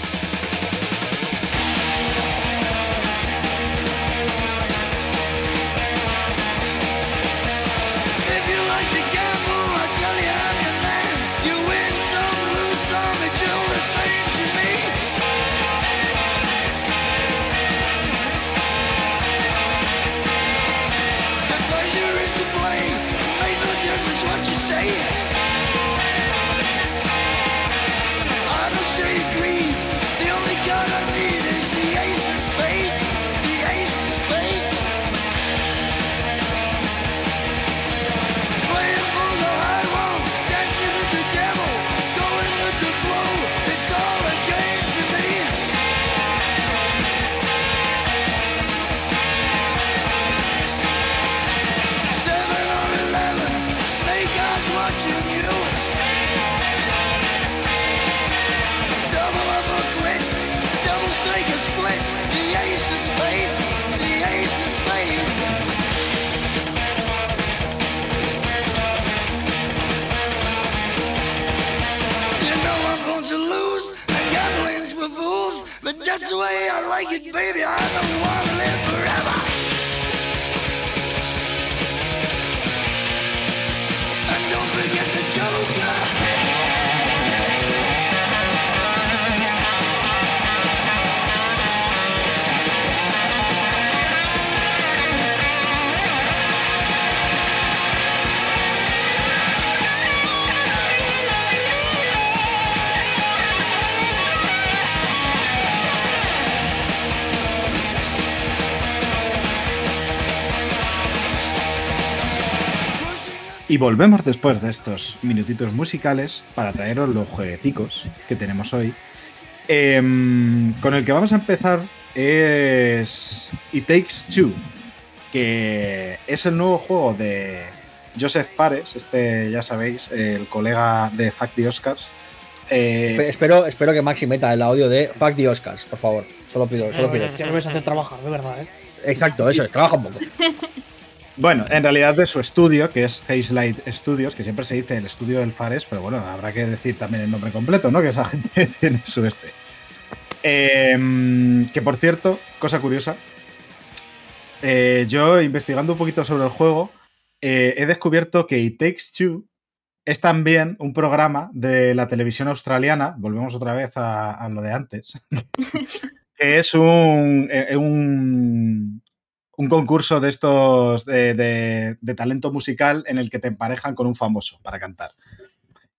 Y volvemos después de estos minutitos musicales para traeros los jueguecicos que tenemos hoy. Em, con el que vamos a empezar es It Takes Two, que es el nuevo juego de Joseph Pares, este ya sabéis, el colega de Fact the Oscars. Eh,
Espe- Espero, espero que Maxi meta el audio de Fuck the Oscars, por favor. Solo pido, solo pido.
Ya me vais a hacer trabajar, de verdad, ¿eh?
Exacto, eso es, trabaja un poco. (laughs)
Bueno, en realidad de su estudio, que es Hazelight Studios, que siempre se dice el estudio del Fares, pero bueno, habrá que decir también el nombre completo, ¿no? Que esa (laughs) gente tiene su este. Em, que por cierto, cosa curiosa, eh, yo investigando un poquito sobre el juego, eh, he descubierto que It Takes Two es también un programa de la televisión australiana, volvemos otra vez a, lo de antes, (laughs) que es un, eh, un, un concurso de estos de, de- talento musical en el que te emparejan con un famoso para cantar.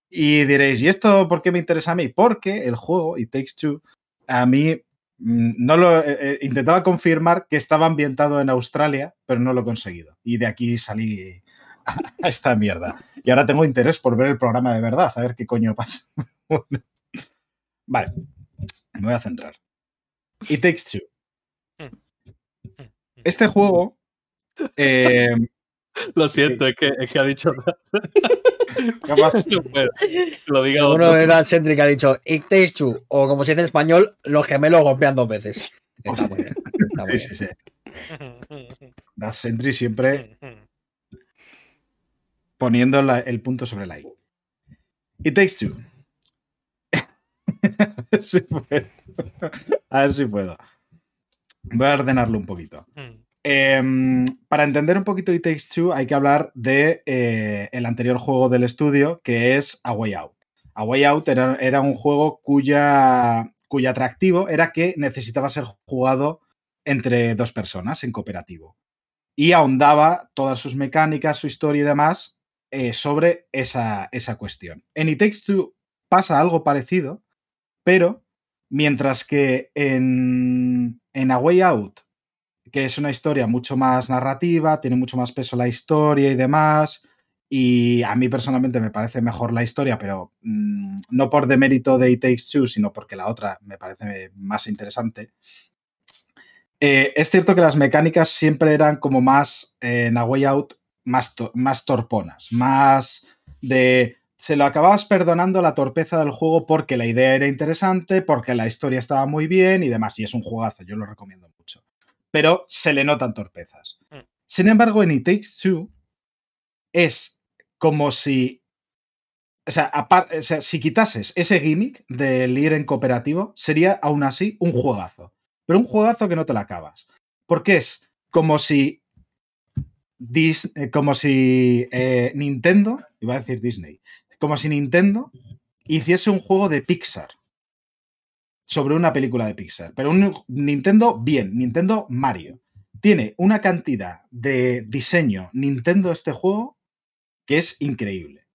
Y diréis, ¿y esto por qué me interesa a mí? Porque el juego, It Takes Two, a mí mm, no lo eh, eh, intentaba confirmar que estaba ambientado en Australia, pero no lo he conseguido. Y de aquí salí a esta mierda. Y ahora tengo interés por ver el programa de verdad, a ver qué coño pasa. (laughs) vale, me voy a centrar. It Takes Two. Este juego. eh,
Lo siento, es que, es que ha dicho. (laughs)
capaz-
No puedo. Lo diga
Uno
otro.
de Dan Sentry que ha dicho It takes two, o como se dice en español, los gemelos golpean dos veces. Está muy bien. Está muy
sí,
bien.
sí, sí. That Sentry siempre poniendo la- el punto sobre la I. It takes two. (laughs) a ver si puedo. A ver si puedo. Voy a ordenarlo un poquito. Em, para entender un poquito It Takes Two hay que hablar de eh, el anterior juego del estudio que es A Way Out. A Way Out era, era un juego cuya, cuyo atractivo era que necesitaba ser jugado entre dos personas en cooperativo. Y ahondaba todas sus mecánicas, su historia y demás eh, sobre esa, esa cuestión. En It Takes Two pasa algo parecido, pero mientras que en, en A Way Out que es una historia mucho más narrativa, tiene mucho más peso la historia y demás. Y a mí personalmente me parece mejor la historia, pero mm, no por demérito de It Takes Two, sino porque la otra me parece más interesante. Eh, es cierto que las mecánicas siempre eran como más eh, en A Way Out, más, to- más torponas, más de. Se lo acababas perdonando la torpeza del juego porque la idea era interesante, porque la historia estaba muy bien y demás. Y es un juegazo, yo lo recomiendo mucho pero se le notan torpezas.
Mm.
Sin embargo, en It Takes Two es como si. O sea, apar- o sea, si quitases ese gimmick del ir en cooperativo, sería aún así un juegazo. Pero un juegazo que no te lo acabas. Porque es como si. Dis- eh, como si eh, Nintendo, iba a decir Disney, como si Nintendo hiciese un juego de Pixar sobre una película de Pixar. Pero un Nintendo bien, Nintendo Mario. Tiene una cantidad de diseño Nintendo este juego que es increíble.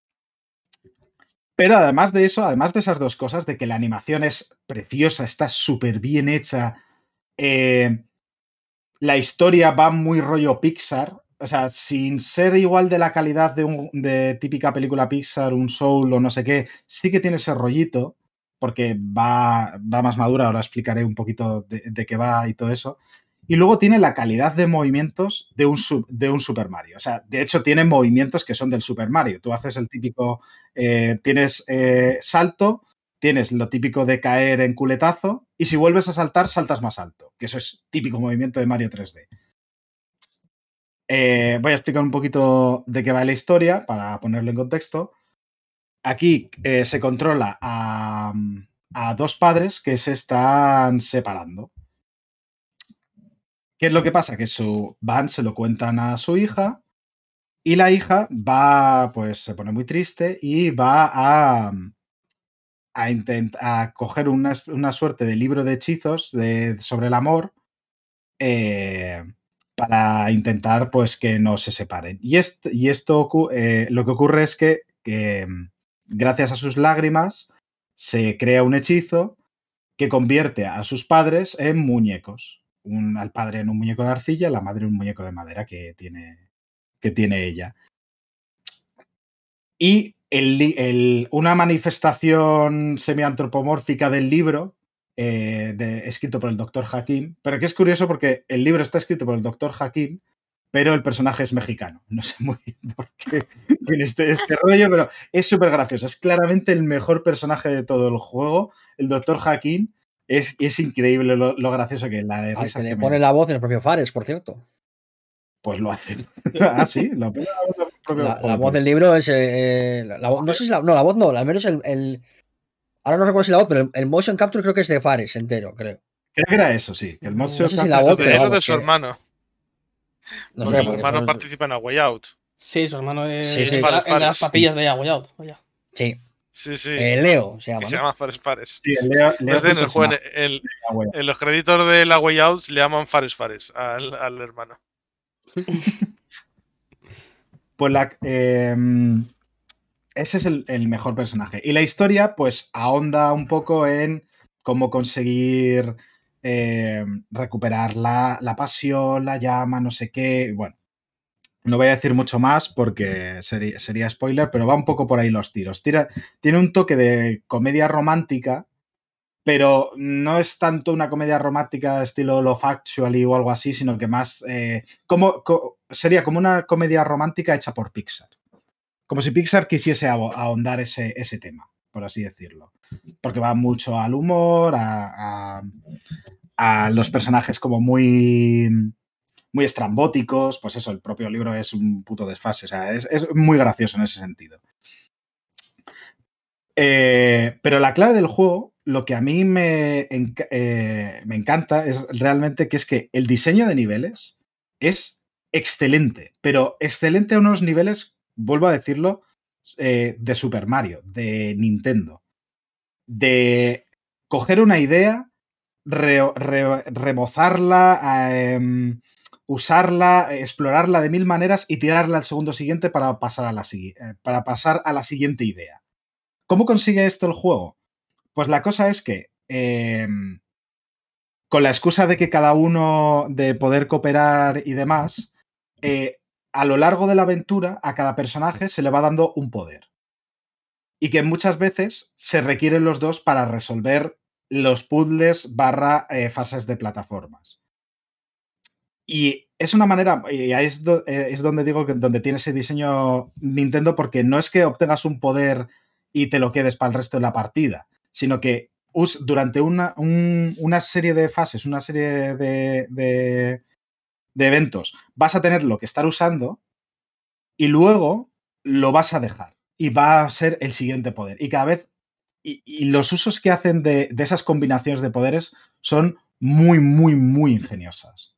Pero además de eso, además de esas dos cosas, de que la animación es preciosa, está súper bien hecha, eh, la historia va muy rollo Pixar, o sea, sin ser igual de la calidad de, un, de típica película Pixar, un Soul o no sé qué, sí que tiene ese rollito, porque va, va más madura, ahora explicaré un poquito de, qué va y todo eso. Y luego tiene la calidad de movimientos de un, de un Super Mario. O sea, de hecho tiene movimientos que son del Super Mario. Tú haces el típico, eh, tienes eh, salto, tienes lo típico de caer en culetazo, y si vuelves a saltar, saltas más alto, que eso es típico movimiento de Mario 3D. Eh, voy a explicar un poquito de qué va la historia para ponerlo en contexto. Aquí eh, se controla a, dos padres que se están separando. ¿Qué es lo que pasa? Que su van se lo cuentan a su hija y la hija va, pues se pone muy triste y va a, a, a coger una, una suerte de libro de hechizos sobre el amor eh, para intentar pues que no se separen. Y, est- y esto eh, lo que ocurre es que, mm, gracias a sus lágrimas se crea un hechizo que convierte a sus padres en muñecos. Un- al padre en un muñeco de arcilla, la madre en un muñeco de madera que tiene, que tiene ella. Y el- una manifestación semiantropomórfica del libro, eh, de- escrito por el doctor Hakim, pero que es curioso porque el libro está escrito por el doctor Hakim, pero el personaje es mexicano. (laughs) No sé muy bien por qué tiene este, este rollo, pero es súper gracioso. Es claramente el mejor personaje de todo el juego. El doctor Hakim es, es increíble lo, lo gracioso que es, la de
Al que le pone la voz en el propio Fares, por cierto.
pues lo hacen. (laughs) ah, sí, la voz del propio
La, voz del libro es. eh, la, la no sé si la. No, la voz no, al menos el. el- ahora no recuerdo si la voz, pero el, el motion capture creo que es de Fares entero, creo.
Creo que era eso, sí. Que el
No
motion
sé si
capture
la
es
voz,
de-
pero
su
que-
hermano.
No
Porque
sé,
el
porque
hermano participa en A Way Out.
Sí, su hermano es
Sí, sí.
de las papillas de Way Out. Vaya.
Sí.
Sí, sí.
Eh, Leo se
que
llama.
se
¿no?
llama Fares Fares.
Sí, el Leo, Leo
No sé, en, el juego, en, el- en los créditos de la Way Out le llaman Fares Fares al, al hermano.
Pues la, eh, ese es el, mejor personaje. Y la historia, pues, ahonda un poco en cómo conseguir eh, recuperar la, pasión, la llama, no sé qué. Bueno, no voy a decir mucho más porque sería, spoiler, pero va un poco por ahí los tiros. Tira, tiene un toque de comedia romántica, pero no es tanto una comedia romántica estilo Love Actually o algo así, sino que más eh, sería como una comedia romántica hecha por Pixar. Como si Pixar quisiese aho- ahondar ese, tema, por así decirlo. Porque va mucho al humor, a, los personajes como muy, muy estrambóticos. Pues eso, el propio libro es un puto desfase. O sea, es, muy gracioso en ese sentido. Eh, pero la clave del juego, lo que a mí me, eh, me encanta es realmente que es que el diseño de niveles es excelente, pero excelente a unos niveles, vuelvo a decirlo, eh, de Super Mario, de Nintendo. De coger una idea, re- re- remozarla, em, usarla, explorarla de mil maneras y tirarla al segundo siguiente para pasar a la, sigui- eh, para pasar a la siguiente idea. ¿Cómo consigue esto el juego? Pues la cosa es que em, con la excusa de que cada uno de poder cooperar y demás, eh, a lo largo de la aventura a cada personaje se le va dando un poder. Y que muchas veces se requieren los dos para resolver los puzzles barra eh, fases de plataformas. Y es una manera, y ahí es, eh, es donde digo que donde tiene ese diseño Nintendo, porque no es que obtengas un poder y te lo quedes para el resto de la partida, sino que us- durante una, un- una serie de fases, una serie de, de- de eventos, vas a tener lo que estar usando y luego lo vas a dejar y va a ser el siguiente poder. Y cada vez, y, los usos que hacen de, de esas combinaciones de poderes son muy, muy, muy ingeniosas.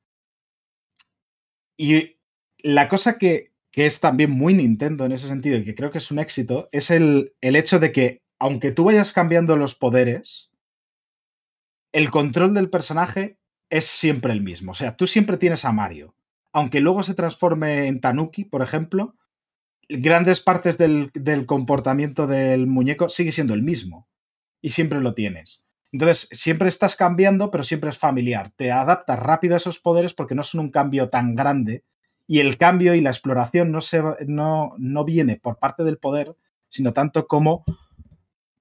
Y la cosa que, que es también muy Nintendo en ese sentido y que creo que es un éxito es el, el hecho de que, aunque tú vayas cambiando los poderes, el control del personaje es siempre el mismo. O sea, tú siempre tienes a Mario. Aunque luego se transforme en Tanuki, por ejemplo, grandes partes del, del comportamiento del muñeco sigue siendo el mismo. Y siempre lo tienes. Entonces, siempre estás cambiando, pero siempre es familiar. Te adaptas rápido a esos poderes porque no son un cambio tan grande. Y el cambio y la exploración no, se, no, no viene por parte del poder, sino tanto como,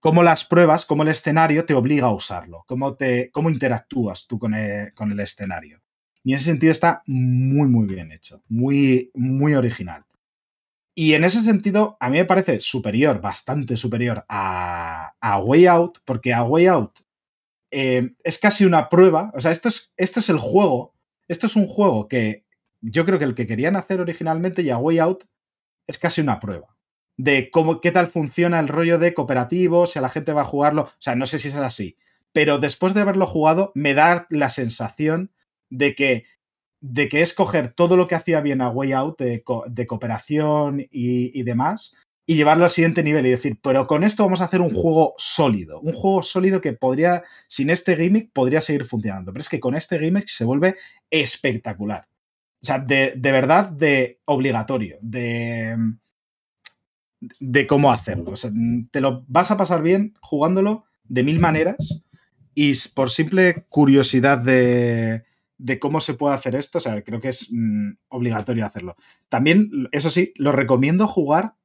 como las pruebas, como el escenario te obliga a usarlo, cómo, te, cómo interactúas tú con el, con el escenario. Y en ese sentido está muy, muy bien hecho, muy, muy original. Y en ese sentido, a mí me parece superior, bastante superior a, a Way Out, porque a Way Out eh, es casi una prueba. O sea, esto es, esto es el juego. Esto es un juego que yo creo que el que querían hacer originalmente y a Way Out es casi una prueba de cómo, qué tal funciona el rollo de cooperativo, si a la gente va a jugarlo. O sea, no sé si es así. Pero después de haberlo jugado, me da la sensación de que de que es coger todo lo que hacía bien a Way Out de, de cooperación y, y demás y llevarlo al siguiente nivel y decir, pero con esto vamos a hacer un juego sólido, un juego sólido que podría, sin este gimmick, podría seguir funcionando. Pero es que con este gimmick se vuelve espectacular. O sea, de, de verdad, de obligatorio, de, de cómo hacerlo. O sea, te lo vas a pasar bien jugándolo de mil maneras y por simple curiosidad de, de cómo se puede hacer esto, o sea, creo que es mm, obligatorio hacerlo. También, eso sí, lo recomiendo jugar.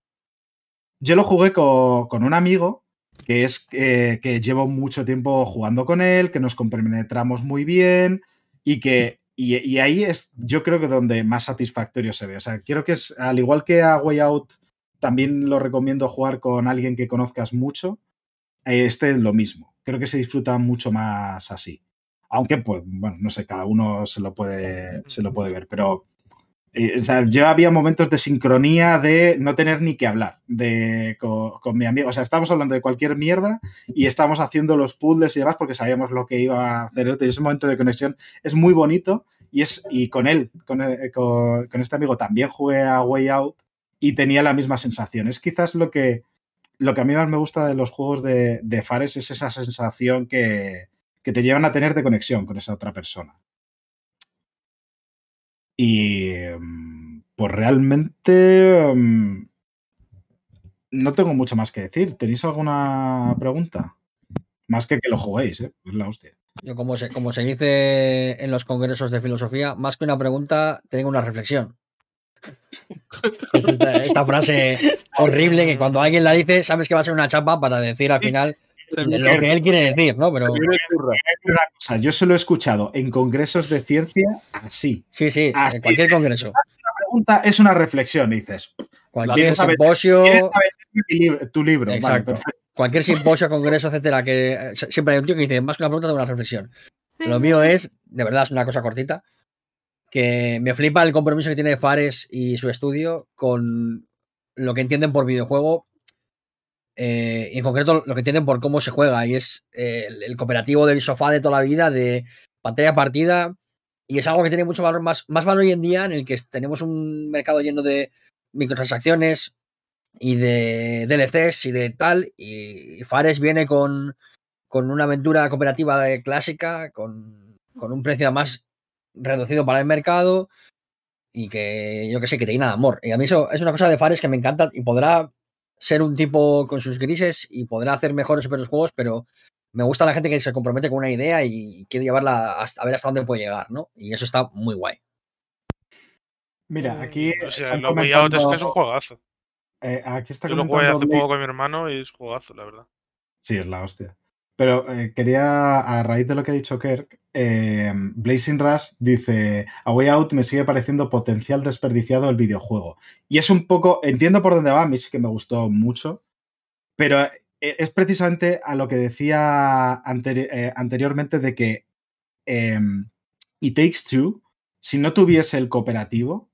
Yo lo jugué co- con, un amigo que es eh, que llevo mucho tiempo jugando con él, que nos compenetramos muy bien y que y, ahí es yo creo que donde más satisfactorio se ve. O sea, quiero que es al igual que a Way Out también lo recomiendo jugar con alguien que conozcas mucho. eh, Este es lo mismo. Creo que se disfruta mucho más así. Aunque, pues, bueno, no sé, cada uno se lo puede, se lo puede ver, pero Eh, o sea, yo había momentos de sincronía de no tener ni que hablar de, con, mi amigo. O sea, estábamos hablando de cualquier mierda y estábamos haciendo los puzzles y demás porque sabíamos lo que iba a hacer. Y ese momento de conexión es muy bonito y, es, y con él, con, eh, con- con este amigo, también jugué a Way Out y tenía la misma sensación. Es quizás lo que, lo que a mí más me gusta de los juegos de, de Fares es esa sensación que, que te llevan a tener de conexión con esa otra persona. Y mm, pues realmente mm, no tengo mucho más que decir. ¿Tenéis alguna pregunta? Más que que lo juguéis, ¿eh? Es la hostia.
Yo, como se, como se dice en los congresos de filosofía, más que una pregunta, tengo una reflexión. Es esta, esta frase horrible que cuando alguien la dice, sabes que va a ser una chapa para decir al final lo que él quiere decir, ¿no? Pero.
Una cosa, yo se lo he escuchado en congresos de ciencia así.
sí, sí,
Así
en cualquier congreso,
La pregunta es una reflexión, dices.
cualquier
¿Quieres saber-
simposio,
¿Quieres saber mi lib- tu libro?
Exacto. cualquier simposio, congreso, etcétera, que siempre hay un tío que dice, más que una pregunta, tengo una reflexión. Lo mío es, de verdad, es una cosa cortita, que me flipa el compromiso que tiene Fares y su estudio con lo que entienden por videojuego, eh, en concreto lo que entienden por cómo se juega, y es eh, el, cooperativo del sofá de toda la vida, de pantalla partida, y es algo que tiene mucho valor, más, más valor hoy en día, en el que tenemos un mercado lleno de microtransacciones y de DLCs y de tal, y Fares viene con, con una aventura cooperativa clásica, con, con un precio más reducido para el mercado y que yo que sé, que te llena de amor. Y a mí eso es una cosa de Fares que me encanta y podrá ser un tipo con sus grises y podrá hacer mejores peores juegos, pero me gusta la gente que se compromete con una idea y quiere llevarla hasta, a ver hasta dónde puede llegar, ¿no? Y eso está muy guay.
Mira, aquí.
O sea, lo Out es que es un
comentando-
juegazo.
eh, aquí está
Yo lo jugué
comentando
hace poco con mi hermano y es jugazo, la verdad.
Sí, es la hostia. Pero eh, quería, a raíz de lo que ha dicho Kirk, eh, Blazing Rush dice, A Way Out me sigue pareciendo potencial desperdiciado el videojuego. Y es un poco, entiendo por dónde va, a mí sí que me gustó mucho, pero eh, es precisamente a lo que decía anteri- anteriormente de que eh, It Takes Two, si no tuviese el cooperativo,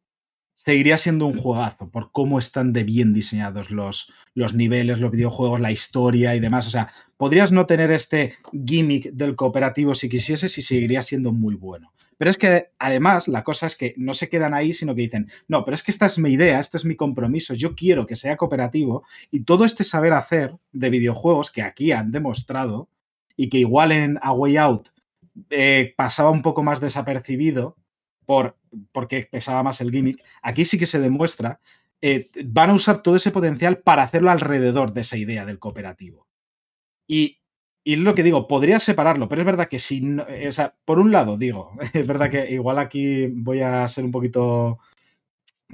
seguiría siendo un juegazo por cómo están de bien diseñados los, los niveles, los videojuegos, la historia y demás. O sea, podrías no tener este gimmick del cooperativo si quisieses y seguiría siendo muy bueno. Pero es que además la cosa es que no se quedan ahí, sino que dicen, no, pero es que esta es mi idea, este es mi compromiso, yo quiero que sea cooperativo y todo este saber hacer de videojuegos que aquí han demostrado y que igual en A Way Out eh, pasaba un poco más desapercibido por, porque pesaba más el gimmick, aquí sí que se demuestra, eh, van a usar todo ese potencial para hacerlo alrededor de esa idea del cooperativo. Y, y es lo que digo, podría separarlo, pero es verdad que si eh, o sea, por un lado digo, (laughs) es verdad que igual aquí voy a ser un poquito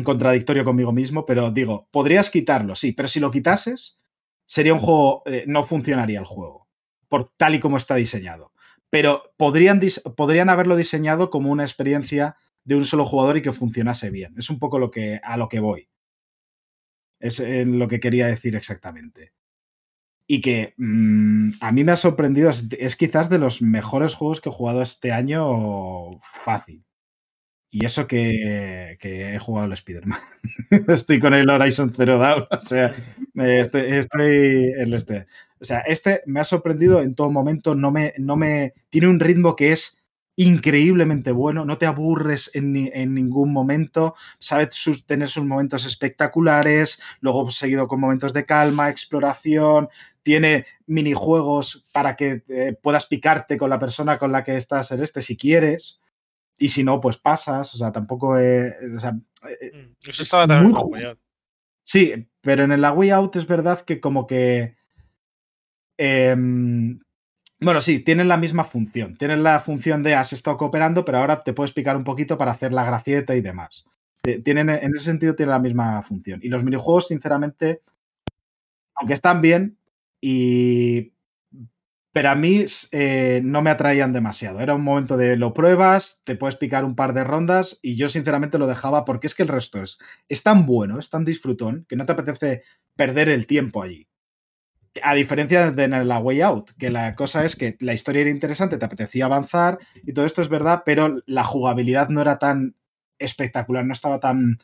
contradictorio conmigo mismo, pero digo, podrías quitarlo, sí, pero si lo quitases, sería un juego, eh, no funcionaría el juego, por tal y como está diseñado. Pero podrían, podrían haberlo diseñado como una experiencia de un solo jugador y que funcionase bien. Es un poco lo que, a lo que voy. Es en lo que quería decir exactamente. Y que mm, a mí me ha sorprendido, es, quizás de los mejores juegos que he jugado este año fácil. Y eso que, he jugado el Spider-Man. (laughs) estoy con el Horizon Zero Dawn. O sea, eh, estoy en este. O sea, este me ha sorprendido en todo momento. No me, no me. Tiene un ritmo que es increíblemente bueno. No te aburres en, ni- en ningún momento. Sabe sus- tener sus momentos espectaculares. Luego seguido con momentos de calma, exploración. Tiene minijuegos para que eh, puedas picarte con la persona con la que estás en este si quieres. Y si no, pues pasas. O sea, tampoco. eh, o sea, eh,
Mm, Eso
Es
estaba también
muy
en.
Sí, pero en el La Way Out es verdad que como que... em, bueno, sí, tienen la misma función. Tienen la función de has estado cooperando, pero ahora te puedes picar un poquito para hacer la gracieta y demás. Tienen, en ese sentido tienen la misma función. Y los minijuegos, sinceramente, aunque están bien, y... pero a mí eh, no me atraían demasiado. Era un momento de lo pruebas, te puedes picar un par de rondas y yo sinceramente lo dejaba porque es que el resto es, es tan bueno, es tan disfrutón, que no te apetece perder el tiempo allí. A diferencia de la Way Out, que la cosa es que la historia era interesante, te apetecía avanzar y todo esto es verdad, pero la jugabilidad no era tan espectacular, no estaba tan,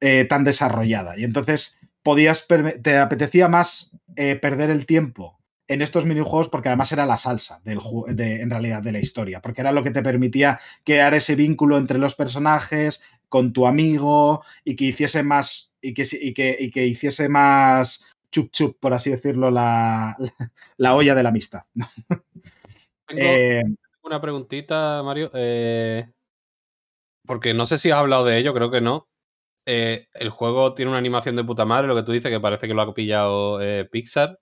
eh, tan desarrollada. Y entonces podías, te apetecía más eh, perder el tiempo en estos minijuegos porque además era la salsa del de, en realidad de la historia, porque era lo que te permitía crear ese vínculo entre los personajes, con tu amigo y que hiciese más y que, y que, y que hiciese más chup chup, por así decirlo, la, la olla de la amistad.
Tengo
Eh,
una preguntita, Mario. eh, porque no sé si has hablado de ello, creo que no. Eh, el juego tiene una animación de puta madre, lo que tú dices, que parece que lo ha pillado eh, Pixar.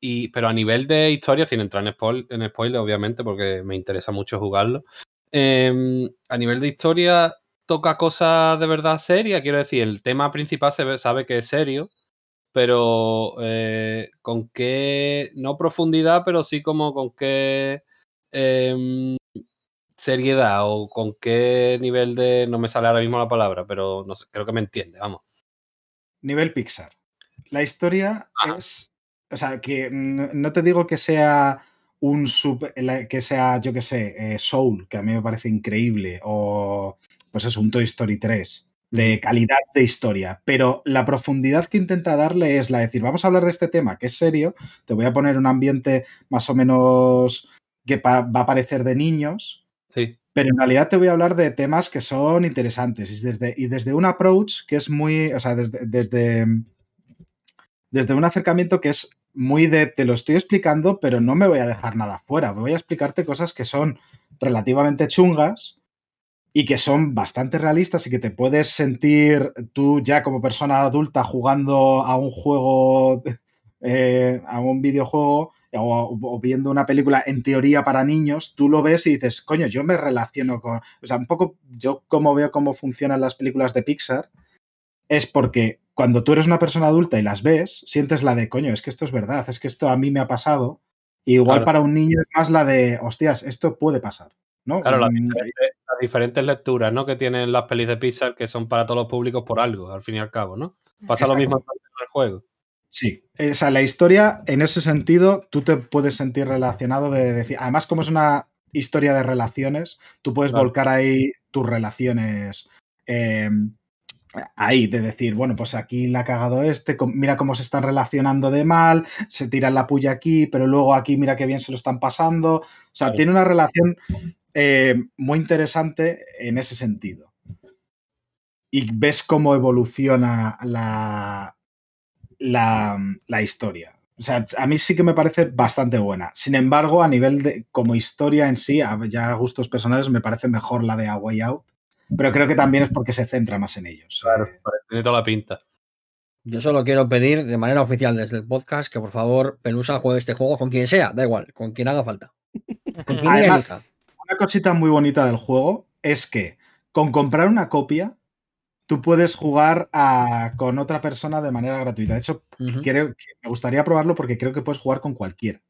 Y, pero a nivel de historia, sin entrar en, spoil, en spoiler, obviamente, porque me interesa mucho jugarlo. eh, a nivel de historia, toca cosas de verdad serias. Quiero decir, el tema principal se ve- sabe que es serio, pero eh, con qué, no profundidad, pero sí como con qué em, seriedad o con qué nivel de, no me sale ahora mismo la palabra, pero no sé, creo que me entiende, vamos.
nivel Pixar. La historia es. O sea, que no te digo que sea un sub, que sea, yo que sé, eh, Soul, que a mí me parece increíble, o pues es un Toy Story 3, de calidad de historia, pero la profundidad que intenta darle es la de decir, vamos a hablar de este tema, que es serio, te voy a poner un ambiente más o menos que va a parecer de niños,
Sí,
pero en realidad te voy a hablar de temas que son interesantes y desde, y desde un approach que es muy, o sea, desde, desde, desde un acercamiento que es muy de, te lo estoy explicando, pero no me voy a dejar nada fuera, voy a explicarte cosas que son relativamente chungas y que son bastante realistas y que te puedes sentir tú ya como persona adulta jugando a un juego, (laughs) eh, a un videojuego o, o viendo una película en teoría para niños, tú lo ves y dices, coño, yo me relaciono con, o sea, un poco yo como veo cómo funcionan las películas de Pixar, es porque cuando tú eres una persona adulta y las ves, sientes la de, coño, es que esto es verdad, es que esto a mí me ha pasado. Y igual
Claro.
para un niño es más la de, hostias, esto puede pasar. ¿no?
claro, las
Mm,
las diferentes lecturas ¿no? que tienen las pelis de Pixar que son para todos los públicos por algo, al fin y al cabo, ¿no? Pasa lo mismo en el juego.
Sí, o sea, la historia, en ese sentido, tú te puedes sentir relacionado de decir, además como es una historia de relaciones, tú puedes
Claro.
volcar ahí tus relaciones eh, ahí, de decir, bueno, pues aquí la ha cagado este, mira cómo se están relacionando de mal, se tiran la puya aquí, pero luego aquí mira qué bien se lo están pasando. O sea, tiene una relación eh, muy interesante en ese sentido. Y ves cómo evoluciona la, la, la historia. O sea, a mí sí que me parece bastante buena. Sin embargo, a nivel de como historia en sí, a- ya a gustos personales, me parece mejor la de A Way Out. Pero creo que también es porque se centra más en ellos. Eh,
Tiene toda la pinta.
Yo solo quiero pedir de manera oficial desde el podcast que por favor Pelusa juegue este juego con quien sea, da igual, con quien haga falta. (laughs) Con quien
Además-. Una cosita muy bonita del juego es que con comprar una copia, tú puedes jugar a- con otra persona de manera gratuita. De hecho, creo me gustaría probarlo porque creo que puedes jugar con cualquiera.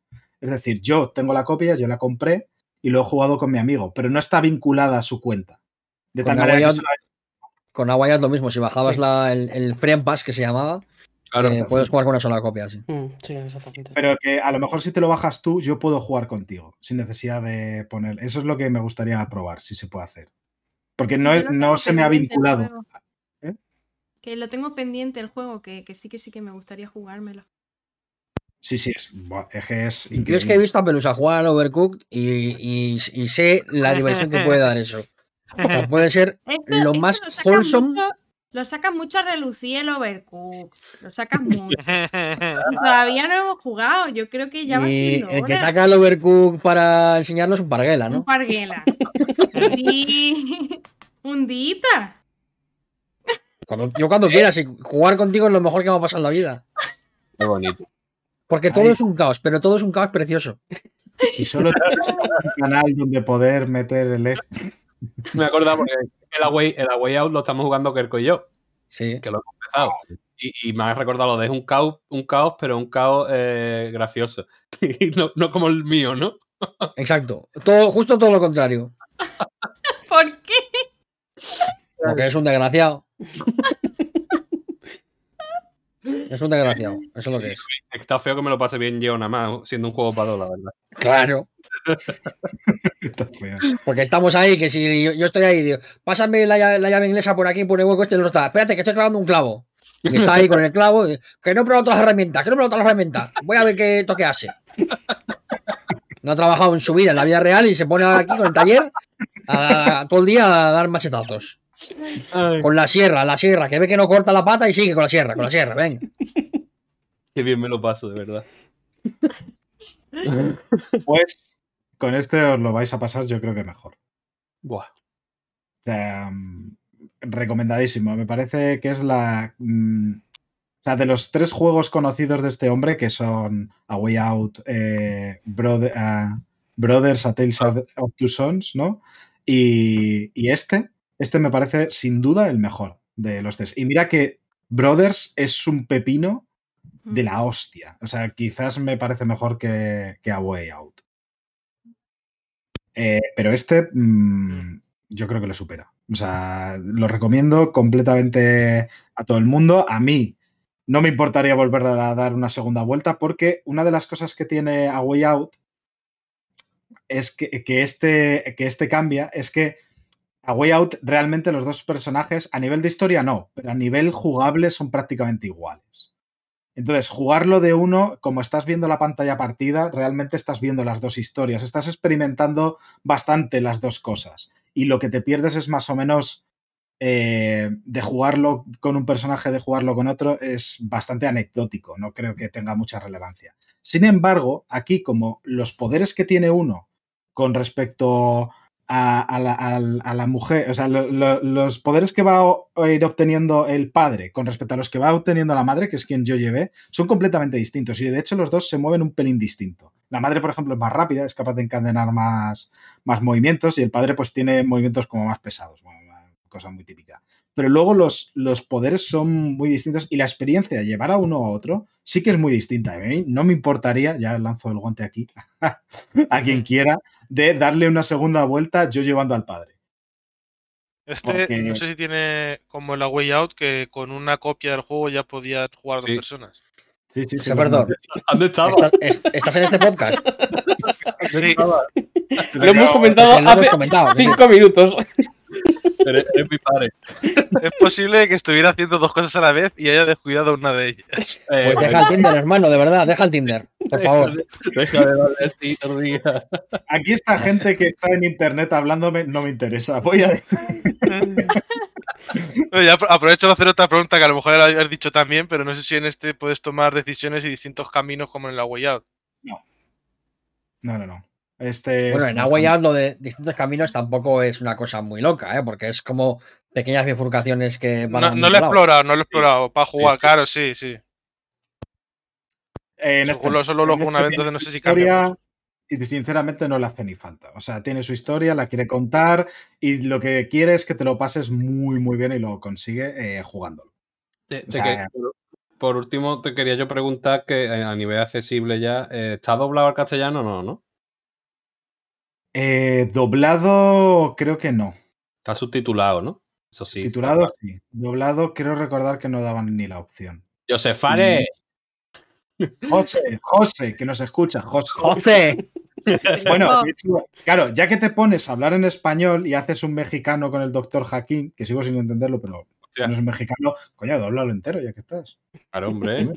Es decir, yo tengo la copia, yo la compré y lo he jugado con mi amigo, pero no está vinculada a su cuenta. De
Con
tal que solamente-
Con lo mismo, si bajabas
Sí.
la- el, el Free Pass que se llamaba,
Claro.
eh, puedes jugar con una sola copia. Sí.
Mm, sí, exactamente.
pero que a lo mejor si te lo bajas tú, yo puedo jugar contigo, sin necesidad de poner. Eso es lo que me gustaría probar, si se puede hacer. Porque
Sí,
no, no se me ha vinculado. ¿Eh?
Que lo tengo pendiente el juego, que, que sí que sí que me gustaría jugármelo.
Sí, sí, es, es que es
Yo es que he visto a Pelusa jugar al Overcooked y, y- y sé la diversión que puede dar eso. O sea, puede ser (laughs)
Esto,
lo
esto
más wholesome.
mucho- lo sacan mucho a relucir el Overcook. Lo sacan (laughs) mucho. Todavía no hemos jugado. Yo creo que ya va
Y
siendo
el que saca el Overcooked para enseñarnos un parguela,
Un
¿no?
parguela. y... Un dita.
Cuando- yo cuando quieras, y jugar contigo es lo mejor que me ha pasado en la vida.
Qué bonito.
Porque todo
Ahí.
es un caos, pero todo es un caos precioso.
Si solo tienes un canal donde poder meter el este.
Me acordaba porque el Away, el Away Out lo estamos jugando Kerko y yo,
Sí.
que lo hemos empezado. Y, y me ha recordado lo de es un caos, un caos, pero un caos eh, gracioso. (laughs) Y no, no como el mío, ¿no?
Exacto. Todo, justo todo lo contrario. (laughs)
¿Por qué?
Porque es un desgraciado. (laughs) Es un desgraciado. Eso es lo que es.
Está feo que me lo pase bien yo nada más, siendo un juego para dos, la verdad.
Claro. (laughs)
Está feo.
Porque estamos ahí, que si yo, yo estoy ahí, digo, pásame la, llave- la llave inglesa por aquí, por el hueco este, otro está, espérate, que estoy clavando un clavo. Y está ahí con el clavo, y, que no he probado todas las herramientas, que no he probado todas las herramientas. Voy a ver qué toque hace. No ha trabajado en su vida, en la vida real, y se pone aquí con el taller a- todo el día a dar machetazos. Con la sierra, la sierra, que ve que no corta la pata y sigue con la sierra, con la sierra, venga. (laughs)
Qué bien me lo paso, de verdad. (laughs)
Pues con este os lo vais a pasar, yo creo que mejor.
Buah.
O sea, mm, recomendadísimo. Me parece que es la. mm, o sea, de los tres juegos conocidos de este hombre, que son A Way Out, eh, Brother- ah, Brothers, A Tales of, of Two Sons, ¿no? Y, y este, este me parece sin duda el mejor de los tres. Y mira que Brothers es un pepino de la hostia. O sea, quizás me parece mejor que, que A Way Out. Eh, pero este, mm, yo creo que lo supera. O sea, lo recomiendo completamente a todo el mundo. A mí no me importaría volver a dar una segunda vuelta porque una de las cosas que tiene A Way Out es que, que este, que este cambia, es que A Way Out realmente los dos personajes a nivel de historia no, pero a nivel jugable son prácticamente iguales. Entonces, jugarlo de uno, como estás viendo la pantalla partida, realmente estás viendo las dos historias, estás experimentando bastante las dos cosas. Y lo que te pierdes es más o menos eh, de jugarlo con un personaje, de jugarlo con otro, es bastante anecdótico, no creo que tenga mucha relevancia. Sin embargo, aquí como los poderes que tiene uno con respecto a, la, a la- mujer, o sea, lo- lo- los poderes que va a ir obteniendo el padre con respecto a los que va obteniendo la madre, que es quien yo llevé, son completamente distintos. Y de hecho los dos se mueven un pelín distinto. La madre, por ejemplo, es más rápida, es capaz de encadenar más, más movimientos y el padre pues tiene movimientos como más pesados. Cosa muy típica. Pero luego los, los poderes son muy distintos y la experiencia de llevar a uno a otro sí que es muy distinta. A mí no me importaría, ya lanzo el guante aquí, (laughs) a quien quiera, de darle una segunda vuelta yo llevando al padre.
Este,
Porque-
no sé si tiene como la Way Out, que con una copia del juego ya podía jugar dos
Sí.
personas.
Sí, sí, sí.
Perdón.
¿Dónde estaba?
¿Estás, es- estás en este podcast? (laughs)
Sí,
Lo hemos comentado hace
comentado.
cinco minutos.
Eres mi padre.
es posible que estuviera haciendo dos cosas a la vez y haya descuidado una de ellas. (laughs)
Eh,
Pues deja el Tinder, hermano, de verdad, deja el Tinder, por favor.
Deja de darle así.
Aquí esta gente que está en internet hablándome no me interesa. Voy a
No, (laughs) aprovecho para hacer otra pregunta que a lo mejor habías dicho también, pero no sé si en este puedes tomar decisiones y distintos caminos como en la Way Out.
No, no, no. Este
Bueno, en Agua y
bastante-
lo de distintos caminos tampoco es una cosa muy loca, ¿eh? porque es como pequeñas bifurcaciones que van
No,
a
no lo he explorado, no lo he explorado. Para jugar, claro, sí, sí.
En
Solo- solo lo
en
juego una
este
entonces no sé si cambia.
Y sinceramente no le hace ni falta. O sea, tiene su historia, la quiere contar y lo que quiere es que te lo pases muy, muy bien y lo consigue eh, jugándolo.
Te-
O
te
sea,
que- por, por último, te quería yo preguntar que eh, a nivel accesible ya, eh, ¿está doblado al castellano o no, no?
Eh, doblado, creo que no.
Está subtitulado, ¿no? Eso sí.
Titulado, sí. Doblado, creo recordar que no daban ni la opción.
Josef Fares.
José, José, que nos escucha, José.
¡José! (laughs)
Bueno, claro, ya que te pones a hablar en español y haces un mexicano con el doctor Jaquín, que sigo sin entenderlo, pero no es un mexicano, coño, doblalo entero ya que estás.
Claro, hombre.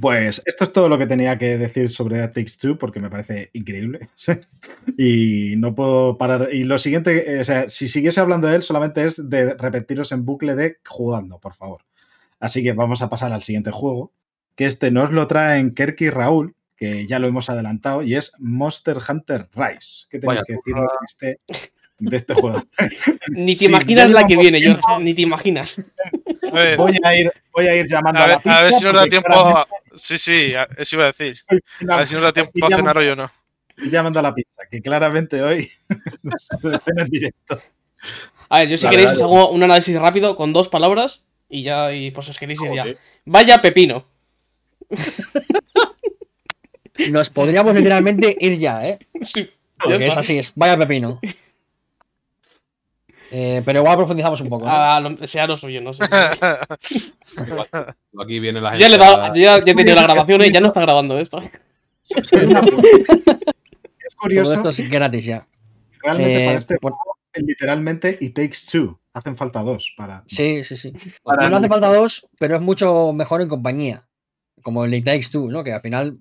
Pues esto es todo lo que tenía que decir sobre A Takes Two, porque me parece increíble. (laughs) y no puedo parar. Y lo siguiente, eh, o sea, si siguiese hablando de él, solamente es de repetiros en bucle de jugando, por favor. Así que vamos a pasar al siguiente juego, que este nos lo traen Kerky y Raúl, que ya lo hemos adelantado, y es Monster Hunter Rise. ¿Qué tenéis
Vaya
que decir de este, de este juego? (laughs)
Ni te
Sí,
imaginas la que viene. George. Ni te imaginas.
A ver,
Voy a ir, voy a ir llamando a,
a
la pizza.
a ver si nos da tiempo.
claramente
Sí, sí, eso iba a decir. A ver si nos da tiempo
aquí
a
llaman-
cenar hoy o no.
llamando a la pizza, que claramente hoy (laughs) nos cena en directo.
A ver, yo si queréis os hago un análisis rápido con dos palabras y ya, y pues os queréis ir ya. Vaya pepino.
Nos podríamos literalmente ir ya, ¿eh? (laughs)
Sí,
Porque es así, es vaya pepino. Eh, pero igual profundizamos un poco. ¿no?
Ah, lo- sea lo suyo, no sé. (laughs)
Aquí viene la gente.
Ya le ya, ya he tenido la grabación y ya no está grabando esto. (laughs)
Es
Todo
curioso,
esto es gratis ya.
realmente
Eh,
para este
por-
literalmente, it takes two. Hacen falta dos para.
Sí, sí, sí.
Para-
No hace falta dos, pero es mucho mejor en compañía. Como el It Takes Two, ¿no? Que al final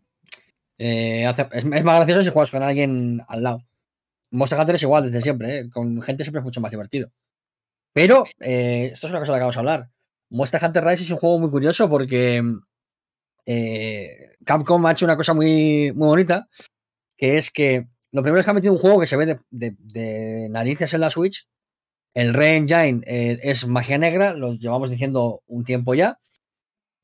eh, hace- es, es más gracioso si juegas con alguien al lado. Monster Hunter es igual desde siempre, ¿eh? Con gente siempre es mucho más divertido. Pero, eh, esto es una cosa de la que vamos a hablar. Monster Hunter Rise es un juego muy curioso porque eh, Capcom ha hecho una cosa muy, muy bonita, que es que lo primero es que ha metido un juego que se ve de, de- de narices en la Switch. El Re-Engine eh, es magia negra, lo llevamos diciendo un tiempo ya.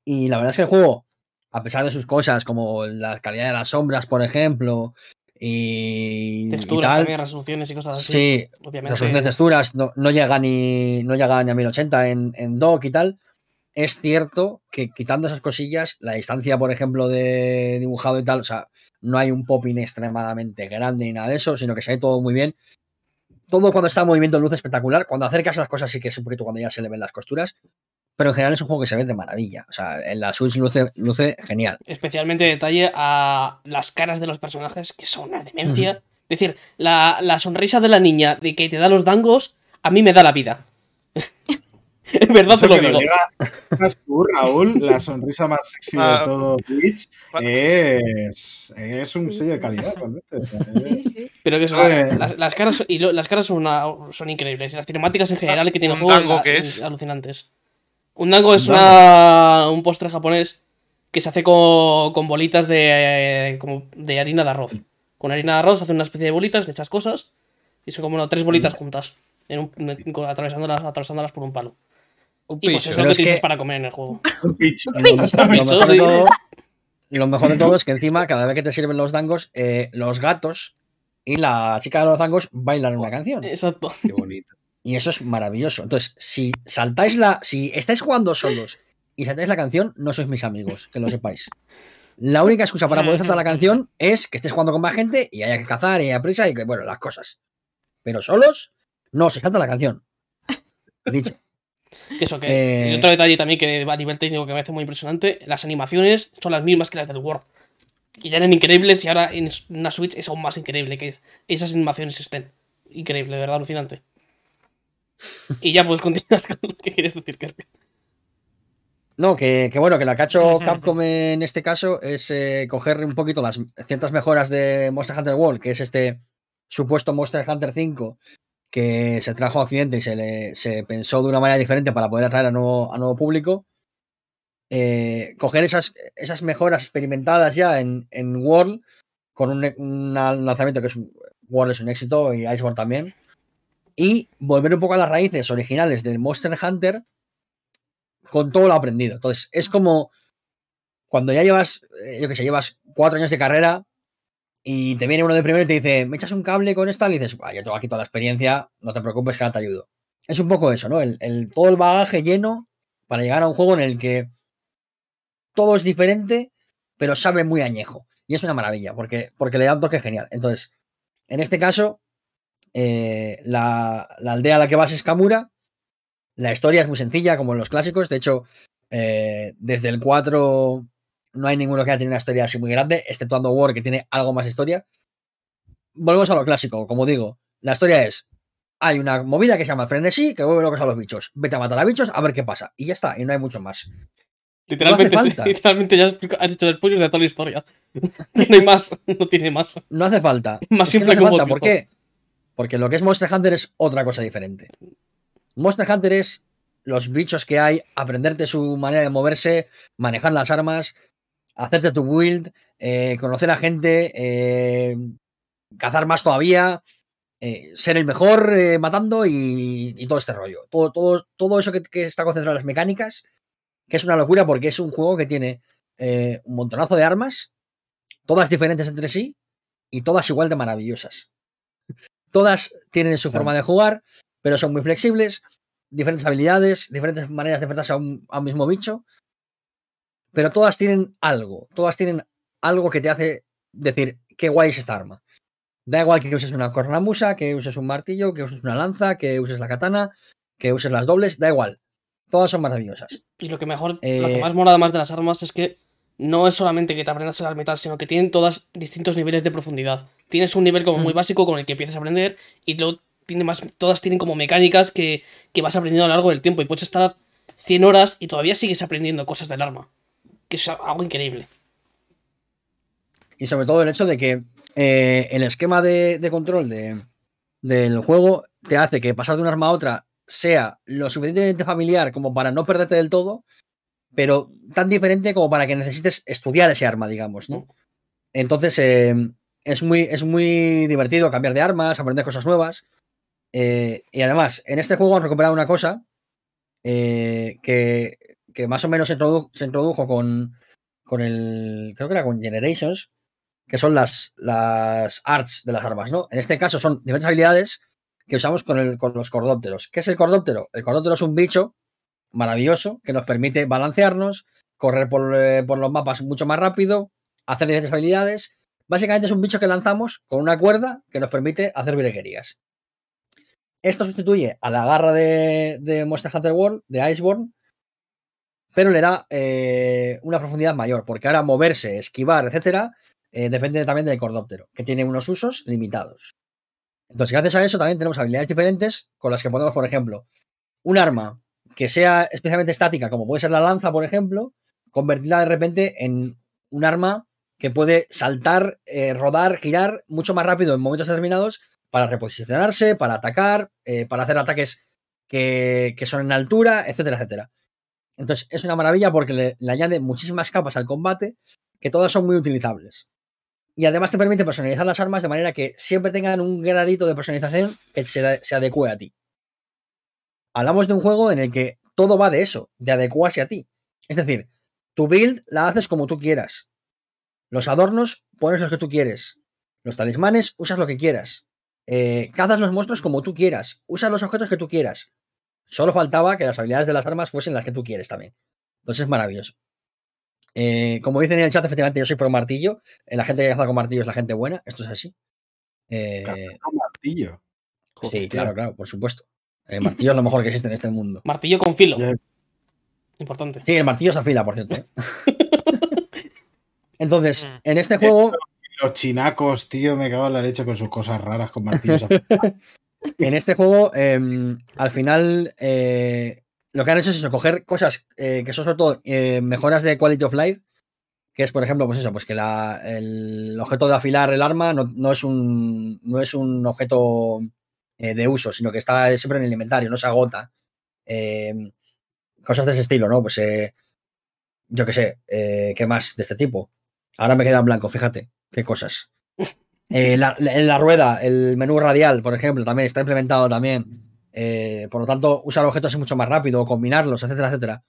Y la verdad es que el juego, a pesar de sus cosas, como la calidad de las sombras, por ejemplo, y, y
Texturas,
tal,
también, resoluciones y cosas así.
sí,
obviamente.
resolución de texturas no, no llega ni no llega ni a 1080 en, en dock y tal. Es cierto que quitando esas cosillas, la distancia, por ejemplo, de dibujado y tal, o sea, no hay un popping extremadamente grande ni nada de eso, sino que se ve todo muy bien. Todo cuando está en movimiento luce espectacular. Cuando acercas las cosas sí que es un poquito cuando ya se le ven las costuras. Pero en general es un juego que se ve de maravilla. O sea, en la Switch luce, luce genial.
Especialmente detalle a las caras de los personajes, que son una demencia. Es decir, la, la sonrisa de la niña de que te da los dangos, a mí me da la vida. (laughs) Es verdad
Eso
te lo
que
digo.
tú, Raúl, la sonrisa más sexy de
Ah.
todo Twitch
Va-
es, es un sello de calidad, realmente.
Sí, sí.
Pero que eso,
Eh.
las, las caras, y lo- las caras son, una- son increíbles. Y las cinemáticas en general que tiene el
¿Un
juego la-
qué es?
alucinantes. Un dango es
Un
una, un postre japonés que se hace con, con bolitas de, eh, como de harina de arroz. Con harina de arroz se hace una especie de bolitas, de estas cosas, y son como tres bolitas juntas, en un- con- atravesándolas, atravesándolas por un palo.
Un
Y pues es lo que
es
utilizas
que-
para comer en el juego. (laughs)
un pitch.
Lo, lo mejor de todo, lo mejor de todo es que encima, cada vez que te sirven los dangos, eh, los gatos y la chica de los dangos bailan una canción.
Exacto.
Qué bonito.
Y eso es maravilloso. Entonces, si saltáis la. Si estáis jugando solos y saltáis la canción, no sois mis amigos, que lo sepáis. La única excusa para poder saltar la canción es que estés jugando con más gente y haya que cazar y haya prisa y que, bueno, las cosas. Pero solos, no se salta la canción. Dicho.
Eso que.
Eh,
Y otro detalle también que a nivel técnico que me parece muy impresionante, las animaciones son las mismas que las del World. Que ya eran increíbles y ahora en una Switch es aún más increíble que esas animaciones estén. Increíble, de verdad, alucinante. Y ya puedes continuar con lo que quieres decir, Kerry.
No, que, que bueno, que la que ha hecho Capcom en este caso es eh, coger un poquito las ciertas mejoras de Monster Hunter World, que es este supuesto Monster Hunter 5 que se trajo a Occidente y se, le, se pensó de una manera diferente para poder atraer a nuevo, a nuevo público. Eh, coger esas, esas mejoras experimentadas ya en, en World, con un, un lanzamiento que es un, World es un éxito y Iceborne también, y volver un poco a las raíces originales del Monster Hunter con todo lo aprendido. Entonces, es como cuando ya llevas, eh, yo que sé, llevas cuatro años de carrera y te viene uno de primero y te dice, ¿me echas un cable con esta? Y dices, "Buah, yo tengo aquí toda la experiencia, no te preocupes que ahora te ayudo. Es un poco eso, ¿no? El, el- todo el bagaje lleno para llegar a un juego en el que todo es diferente, pero sabe muy añejo. Y es una maravilla, porque, porque le da un toque genial. Entonces, en este caso, eh, la, la aldea a la que vas es Kamura. La historia es muy sencilla, como en los clásicos. De hecho, eh, desde el 4 no hay ninguno que haya tenido una historia así muy grande, exceptuando War, que tiene algo más historia. Volvemos a lo clásico, como digo. La historia es: hay una movida que se llama frenesí, que vuelve locos a los bichos. Vete a matar a bichos, a ver qué pasa. Y ya está, y no hay mucho más.
Literalmente, sí, literalmente ya has, hecho el spoiler de toda la historia. (laughs) no hay más, no tiene más.
No hace falta.
Más
Es que no
simple
hace falta. ¿Por qué? Porque lo que es Monster Hunter es otra cosa diferente. Monster Hunter es los bichos que hay, aprenderte su manera de moverse, manejar las armas, hacerte tu build, eh, conocer a gente, eh, cazar más todavía, eh, ser el mejor matando y, todo este rollo. Todo, eso que, está concentrado en las mecánicas, que es una locura porque es un juego que tiene un montonazo de armas, todas diferentes entre sí y todas igual de maravillosas. Todas tienen su
Claro.
forma de jugar, pero son muy flexibles, diferentes habilidades, diferentes maneras de enfrentarse a un, a un mismo bicho, pero todas tienen algo, todas tienen algo que te hace decir, qué guay es esta arma. Da igual que uses una cornamusa, que uses un martillo, que uses una lanza, que uses la katana, que uses las dobles, da igual. Todas son maravillosas.
Y lo que mejor, lo
Eh,
que más mola además de las armas es que no es solamente que te aprendas el metal, sino que tienen todas distintos niveles de profundidad. Tienes un nivel como muy
Mm.
básico con el que empiezas a aprender y luego tiene más, todas tienen como mecánicas que, que vas aprendiendo a lo largo del tiempo y puedes estar 100 horas y todavía sigues aprendiendo cosas del arma. Que es algo increíble.
Y sobre todo el hecho de que eh, el esquema de, de control de- del juego te hace que pasar de un arma a otra sea lo suficientemente familiar como para no perderte del todo, pero tan diferente como para que necesites estudiar ese arma, digamos, ¿no? Entonces eh, es, muy, es muy divertido cambiar de armas, aprender cosas nuevas. eh, y además, en este juego han recuperado una cosa eh, que, que más o menos se, introdu- se introdujo con, con el. Creo que era con Generations, que son las, las arts de las armas, ¿no? En este caso son diferentes habilidades que usamos con, el, con los cordópteros. ¿Qué es el cordóptero? El cordóptero es un bicho maravilloso que nos permite balancearnos, correr por, eh, por los mapas mucho más rápido, hacer diferentes habilidades. Básicamente es un bicho que lanzamos con una cuerda que nos permite hacer virguerías. Esto sustituye a la garra de, de Monster Hunter World, de Iceborne, pero le da eh, una profundidad mayor, porque ahora moverse, esquivar, etcétera, eh, depende también del cordóptero, que tiene unos usos limitados. Entonces, gracias a eso también tenemos habilidades diferentes con las que podemos, por ejemplo, un arma que sea especialmente estática, como puede ser la lanza, por ejemplo, convertirla de repente en un arma que puede saltar, eh, rodar, girar mucho más rápido en momentos determinados para reposicionarse, para atacar, eh, para hacer ataques que, son en altura, etcétera, etcétera. Entonces, es una maravilla porque le, le añade muchísimas capas al combate que todas son muy utilizables. Y además te permite personalizar las armas de manera que siempre tengan un gradito de personalización que se, se adecue a ti. Hablamos de un juego en el que todo va de eso, de adecuarse a ti. Es decir, tu build la haces como tú quieras. Los adornos pones los que tú quieres. Los talismanes usas lo que quieras. Eh, cazas los monstruos como tú quieras. Usas los objetos que tú quieras. Solo faltaba que las habilidades de las armas fuesen las que tú quieres también. Entonces es maravilloso. Eh, como dicen en el chat, efectivamente, yo soy pro martillo. Eh, La gente que caza con martillo es la gente buena. Esto es así.
Con martillo.
sí, claro, claro, por supuesto. El martillo es lo mejor que existe en este mundo.
Martillo con filo. Importante.
Sí, el martillo se afila, por cierto. ¿eh? (laughs) Entonces,
Mm.
en este juego,
Los chinacos, tío, me cago en la leche con sus cosas raras con martillos. (laughs)
en este juego, em, al final, eh, lo que han hecho es eso, coger cosas eh, que son sobre todo eh, mejoras de quality of life, que es, por ejemplo, pues eso, pues que la- el objeto de afilar el arma no, no es, un, no es un objeto eh, de uso, sino que está siempre en el inventario, no se agota. Em, cosas de ese estilo, ¿no? Pues eh, yo qué sé, eh, ¿qué más de este tipo? Ahora me queda en blanco, fíjate, qué cosas. (laughs) La, la- en la rueda, el menú radial, por ejemplo, también está implementado también. Por lo tanto, usar objetos es mucho más rápido, o combinarlos, etcétera, etcétera.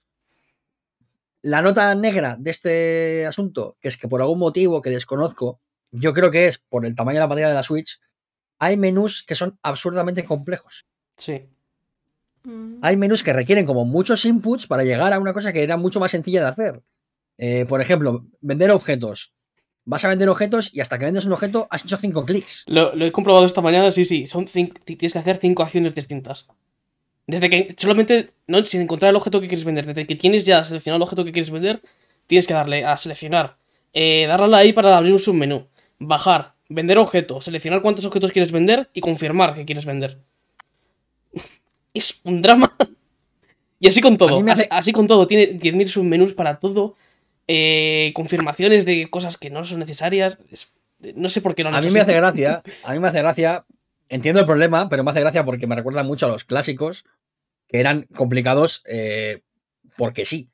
La nota negra de este asunto, que es que por algún motivo que desconozco, yo creo que es por el tamaño de la pantalla de la Switch, hay menús que son absurdamente complejos.
Sí.
Mm.
Hay menús que requieren como muchos inputs para llegar a una cosa que era mucho más sencilla de hacer. Eh, por ejemplo, vender objetos. Vas a vender objetos y hasta que vendes un objeto has hecho cinco clics.
Lo, lo he comprobado esta mañana, sí, sí. Son cinco, tienes que hacer cinco acciones distintas. Desde que solamente, no, sin encontrar el objeto que quieres vender, desde que tienes ya seleccionado el objeto que quieres vender, tienes que darle a seleccionar, eh, darle a la I para abrir un submenú, bajar, vender objeto, seleccionar cuántos objetos quieres vender y confirmar que quieres vender. (laughs) es un drama. (laughs) y así con todo, así, con todo, tiene 10.000 submenús para todo, eh, confirmaciones de cosas que no son necesarias. es- no sé por qué no han
A mí me
así.
hace gracia, (laughs) a mí me hace gracia, entiendo el problema, pero me hace gracia porque me recuerda mucho a los clásicos, que eran complicados eh, porque sí.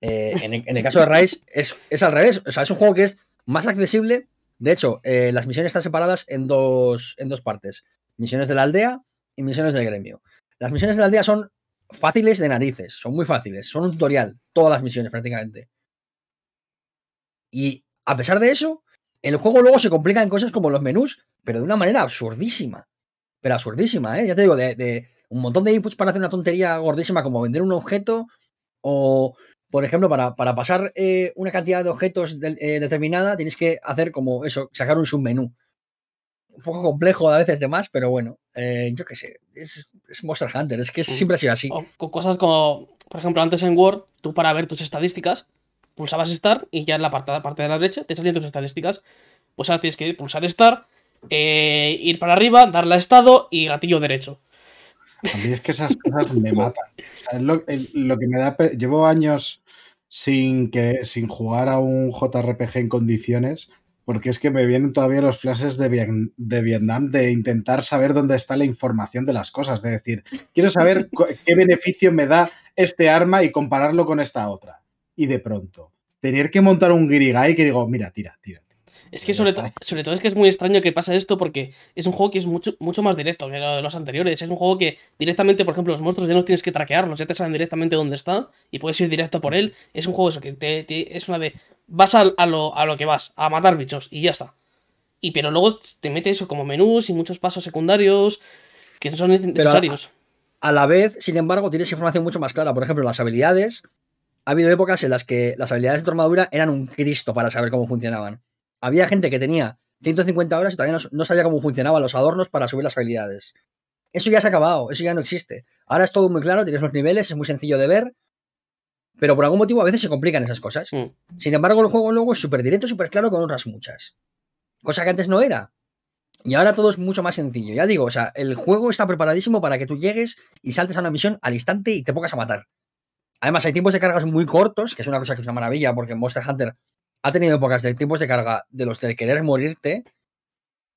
Eh, en, el, en el caso de Rise es, es al revés, o sea, es un juego que es más accesible. De hecho, eh, las misiones están separadas en dos, en dos partes. Misiones de la aldea y misiones del gremio. Las misiones de la aldea son fáciles de narices, son muy fáciles, son un tutorial, todas las misiones prácticamente. Y a pesar de eso, el juego luego se complica en cosas como los menús, pero de una manera absurdísima. Pero absurdísima, ¿eh? Ya te digo, de, de un montón de inputs para hacer una tontería gordísima como vender un objeto o, por ejemplo, para, para pasar eh, una cantidad de objetos eh, determinada tienes que hacer como eso, sacar un submenú. un poco complejo a veces de más, pero bueno, eh, yo qué sé, es, es Monster Hunter, es que siempre ha sido así.
O con cosas como, por ejemplo, antes en Word, tú para ver tus estadísticas, pulsabas Start y ya en la parte, parte de la derecha te salían tus estadísticas. Pues ahora tienes que pulsar Start, ir para arriba, darle a estado y gatillo derecho.
A mí es que esas cosas me matan. Lo, que me da. Llevo años sin, que, sin jugar a un JRPG en condiciones, porque es que me vienen todavía los flashes de, de Vietnam de intentar saber dónde está la información de las cosas. De decir, quiero saber qué beneficio me da este arma y compararlo con esta otra. Y de pronto, tener que montar un Guirigay que digo, mira, tira, tira.
Es que sobre, sobre todo es que es muy extraño que pasa esto porque es un juego que es mucho, mucho más directo que lo de los anteriores. Es un juego que directamente, por ejemplo, los monstruos ya no tienes que traquearlos, ya te saben directamente dónde está y puedes ir directo por él. Es un juego eso que te, te- es una de vas a, a lo, a lo que vas, a matar bichos y ya está. Y pero luego te mete eso como menús y muchos pasos secundarios que no son necesarios.
A la vez, sin embargo, tienes información mucho más clara. Por ejemplo, las habilidades. Ha habido épocas en las que las habilidades de tu armadura eran un Cristo para saber cómo funcionaban. Había gente que tenía 150 horas y todavía no, no sabía cómo funcionaban los adornos para subir las habilidades. Eso ya se ha acabado, eso ya no existe. Ahora es todo muy claro, tienes los niveles, es muy sencillo de ver, pero por algún motivo a veces se complican esas cosas.
Mm.
Sin embargo, el juego luego es súper directo, súper claro con otras muchas. Cosa que antes no era. Y ahora todo es mucho más sencillo. Ya digo, o sea, el juego está preparadísimo para que tú llegues y saltes a una misión al instante y te pongas a matar. Además, hay tiempos de cargas muy cortos, que es una cosa que es una maravilla, porque Monster Hunter ha tenido épocas de tiempos de carga de los de querer morirte.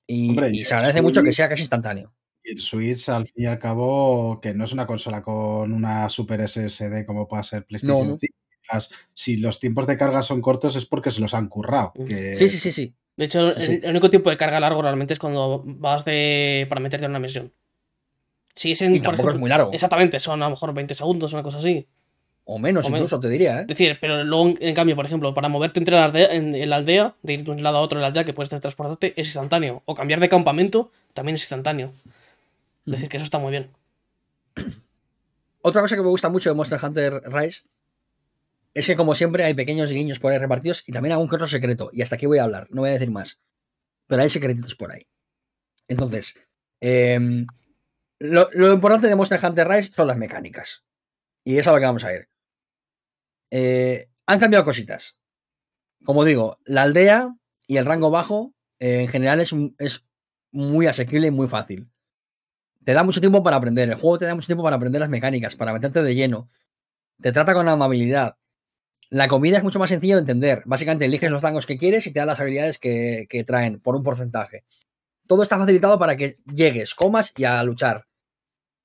Y,
Hombre,
y
y
se agradece mucho que sea casi instantáneo.
Y el Switch, al fin y al cabo, que no es una consola con una super SSD como pueda ser PlayStation
No, no.
5. Digas, Si los tiempos de carga son cortos es porque se los han currado. Que-
Sí, sí, sí, sí.
De hecho,
Sí, sí.
el, único tiempo de carga largo realmente es cuando vas de para meterte en una misión. Si es en,
Y
por
tampoco es muy largo.
Exactamente, son a lo mejor 20 segundos, una cosa así.
O menos
O menos.
incluso, te diría, ¿eh?
Es decir, pero luego, en, cambio, por ejemplo, para moverte entre la aldea, en, en la aldea, de ir de un lado a otro en la aldea, que puedes transportarte, es instantáneo. O cambiar de campamento también es instantáneo. Es decir, que eso está muy bien.
Otra cosa que me gusta mucho de Monster Hunter Rise es que, como siempre, hay pequeños guiños por ahí repartidos y también algún que otro secreto. Y hasta aquí voy a hablar, no voy a decir más. Pero hay secretitos por ahí. Entonces, em, lo, lo importante de Monster Hunter Rise son las mecánicas. Y es a lo que vamos a ir. Eh, han cambiado cositas. Como digo, la aldea y el rango bajo eh, en general es, es muy asequible y muy fácil. Te da mucho tiempo para aprender. El juego te da mucho tiempo para aprender las mecánicas, para meterte de lleno. Te trata con amabilidad. La comida es mucho más sencillo de entender. Básicamente eliges los rangos que quieres y te da las habilidades que, que traen por un porcentaje. Todo está facilitado para que llegues, comas y a luchar.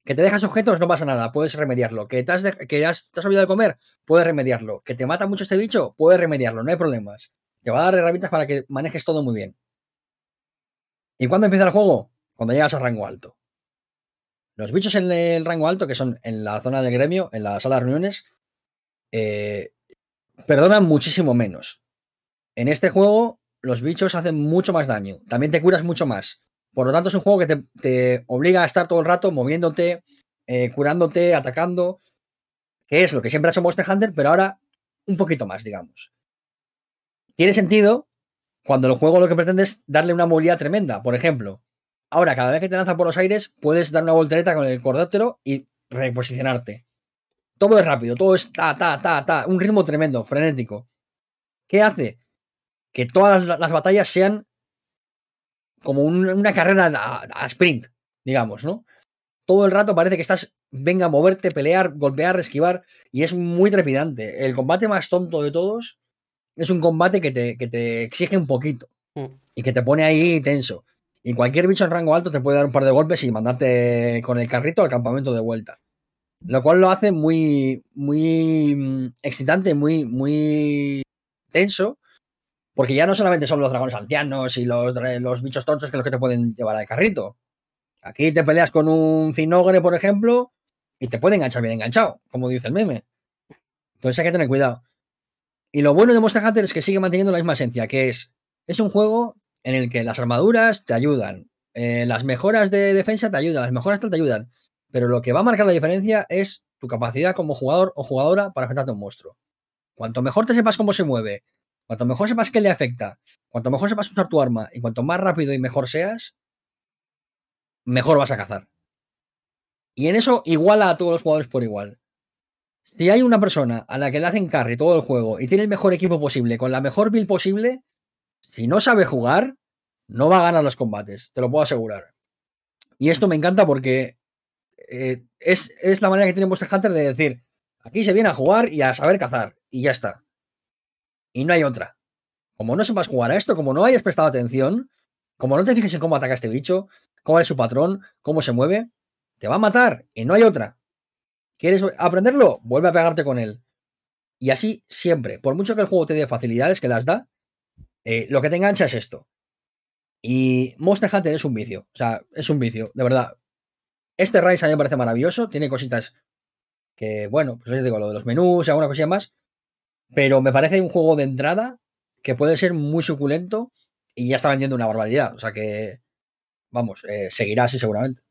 Que te dejas objetos, no pasa nada, puedes remediarlo. Que te has, de- que has- te has olvidado de comer, puedes remediarlo. Que te mata mucho este bicho, puedes remediarlo, no hay problemas. Te va a dar herramientas para que manejes todo muy bien. ¿Y cuándo empieza el juego? Cuando llegas al rango alto. Los bichos en el rango alto, que son en la zona del gremio, en la sala de reuniones, eh, perdonan muchísimo menos. En este juego, los bichos hacen mucho más daño. También te curas mucho más. Por lo tanto, es un juego que te, obliga a estar todo el rato moviéndote, eh, curándote, atacando. Que es lo que siempre ha hecho Monster Hunter, pero ahora un poquito más, digamos. Tiene sentido cuando el juego lo que pretende es darle una movilidad tremenda. Por ejemplo, ahora cada vez que te lanzas por los aires, puedes dar una voltereta con el cordóptero y reposicionarte. Todo es rápido, todo es ta, ta, ta, ta, un ritmo tremendo, frenético. ¿Qué hace? Que todas las batallas sean como un- una carrera a, a sprint, digamos, ¿no? Todo el rato parece que estás, venga a moverte, pelear, golpear, esquivar, y es muy trepidante. El combate más tonto de todos es un combate que te, que te exige un poquito
Mm.
y que te pone ahí tenso. Y cualquier bicho en rango alto te puede dar un par de golpes y mandarte con el carrito al campamento de vuelta. Lo cual lo hace muy, muy mm, excitante, muy, muy tenso. Porque ya no solamente son los dragones ancianos y los, los bichos tontos que los que te pueden llevar al carrito. Aquí te peleas con un cinogre, por ejemplo, y te puede enganchar bien enganchado, como dice el meme. Entonces hay que tener cuidado. Y lo bueno de Monster Hunter es que sigue manteniendo la misma esencia, que es, es un juego en el que las armaduras te ayudan, eh, las mejoras de defensa te ayudan, las mejoras te ayudan, pero lo que va a marcar la diferencia es tu capacidad como jugador o jugadora para enfrentarte a un monstruo. Cuanto mejor te sepas cómo se mueve, cuanto mejor sepas qué le afecta, cuanto mejor sepas usar tu arma y cuanto más rápido y mejor seas, mejor vas a cazar. Y en eso iguala a todos los jugadores por igual. Si hay una persona a la que le hacen carry todo el juego y tiene el mejor equipo posible, con la mejor build posible, si no sabe jugar, no va a ganar los combates, te lo puedo asegurar. Y esto me encanta porque eh, es, es la manera que tiene Monster Hunter de decir, aquí se viene a jugar y a saber cazar, y ya está. Y no hay otra. Como no sepas jugar a esto, como no hayas prestado atención, como no te fijes en cómo ataca este bicho, cómo es su patrón, cómo se mueve, te va a matar y no hay otra. ¿Quieres aprenderlo? Vuelve a pegarte con él. Y así siempre. Por mucho que el juego te dé facilidades que las da, eh, lo que te engancha es esto. Y Monster Hunter es un vicio. O sea, es un vicio, de verdad. Este Rise a mí me parece maravilloso. Tiene cositas que, bueno, pues ya digo, lo de los menús y alguna cosilla más. Pero me parece un juego de entrada que puede ser muy suculento y ya está vendiendo una barbaridad. O sea que, vamos, eh, seguirá así seguramente.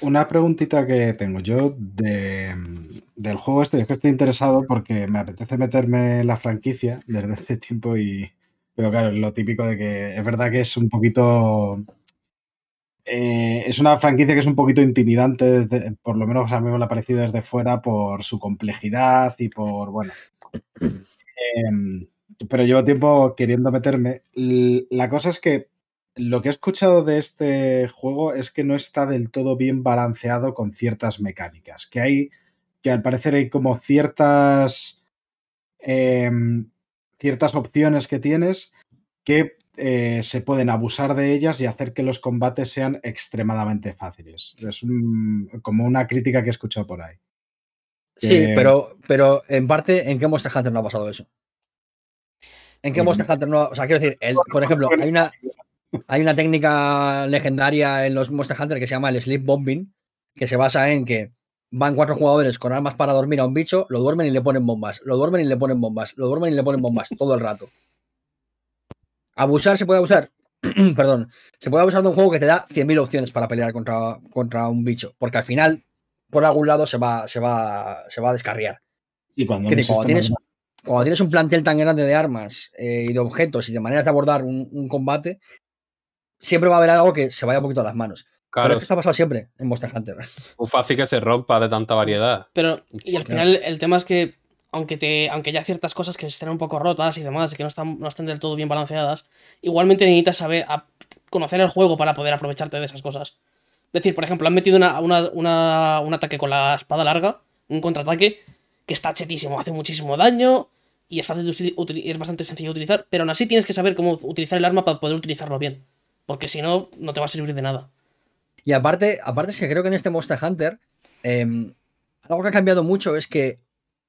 Una preguntita que tengo yo de, del juego este, es que estoy interesado porque me apetece meterme en la franquicia desde hace tiempo y... Pero claro, lo típico de que es verdad que es un poquito... eh, es una franquicia que es un poquito intimidante, por lo menos a mí me lo ha parecido desde fuera por su complejidad y por, bueno... em, pero llevo tiempo queriendo meterme. La cosa es que lo que he escuchado de este juego es que no está del todo bien balanceado con ciertas mecánicas. Que hay, que al parecer hay como ciertas, em, ciertas opciones que tienes que eh, se pueden abusar de ellas y hacer que los combates sean extremadamente fáciles. Es como una crítica que he escuchado por ahí.
Sí,
Que-
pero, pero en parte, ¿en qué Monster Hunter no ha pasado eso? ¿En qué. Monster Hunter no ha- O sea, quiero decir, el- por ejemplo, hay una, hay una técnica legendaria en los Monster Hunter que se llama el Sleep Bombing, que se basa en que van cuatro jugadores con armas para dormir a un bicho, lo duermen y le ponen bombas, lo duermen y le ponen bombas, lo duermen y le ponen bombas todo el rato. Abusar se puede abusar, (clears throat) perdón, se puede abusar de un juego que te da 100.000 opciones para pelear contra, contra un bicho, porque al final, por algún lado, se va, se va, se va a descarriar.
Y cuando,
Que
no
te- cuando tienes, cuando tienes un plantel tan grande de armas eh, y de objetos y de maneras de abordar un, un combate, siempre va a haber algo que se vaya un poquito a las manos. Pero
Claro,
es que esto ha pasado siempre en Monster Hunter. (laughs)
muy fácil que se rompa de tanta variedad.
Pero, y al
Claro.
final el tema es que, aunque, te, aunque ya ciertas cosas que estén un poco rotas y demás, y que no están, no estén del todo bien balanceadas, igualmente necesitas saber a- conocer el juego para poder aprovecharte de esas cosas. Es decir, por ejemplo, han metido una, un ataque con la espada larga, un contraataque, que está chetísimo, hace muchísimo daño y es, fácil de bastante sencillo de utilizar, pero aún así tienes que saber cómo utilizar el arma para poder utilizarlo bien. Porque si no, no te va a servir de nada.
Y aparte, aparte es que creo que en este Monster Hunter, eh, algo que ha cambiado mucho es que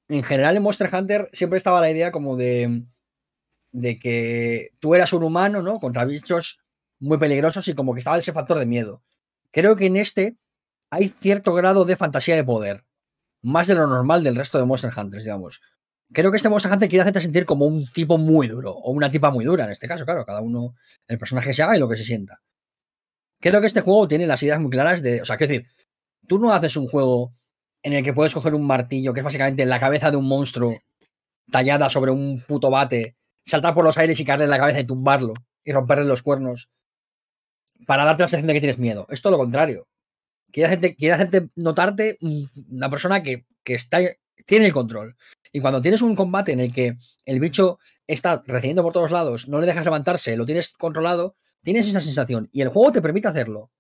en general en Monster Hunter siempre estaba la idea como de, de que tú eras un humano, ¿no? Contra bichos muy peligrosos y como que estaba ese factor de miedo. Creo que en este hay cierto grado de fantasía de poder, más de lo normal del resto de Monster Hunters, digamos. Creo que este Monster Hunter quiere hacerte sentir como un tipo muy duro, o una tipa muy dura en este caso, claro, cada uno, el personaje se haga y lo que se sienta. Creo que este juego tiene las ideas muy claras de. O sea, quiero decir, tú no haces un juego en el que puedes coger un martillo, que es básicamente la cabeza de un monstruo tallada sobre un puto bate, saltar por los aires y caerle en la cabeza y tumbarlo y romperle los cuernos para darte la sensación de que tienes miedo. Es todo lo contrario. Quiere hacerte, quiere hacerte notarte un- una persona que, que está, tiene el control. Y cuando tienes un combate en el que el bicho está recibiendo por todos lados, no le dejas levantarse, lo tienes controlado, tienes esa sensación. Y el juego te permite hacerlo.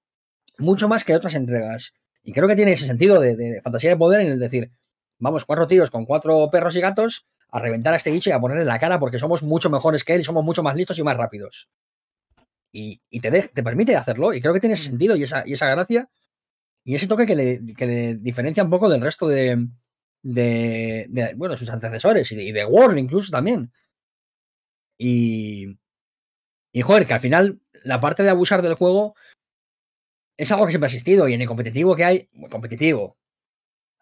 Mucho más que otras entregas. Y creo que tiene ese sentido de, de fantasía de poder en el decir, vamos, cuatro tíos con cuatro perros y gatos a reventar a este bicho y a ponerle la cara porque somos mucho mejores que él y somos mucho más listos y más rápidos. Y, y te, de- te permite hacerlo. Y creo que tiene ese sentido y esa, y esa gracia. Y ese toque que le, que le diferencia un poco del resto de, de, de, bueno, sus antecesores y de, y de World incluso también. Y, y joder, que al final la parte de abusar del juego es algo que siempre ha existido y en el competitivo que hay, competitivo.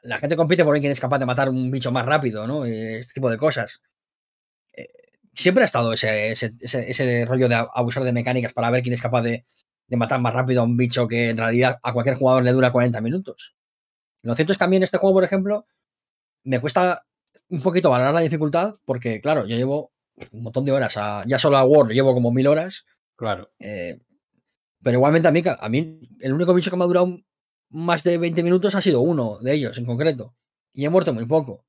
La gente compite por ver quién es capaz de matar un bicho más rápido, ¿no? Este tipo de cosas. Siempre ha estado ese, ese, ese- ese rollo de abusar de mecánicas para ver quién es capaz de, de matar más rápido a un bicho que en realidad a cualquier jugador le dura 40 minutos. Lo cierto es que a mí en este juego, por ejemplo, me cuesta un poquito valorar la dificultad porque, claro, yo llevo un montón de horas. a- ya solo a War llevo como mil horas.
Claro.
eh, Pero igualmente a mí, a mí el único bicho que me ha durado más de 20 minutos ha sido uno de ellos en concreto. Y he muerto muy poco.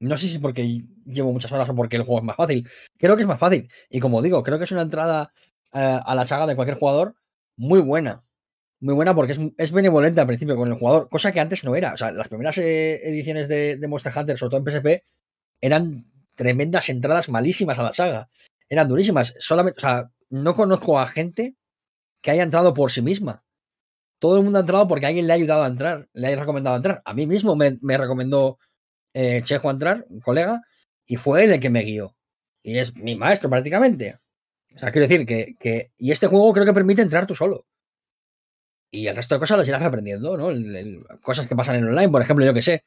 No sé si porque llevo muchas horas o porque el juego es más fácil. Creo que es más fácil. Y como digo, creo que es una entrada eh, a la saga de cualquier jugador muy buena. Muy buena porque es, es benevolente al principio con el jugador, cosa que antes no era. O sea, las primeras eh, ediciones de, de Monster Hunter, sobre todo en PSP, eran tremendas entradas malísimas a la saga. Eran durísimas. Solamente, o sea, no conozco a gente que haya entrado por sí misma. Todo el mundo ha entrado porque alguien le ha ayudado a entrar, le ha recomendado entrar. A mí mismo me, me recomendó eh, Chejo entrar, un colega, y fue él el que me guió. Y es mi maestro prácticamente. O sea, quiero decir que, que- Y este juego creo que permite entrar tú solo. Y el resto de cosas las irás aprendiendo, ¿no? Cosas que pasan en online, por ejemplo, yo que sé.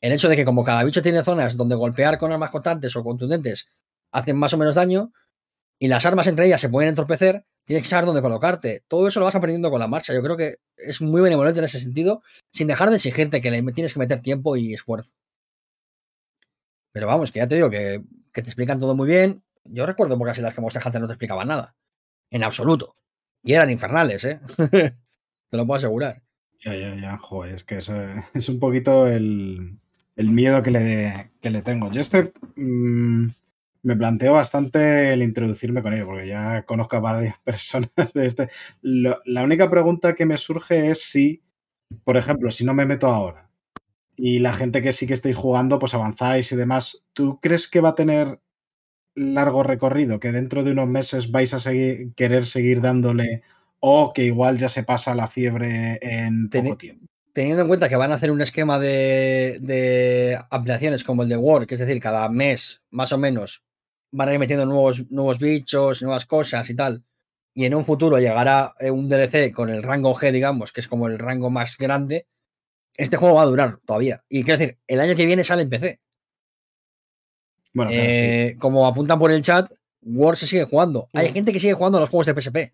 El hecho de que como cada bicho tiene zonas donde golpear con armas constantes o contundentes hacen más o menos daño, y las armas entre ellas se pueden entorpecer, tienes que saber dónde colocarte. Todo eso lo vas aprendiendo con la marcha. Yo creo que es muy benevolente en ese sentido, sin dejar de exigirte que le tienes que meter tiempo y esfuerzo. Pero vamos, que ya te digo que, te explican todo muy bien. Yo recuerdo porque así las que Monster Hunter no te explicaban nada. En absoluto. Y eran infernales, ¿eh? (laughs) te lo puedo asegurar.
Ya, ya, ya, joder, es que es, eh, es un poquito el, el miedo que le, que le tengo. Yo este mm, me planteo bastante el introducirme con ello, porque ya conozco a varias (laughs) personas de este. La única pregunta que me surge es si, por ejemplo, si no me meto ahora y la gente que sí que estáis jugando, pues avanzáis y demás, ¿tú crees que va a tener largo recorrido? ¿Que dentro de unos meses vais a seguir, querer seguir dándole o que igual ya se pasa la fiebre en poco tiempo?
Teniendo en cuenta que van a hacer un esquema de, de ampliaciones como el de War, que es decir, cada mes, más o menos, van a ir metiendo nuevos, nuevos bichos, nuevas cosas y tal. Y en un futuro llegará eh, un DLC con el rango G, digamos, que es como el rango más grande. Este juego va a durar todavía. Y quiero decir, el año que viene sale en PC.
Bueno, claro, sí.
Eh, Como apuntan por el chat, War se sigue jugando. Hay
Mm.
gente que sigue jugando a los juegos de PSP.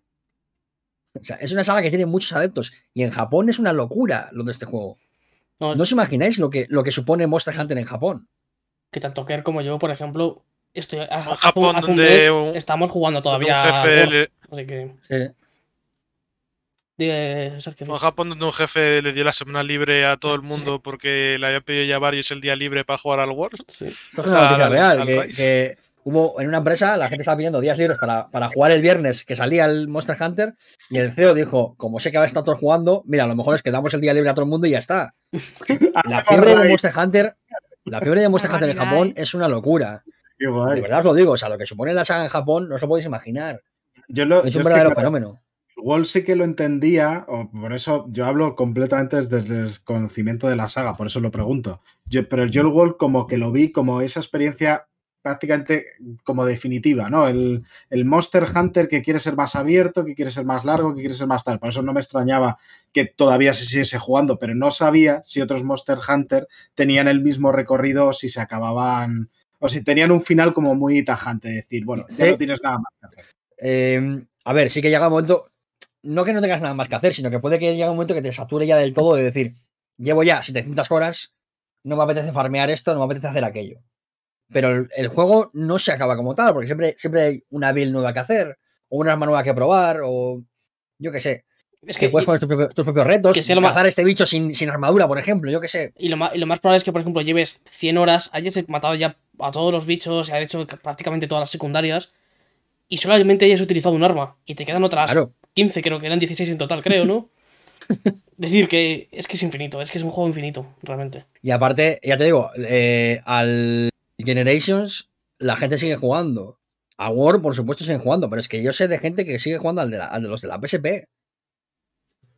O sea, es una saga que tiene muchos adeptos. Y en Japón es una locura lo de este juego.
No,
No os imagináis lo que, lo que supone Monster Hunter en Japón.
que tanto Kerr como yo, por ejemplo, estoy, hace un-
Japón,
hace un
donde
mes
un-
estamos jugando todavía.
un jefe le-
así que.
Sí.
En Japón donde un jefe le dio la semana libre a todo el mundo porque le había pedido ya varios el día libre para jugar al World.
sí.
Esto es una noticia
Al-
real.
al
Que, hubo en una empresa, la gente estaba pidiendo días libres para, para jugar el viernes que salía el Monster Hunter. Y el CEO dijo: Como sé que va a estar todos jugando, mira, a lo mejor es que damos el día libre a todo el mundo y ya está. (laughs) La fiebre de Monster Hunter. La fiebre de Monster Hunter en Japón
¿eh?
es una locura. De verdad os lo digo. O sea, lo que supone la saga en Japón no os lo podéis imaginar.
Yo lo,
Es
yo
un
es que,
verdadero
claro,
fenómeno.
Wall sí que lo entendía, o por eso yo hablo completamente desde el desconocimiento de la saga, por eso lo pregunto. Yo, pero yo el Wall como que lo vi como esa experiencia prácticamente como definitiva, ¿no? El, el Monster Hunter que quiere ser más abierto, que quiere ser más largo, que quiere ser más tal. Por eso no me extrañaba que todavía se siguiese jugando, pero no sabía si otros Monster Hunter tenían el mismo recorrido o si se acababan, o si tenían un final como muy tajante, decir, bueno, ya
Sí.
no tienes nada más que hacer.
Eh, a ver, sí que llega un momento, no que no tengas nada más que hacer, sino que puede que llegue un momento que te sature ya del todo de decir, llevo ya 700 horas, no me apetece farmear esto, no me apetece hacer aquello. Pero el, el juego no se acaba como tal, porque siempre, siempre hay una build nueva que hacer, o una arma nueva que probar, o yo qué sé.
Es
que
que.
puedes poner tus, propios- tus propios retos,
que sea lo
cazar este bicho sin, sin armadura, por ejemplo, yo qué sé.
Y lo, más, y lo más probable es que, por ejemplo, lleves 100 horas, hayas matado ya a todos los bichos, y hayas hecho prácticamente todas las secundarias, y solamente hayas utilizado un arma, y te quedan otras
Claro,
15, creo que eran 16 en total, creo, ¿no? (laughs) Decir que es que es infinito, es que es un juego infinito, realmente.
y aparte, ya te digo, eh, al Generations la gente sigue jugando. A War, por supuesto, siguen jugando, pero es que yo sé de gente que sigue jugando al de, la- al de los de la PSP.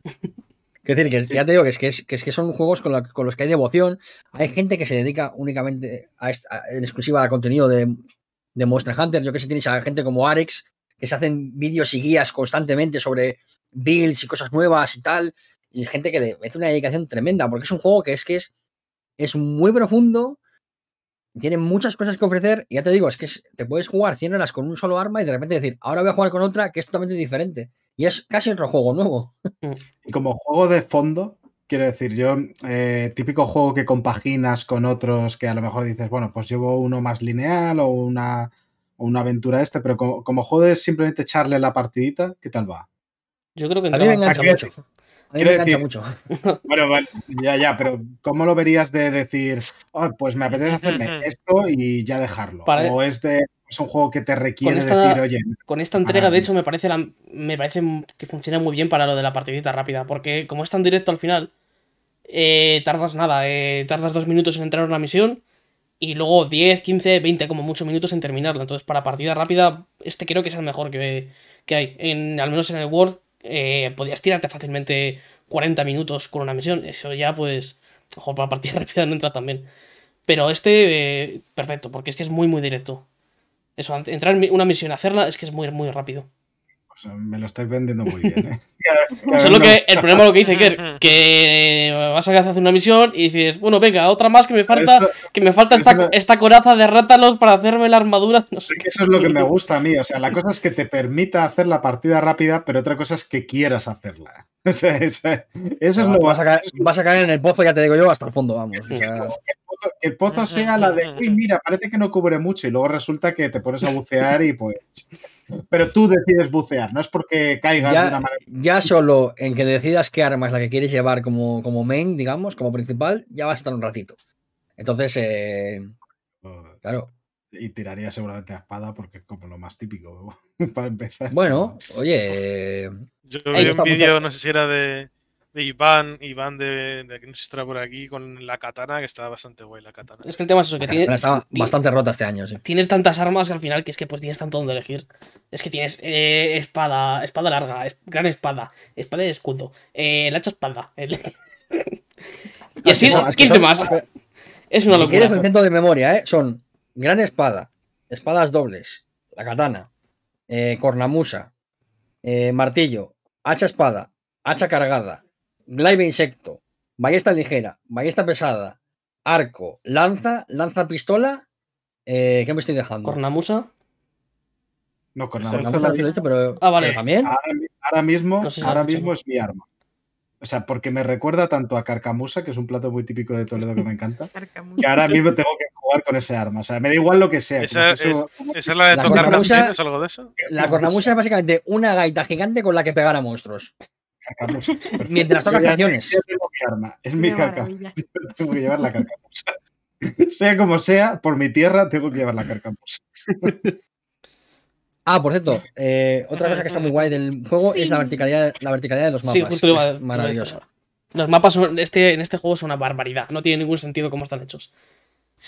Es (laughs) decir, que ya te digo que es que, es, que, es que son juegos con, la- con los que hay devoción. Hay gente que se dedica únicamente a, a- en exclusiva al contenido de, de Monster Hunter. Yo que sé, tienes a gente como Arex, que se hacen vídeos y guías constantemente sobre builds y cosas nuevas y tal. Y gente que le mete una dedicación tremenda, porque es un juego que es que es, es muy profundo, tiene muchas cosas que ofrecer. Y ya te digo, es que es- te puedes jugar 100 horas con un solo arma y de repente decir, ahora voy a jugar con otra que es totalmente diferente. Y es casi otro juego nuevo.
Y como juego de fondo, quiero decir, yo, eh, típico juego que compaginas con otros que a lo mejor dices, bueno, pues llevo uno más lineal o una, o una aventura este, pero como, como juego de simplemente echarle la partidita, ¿qué tal va?
Yo creo que
A mí me engancha mucho. A mí me engancha
decir-
mucho. (laughs)
Bueno, vale, ya, ya, pero (laughs) ¿cómo lo verías de decir, "Oh, pues me apetece hacerme (laughs) esto y ya dejarlo?
Para-
O es, de, es un juego que te requiere
esta-
decir, oye,
Con esta entrega, de hecho, me parece, la- me parece que funciona muy bien para lo de la partidita rápida. Porque como es tan directo al final, eh, tardas nada. eh, tardas dos minutos en entrar a una misión y luego 10, 15, 20 como mucho minutos en terminarla. Entonces, para partida rápida, este creo que es el mejor que, que hay. En, al menos en el World, eh, podías tirarte fácilmente 40 minutos con una misión. Eso ya, pues, ojo, para partida (laughs) rápida no entra tan bien. Pero este, eh, perfecto, porque es que es muy, muy directo. Eso, entrar en una misión, hacerla, es que es muy, muy rápido.
Me lo estáis vendiendo muy bien, ¿eh? (laughs) Cada- cada (laughs)
Solo que el problema lo que dice Kerr, que vas a hacer una misión y dices, bueno, venga, otra más que me falta,
Eso-
que me falta esta, coraza de rátalos para hacerme la armadura, no sé.
Es que eso es lo que me gusta a mí. O sea, la cosa es que te permita hacer la partida rápida, pero otra cosa es que quieras hacerla. (laughs) O sea, eso, eso es lo
vas, a caer, vas a caer en el pozo, ya te digo yo, hasta el fondo, vamos. O sea,
que el pozo sea la de, uy, mira, parece que no cubre mucho y luego resulta que te pones a bucear y pues... Pero tú decides bucear, no es porque caigas de una manera...
ya solo en que decidas qué arma es la que quieres llevar como, como main, digamos, como principal, ya vas a estar un ratito. Entonces, eh, claro.
Y tiraría seguramente a espada porque es como lo más típico (laughs) para empezar.
Bueno, oye,
Yo vi un vídeo, no sé si era de, de Iván, Iván de, de que no sé si estará por aquí, con la katana, que estaba bastante guay la katana.
Es que el tema es eso, que tiene,
estaba
ti-
bastante rota este año, sí.
tienes tantas armas que al final que es que pues tienes tanto donde elegir. Es que tienes eh, espada, espada larga, es- gran espada, espada de escudo, eh, el hacha espada. el- y así,
Es que son- es que
15
son-
más. Es una
Si
locura.
quieres el centro de memoria, ¿eh? son gran espada, espadas dobles, la katana, eh, cornamusa, eh, martillo, hacha espada, hacha cargada, glaive insecto, ballesta ligera, ballesta pesada, arco, lanza, lanza pistola. Eh, ¿Qué me estoy dejando?
Cornamusa.
No, con la
Cornamusa
Cornamusa lo he dicho, pero
Ah, vale.
pero también.
ahora, mi- ahora mismo,
No sé si
ahora mismo es mi arma. O sea, porque me recuerda tanto a Carcamusa, que es un plato muy típico de Toledo que me encanta,
Carcamusa.
que ahora mismo tengo que jugar con ese arma. O sea, me da igual lo que sea.
Esa
como si eso- como-
¿Esa es la de
La
tocar
cornamusa-
algo de eso?
La cornamusa es básicamente una gaita gigante con la que pegar a monstruos. (laughs) Mientras
ya-
canciones.
mi arma, es mi
maravilla. (laughs)
tengo que llevar la Carcamusa. (laughs) sea como sea, por mi tierra tengo que llevar la Carcamusa.
Ah, por cierto, eh, otra cosa que está muy guay del juego es la verticalidad, la verticalidad de los mapas.
Sí, justo lo iba a-
Es
lo iba a
maravilloso.
decir ahora. Los mapas son- este, en este juego son una barbaridad. No tiene ningún sentido cómo están hechos.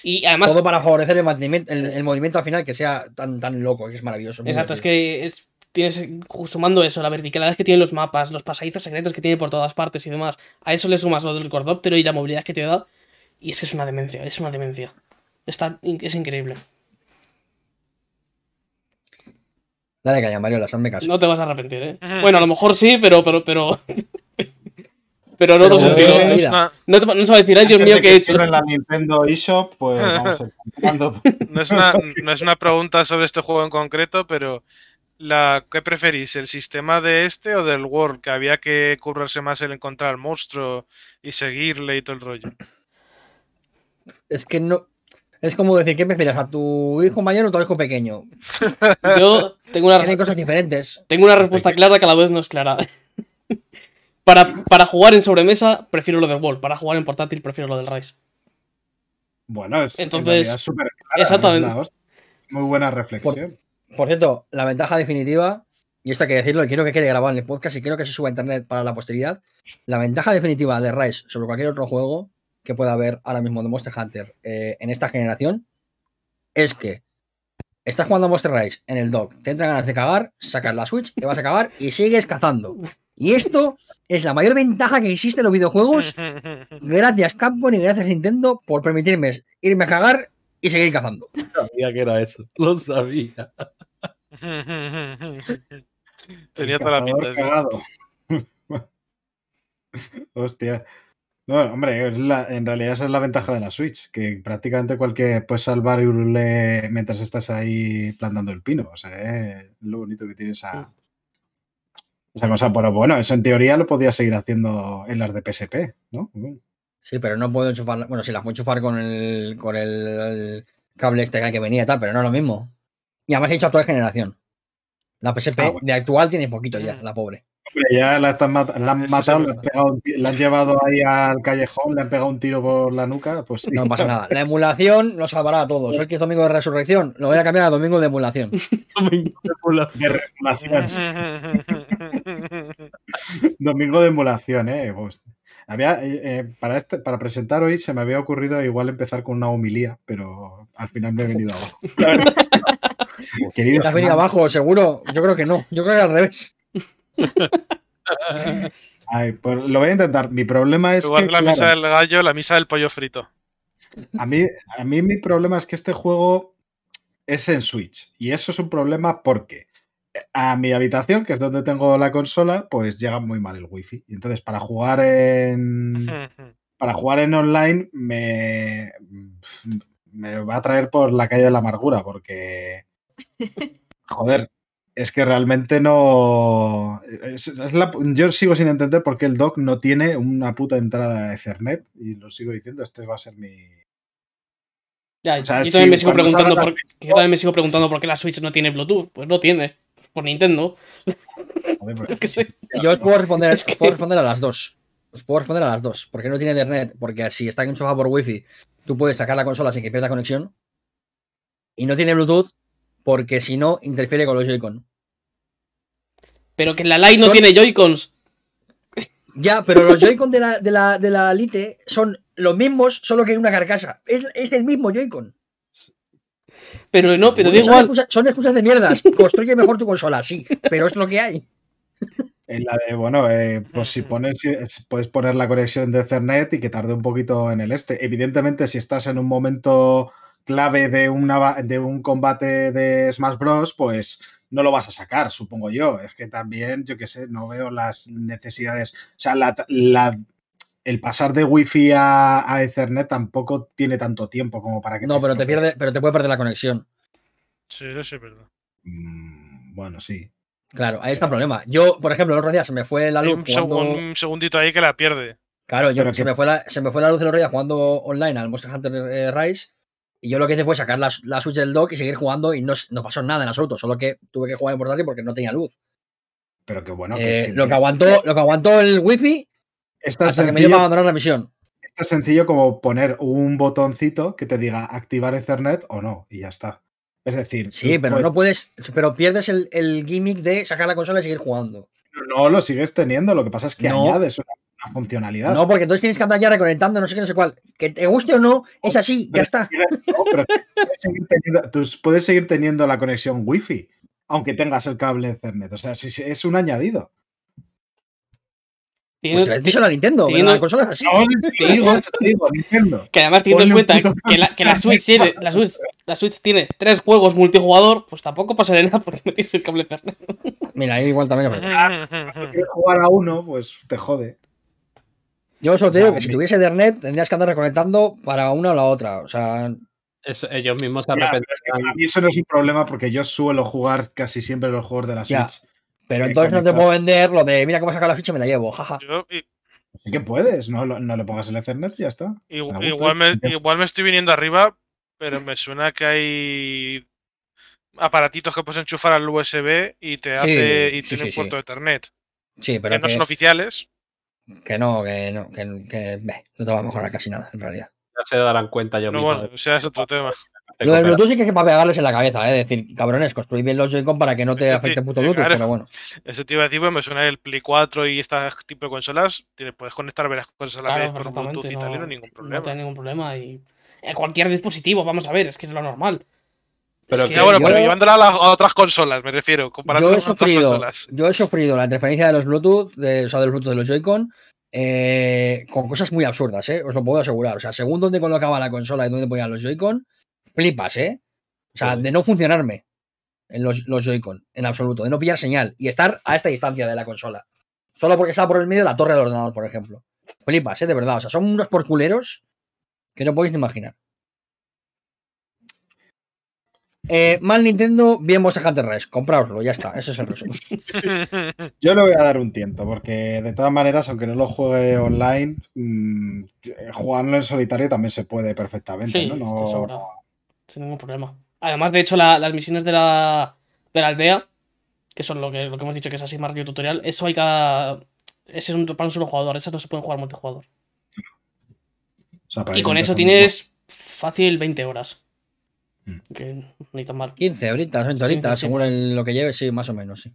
Y además,
Todo para favorecer el movimiento, el, el movimiento al final que sea tan, tan loco, que es maravilloso.
exacto, es que es, tienes sumando eso, la verticalidad que tienen los mapas, los pasadizos secretos que tiene por todas partes y demás. A eso le sumas lo del gordóptero y la movilidad que te da. Y es que es una demencia, es una demencia. Está, es increíble.
Dale caña, Mario, las hazme caso.
No te vas a arrepentir, ¿eh? Bueno, a lo mejor sí, pero. Pero, pero. (laughs) pero en otro sentido. No, te, no se va a decir, ay Dios mío, ¿qué he hecho?
cierren la Nintendo eShop, pues (laughs) vamos a ir continuando.
No es, una, no es una pregunta sobre este juego en concreto, pero la, ¿qué preferís? ¿El sistema de este o del World? Que había que currarse más el encontrar al monstruo y seguirle y todo el rollo.
Es que no. Es como decir, ¿qué prefieres? ¿A tu hijo mayor o a tu hijo pequeño? (laughs)
Yo tengo una,
Tienen cosas diferentes.
tengo una respuesta clara que a la vez no es clara. (laughs) para, para jugar en sobremesa, prefiero lo del Wall. Para jugar en portátil, prefiero lo del Rise.
Bueno, es en
Entonces,
clara,
exactamente.
es la hostia. Muy buena reflexión.
Por cierto, la ventaja definitiva, y esto hay que decirlo, y quiero que quede grabado en el podcast y quiero que se suba a internet para la posteridad. La ventaja definitiva de Rise sobre cualquier otro juego que pueda haber ahora mismo de Monster Hunter eh, en esta generación es que estás jugando a Monster Rise en el dock, te entran ganas de cagar, sacas la Switch, te vas a cagar y sigues cazando. Y esto es la mayor ventaja que existe en los videojuegos. Gracias Capcom y gracias Nintendo por permitirme irme a cagar y seguir cazando.
sabía que era eso. Lo sabía. (laughs)
Tenía toda la pinta.
cagado. (laughs) Hostia. No, hombre, la- en realidad esa es la ventaja de la Switch, que prácticamente cualquier puedes salvar y hurle mientras estás ahí plantando el pino. O sea, es lo bonito que tiene esa, esa cosa. Pero bueno, eso en teoría lo podía seguir haciendo en las de PSP, ¿no?
Sí, pero no puedo enchufar. Bueno, sí, las puedo enchufar con el, con el, el cable este que venía y tal, pero no es lo mismo. Y además he dicho actual generación. La PSP
Ah, bueno.
de actual tiene poquito ya, la pobre.
Hombre, ya la, están mat- la han matado, le han, pegado le han llevado ahí al callejón, le han pegado un tiro por la nuca, pues sí.
No pasa nada. La emulación nos salvará a todos. Hoy que es domingo de resurrección, lo voy a cambiar a domingo de emulación. (laughs)
De remulación, sí. (laughs) Domingo de emulación, ¿eh? Pues, había, eh, eh, para, este, para presentar hoy se me había ocurrido igual empezar con una homilía, pero al final me he venido abajo. (laughs) La verdad. Queridos
¿Te has venido abajo? Seguro. Yo creo que no. Yo creo que al revés. (laughs)
ay, pues lo voy a intentar. Mi problema es
lugar
que,
la
claro,
misa del gallo, la misa del pollo frito.
a, mí, a mí mi problema es que este juego es en Switch. Y eso es un problema porque a mi habitación, que es donde tengo la consola, pues llega muy mal el wifi. Y entonces para jugar en... (laughs) para jugar en online me, me va a traer por la calle de la amargura, porque. Joder, es que realmente no. es- es la- yo sigo sin entender por qué el dock no tiene una puta entrada de Ethernet, y lo sigo diciendo, este va a ser mi.
Ya,
O sea,
yo
sí,
también me sigo preguntando por, yo también me sigo preguntando por qué la Switch no tiene Bluetooth. Pues no tiene. Por Nintendo.
Joder, pues, (laughs)
Yo qué sé.
Yo os puedo responder,
Es
os
que-
puedo responder a las dos. Os puedo responder a las dos. Porque no tiene internet. Porque si está enchufado por wifi, tú puedes sacar la consola sin que pierda conexión. Y no tiene Bluetooth porque si no, interfiere con los Joy-Con.
Pero que la Lite no tiene Joy-Cons.
Ya, pero los Joy-Con de la, de, la, de la Lite son los mismos, solo que hay una carcasa. Es, es el mismo Joy-Con.
Pero no, pero da
Son
igual.
excusas, son excusas de mierdas. (laughs) Construye mejor tu consola, sí. Pero es lo que hay.
En la de, bueno, eh, pues si pones, si- puedes poner la conexión de Ethernet y que tarde un poquito en el este. Evidentemente, si estás en un momento clave de, una, de un combate de Smash Bros., pues no lo vas a sacar, supongo yo. Es que también, yo qué sé, no veo las necesidades. O sea, la, la- el pasar de Wi-Fi a, a Ethernet tampoco tiene tanto tiempo como para que
No, pero te pierde, pero te puede perder la conexión.
Sí, eso sí es verdad.
Mm, Bueno, sí.
Claro, ahí está el problema. Yo, por ejemplo, el otro día se me fue la luz
un,
jugando.
segun- un segundito ahí que la pierde.
Claro, yo, se,
que-
me fue la, se me fue la luz el otro día jugando online al Monster Hunter eh, Rise. Y yo lo que hice fue sacar la, la Switch del dock y seguir jugando y no, no pasó nada en absoluto. Solo que tuve que jugar en portátil porque no tenía luz.
Pero que bueno. que
Eh,
sí,
lo, que aguantó, lo que aguantó el wifi hasta que me
sencillo-
para abandonar la misión.
es tan sencillo como poner un botoncito que te diga activar Ethernet o no, y ya está. Es decir,
Sí, pero
puedes-
no puedes. Pero pierdes el, el gimmick de sacar la consola y seguir jugando.
no lo sigues teniendo, lo que pasa es que
No.
añades una, una funcionalidad.
No, porque entonces tienes que andar ya reconectando, no sé qué, no sé cuál. Que te guste o no, es así, ya está.
No, pero puedes, seguir teniendo, tú puedes seguir teniendo la conexión Wi-Fi, aunque tengas el cable Ethernet. O sea, es un añadido.
Pues díselo a Nintendo,
teniendo-
la consola es así.
No, te digo, te digo, Nintendo.
que además teniendo en
Ponle
cuenta que la, que la Switch tiene, la Switch, la Switch tiene tres juegos multijugador, pues tampoco pasaré nada porque no tienes el cable Ethernet.
Mira, ahí igual también. (laughs) verdad.
Si quieres jugar a uno, pues te jode.
Yo solo te digo que si tuviese Ethernet tendrías que andar reconectando para una o la otra. O sea,
Eso- ellos mismos se arrepentirán.
es que para mí eso no es un problema porque yo suelo jugar casi siempre los juegos de la
Ya.
Switch.
pero
Eh,
entonces no te puedo vender lo de mira cómo sacar la ficha y me la llevo, jaja.
Yo
Sí que puedes, no, no le pongas el Ethernet y ya está.
igual, me, igual me estoy viniendo arriba, pero me suena que hay aparatitos que puedes enchufar al USB y te hace y
sí,
tiene
sí,
un
sí.
puerto de Ethernet.
Sí, pero
que no son oficiales.
Que no, que no, que, que, beh, no te va a mejorar casi nada, en realidad.
Ya se darán cuenta yo
No,
mismo.
bueno, o sea, es otro tema.
Lo del. Bluetooth sí que es para pegarles en la cabeza, ¿eh? decir, cabrones, construid bien los Joy-Con para que no te afecte el puto Bluetooth,
claro.
pero bueno.
Eso te iba a decir, pues me suena el Play 4 y este tipo de consolas. puedes conectar varias cosas a la
Claro,
vez por
perfectamente.
Bluetooth y tal, y no hay ningún
No
problema.
tiene ningún problema. Y en cualquier dispositivo, vamos a ver, es que es lo normal.
Pero
Es
que-
Ya, bueno,
yo-
pero llevándola a, las- a otras consolas, me refiero. Comparando
Yo he
con otras
sufrido,
consolas.
yo he sufrido la interferencia de los Bluetooth, de, o sea, de los Bluetooth de los Joy-Con, eh, con cosas muy absurdas, ¿eh? Os lo puedo asegurar. O sea, según dónde colocaba la consola y dónde ponía los Joy-Con, flipas, ¿eh? O sea, de no funcionarme en los, los Joy-Con, en absoluto, de no pillar señal y estar a esta distancia de la consola. Solo porque estaba por el medio de la torre del ordenador, por ejemplo. Flipas, ¿eh? De verdad. O sea, son unos porculeros que no podéis ni imaginar. Eh, mal Nintendo, bien Monster Hunter Rise. Compraoslo, ya está. Ese es el resumen. (laughs)
Yo le voy a dar un tiento porque de todas maneras, aunque no lo juegue online, mm, eh, jugarlo en solitario también se puede perfectamente.
Sí,
¿no?
Sobra. Sin ningún problema. Además, de hecho, la- las misiones de la, de la aldea que son lo que, lo que hemos dicho que es así más tutorial, eso hay cada. Ese es un, para un solo jugador, esas no se pueden jugar multijugador.
O sea,
Y con eso tienes fácil 20 horas.
Mm.
Que ni tan mal.
15 horitas, 20 horitas,
15, sí.
según el- lo que lleves, sí, más o menos, sí.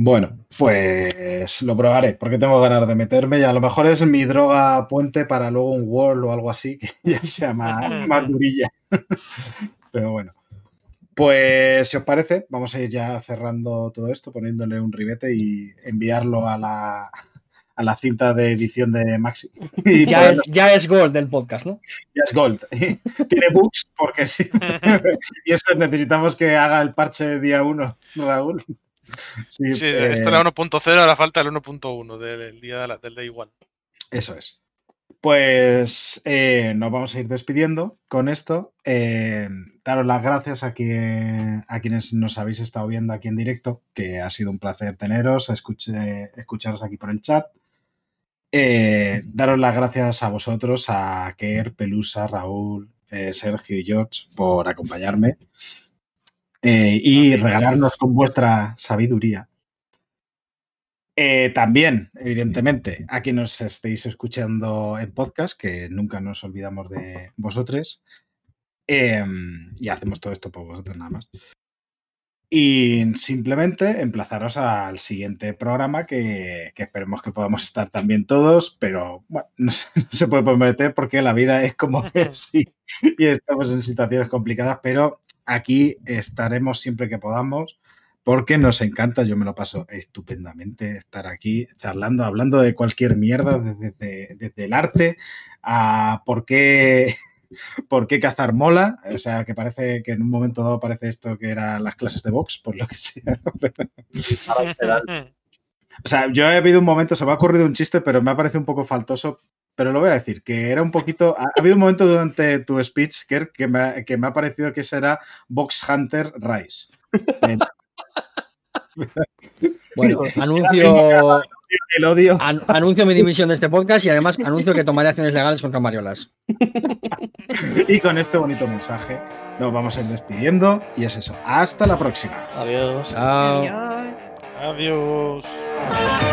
Bueno, pues lo probaré, porque tengo ganas de meterme y a lo mejor es mi droga puente para luego un World o algo así, (laughs) que ya sea más, (laughs) más durilla. (laughs) Pero bueno. Pues si os parece, vamos a ir ya cerrando todo esto, poniéndole un ribete y enviarlo a la, a la cinta de edición de Maxi. (laughs) Y
Ya es, ya es Gold del podcast, ¿no?
ya es Gold. (laughs) Tiene bugs porque sí. (laughs) y eso necesitamos que haga el parche día 1, Raúl. Sí,
Sí,
eh,
esto era 1.0, ahora falta el 1.1 del día de la- del day one.
Eso es. Pues eh, nos vamos a ir despidiendo con esto. Eh, daros las gracias a, quien- a quienes nos habéis estado viendo aquí en directo, que ha sido un placer teneros, escuche- escucharos aquí por el chat. Eh, daros las gracias a vosotros, a Kerr, Pelusa, Raúl, eh, Sergio y George por acompañarme eh, y regalarnos con vuestra sabiduría también, evidentemente, a quienes nos estéis escuchando en podcast, que nunca nos olvidamos de vosotros. eh, y hacemos todo esto por vosotros nada más. Y simplemente emplazaros al siguiente programa que, que esperemos que podamos estar también todos, pero bueno, (laughs) no se, no se puede prometer porque la vida es como (laughs) (laughs) es y, y estamos en situaciones complicadas, pero aquí estaremos siempre que podamos porque nos encanta, yo me lo paso estupendamente estar aquí charlando, hablando de cualquier mierda, desde, desde- desde el arte a por qué, por qué cazar mola, o sea, que parece que en un momento dado parece esto que eran las clases de box, por lo que sea. (laughs) O sea, yo he habido un momento, se me ha ocurrido un chiste, pero me ha parecido un poco faltoso, pero lo voy a decir, que era un poquito, ha, ha habido un momento durante tu speech, Kerr, que me, ha- que me ha parecido que será Box Hunter Rise.
Bueno, anuncio,
el odio.
an- anuncio mi dimisión de este podcast y además anuncio que tomaré acciones legales contra Mariolas. (laughs)
Y con este bonito mensaje nos vamos a ir despidiendo y es eso. Hasta la próxima.
Adiós.
Chao.
Adiós.
Adiós.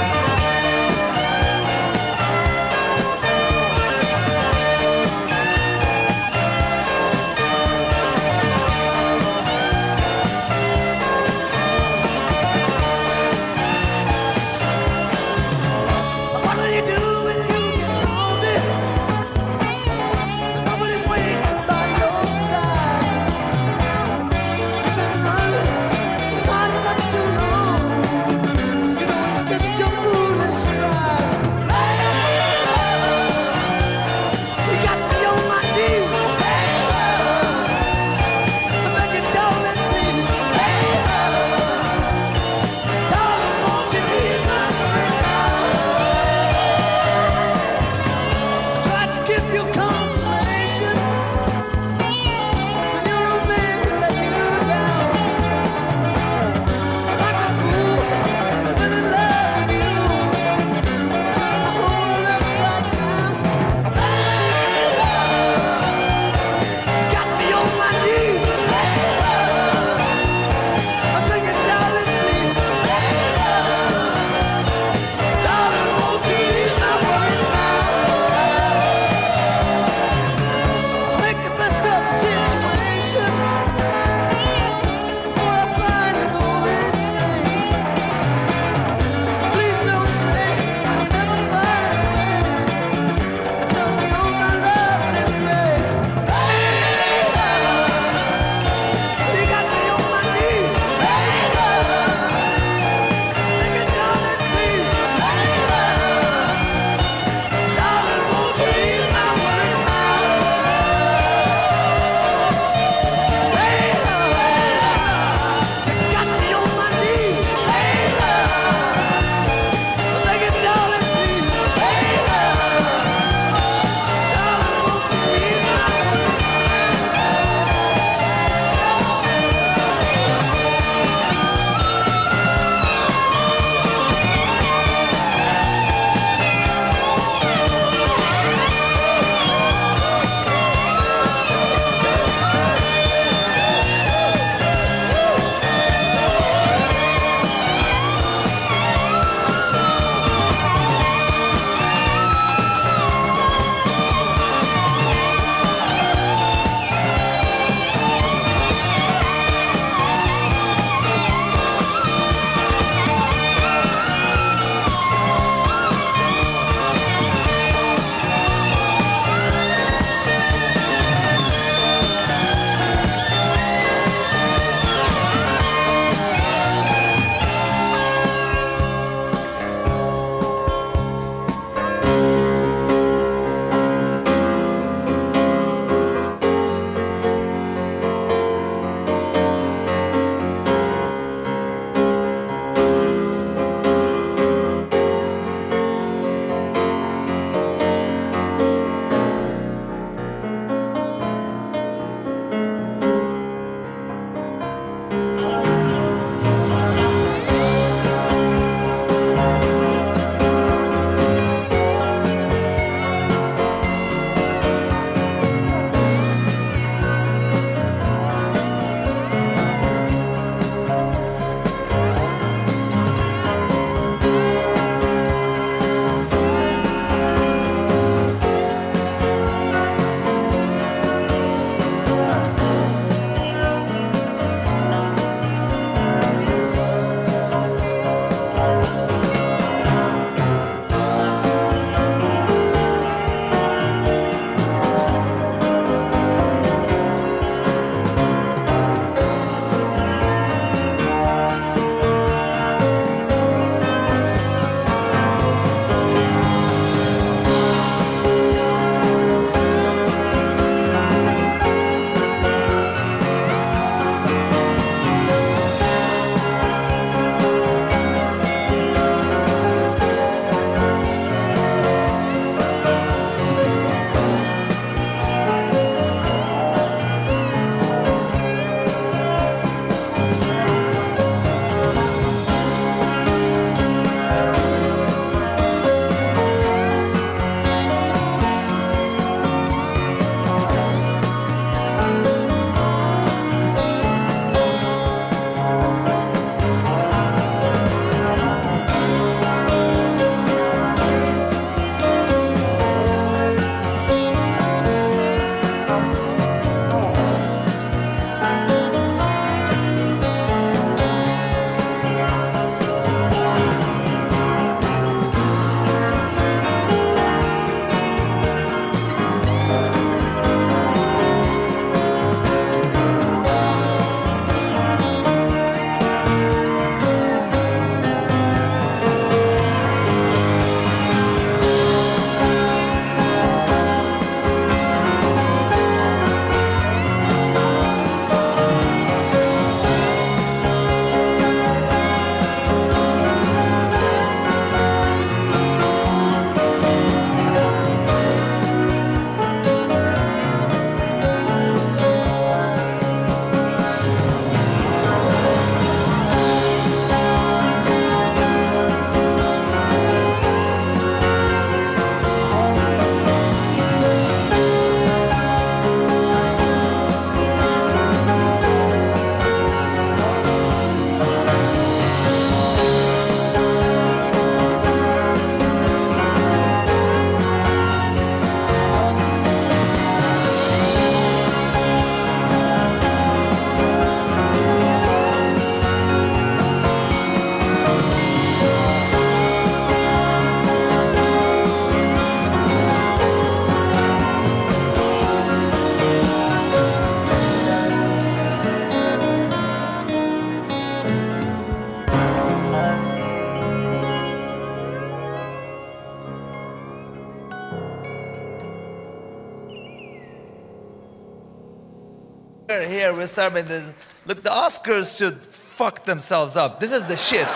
Here, we're serving this. Look, the Oscars should fuck themselves up. This is the shit.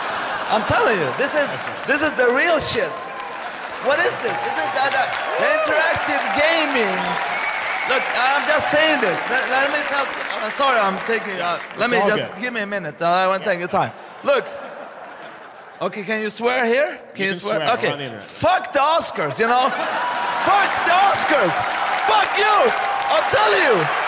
I'm telling you, this is this is the real shit. What is this? This is the, the, the interactive gaming. Look, I'm just saying this. Let, let me tell. I'm sorry, I'm taking. Uh, let me just
good.
give me a minute. Uh, I want to take your time. Look. Okay, can you swear here? Can you,
can swear, we're
Okay.
the.
Fuck the Oscars, you know? Fuck the Oscars! Fuck you! I'll tell you! Uh,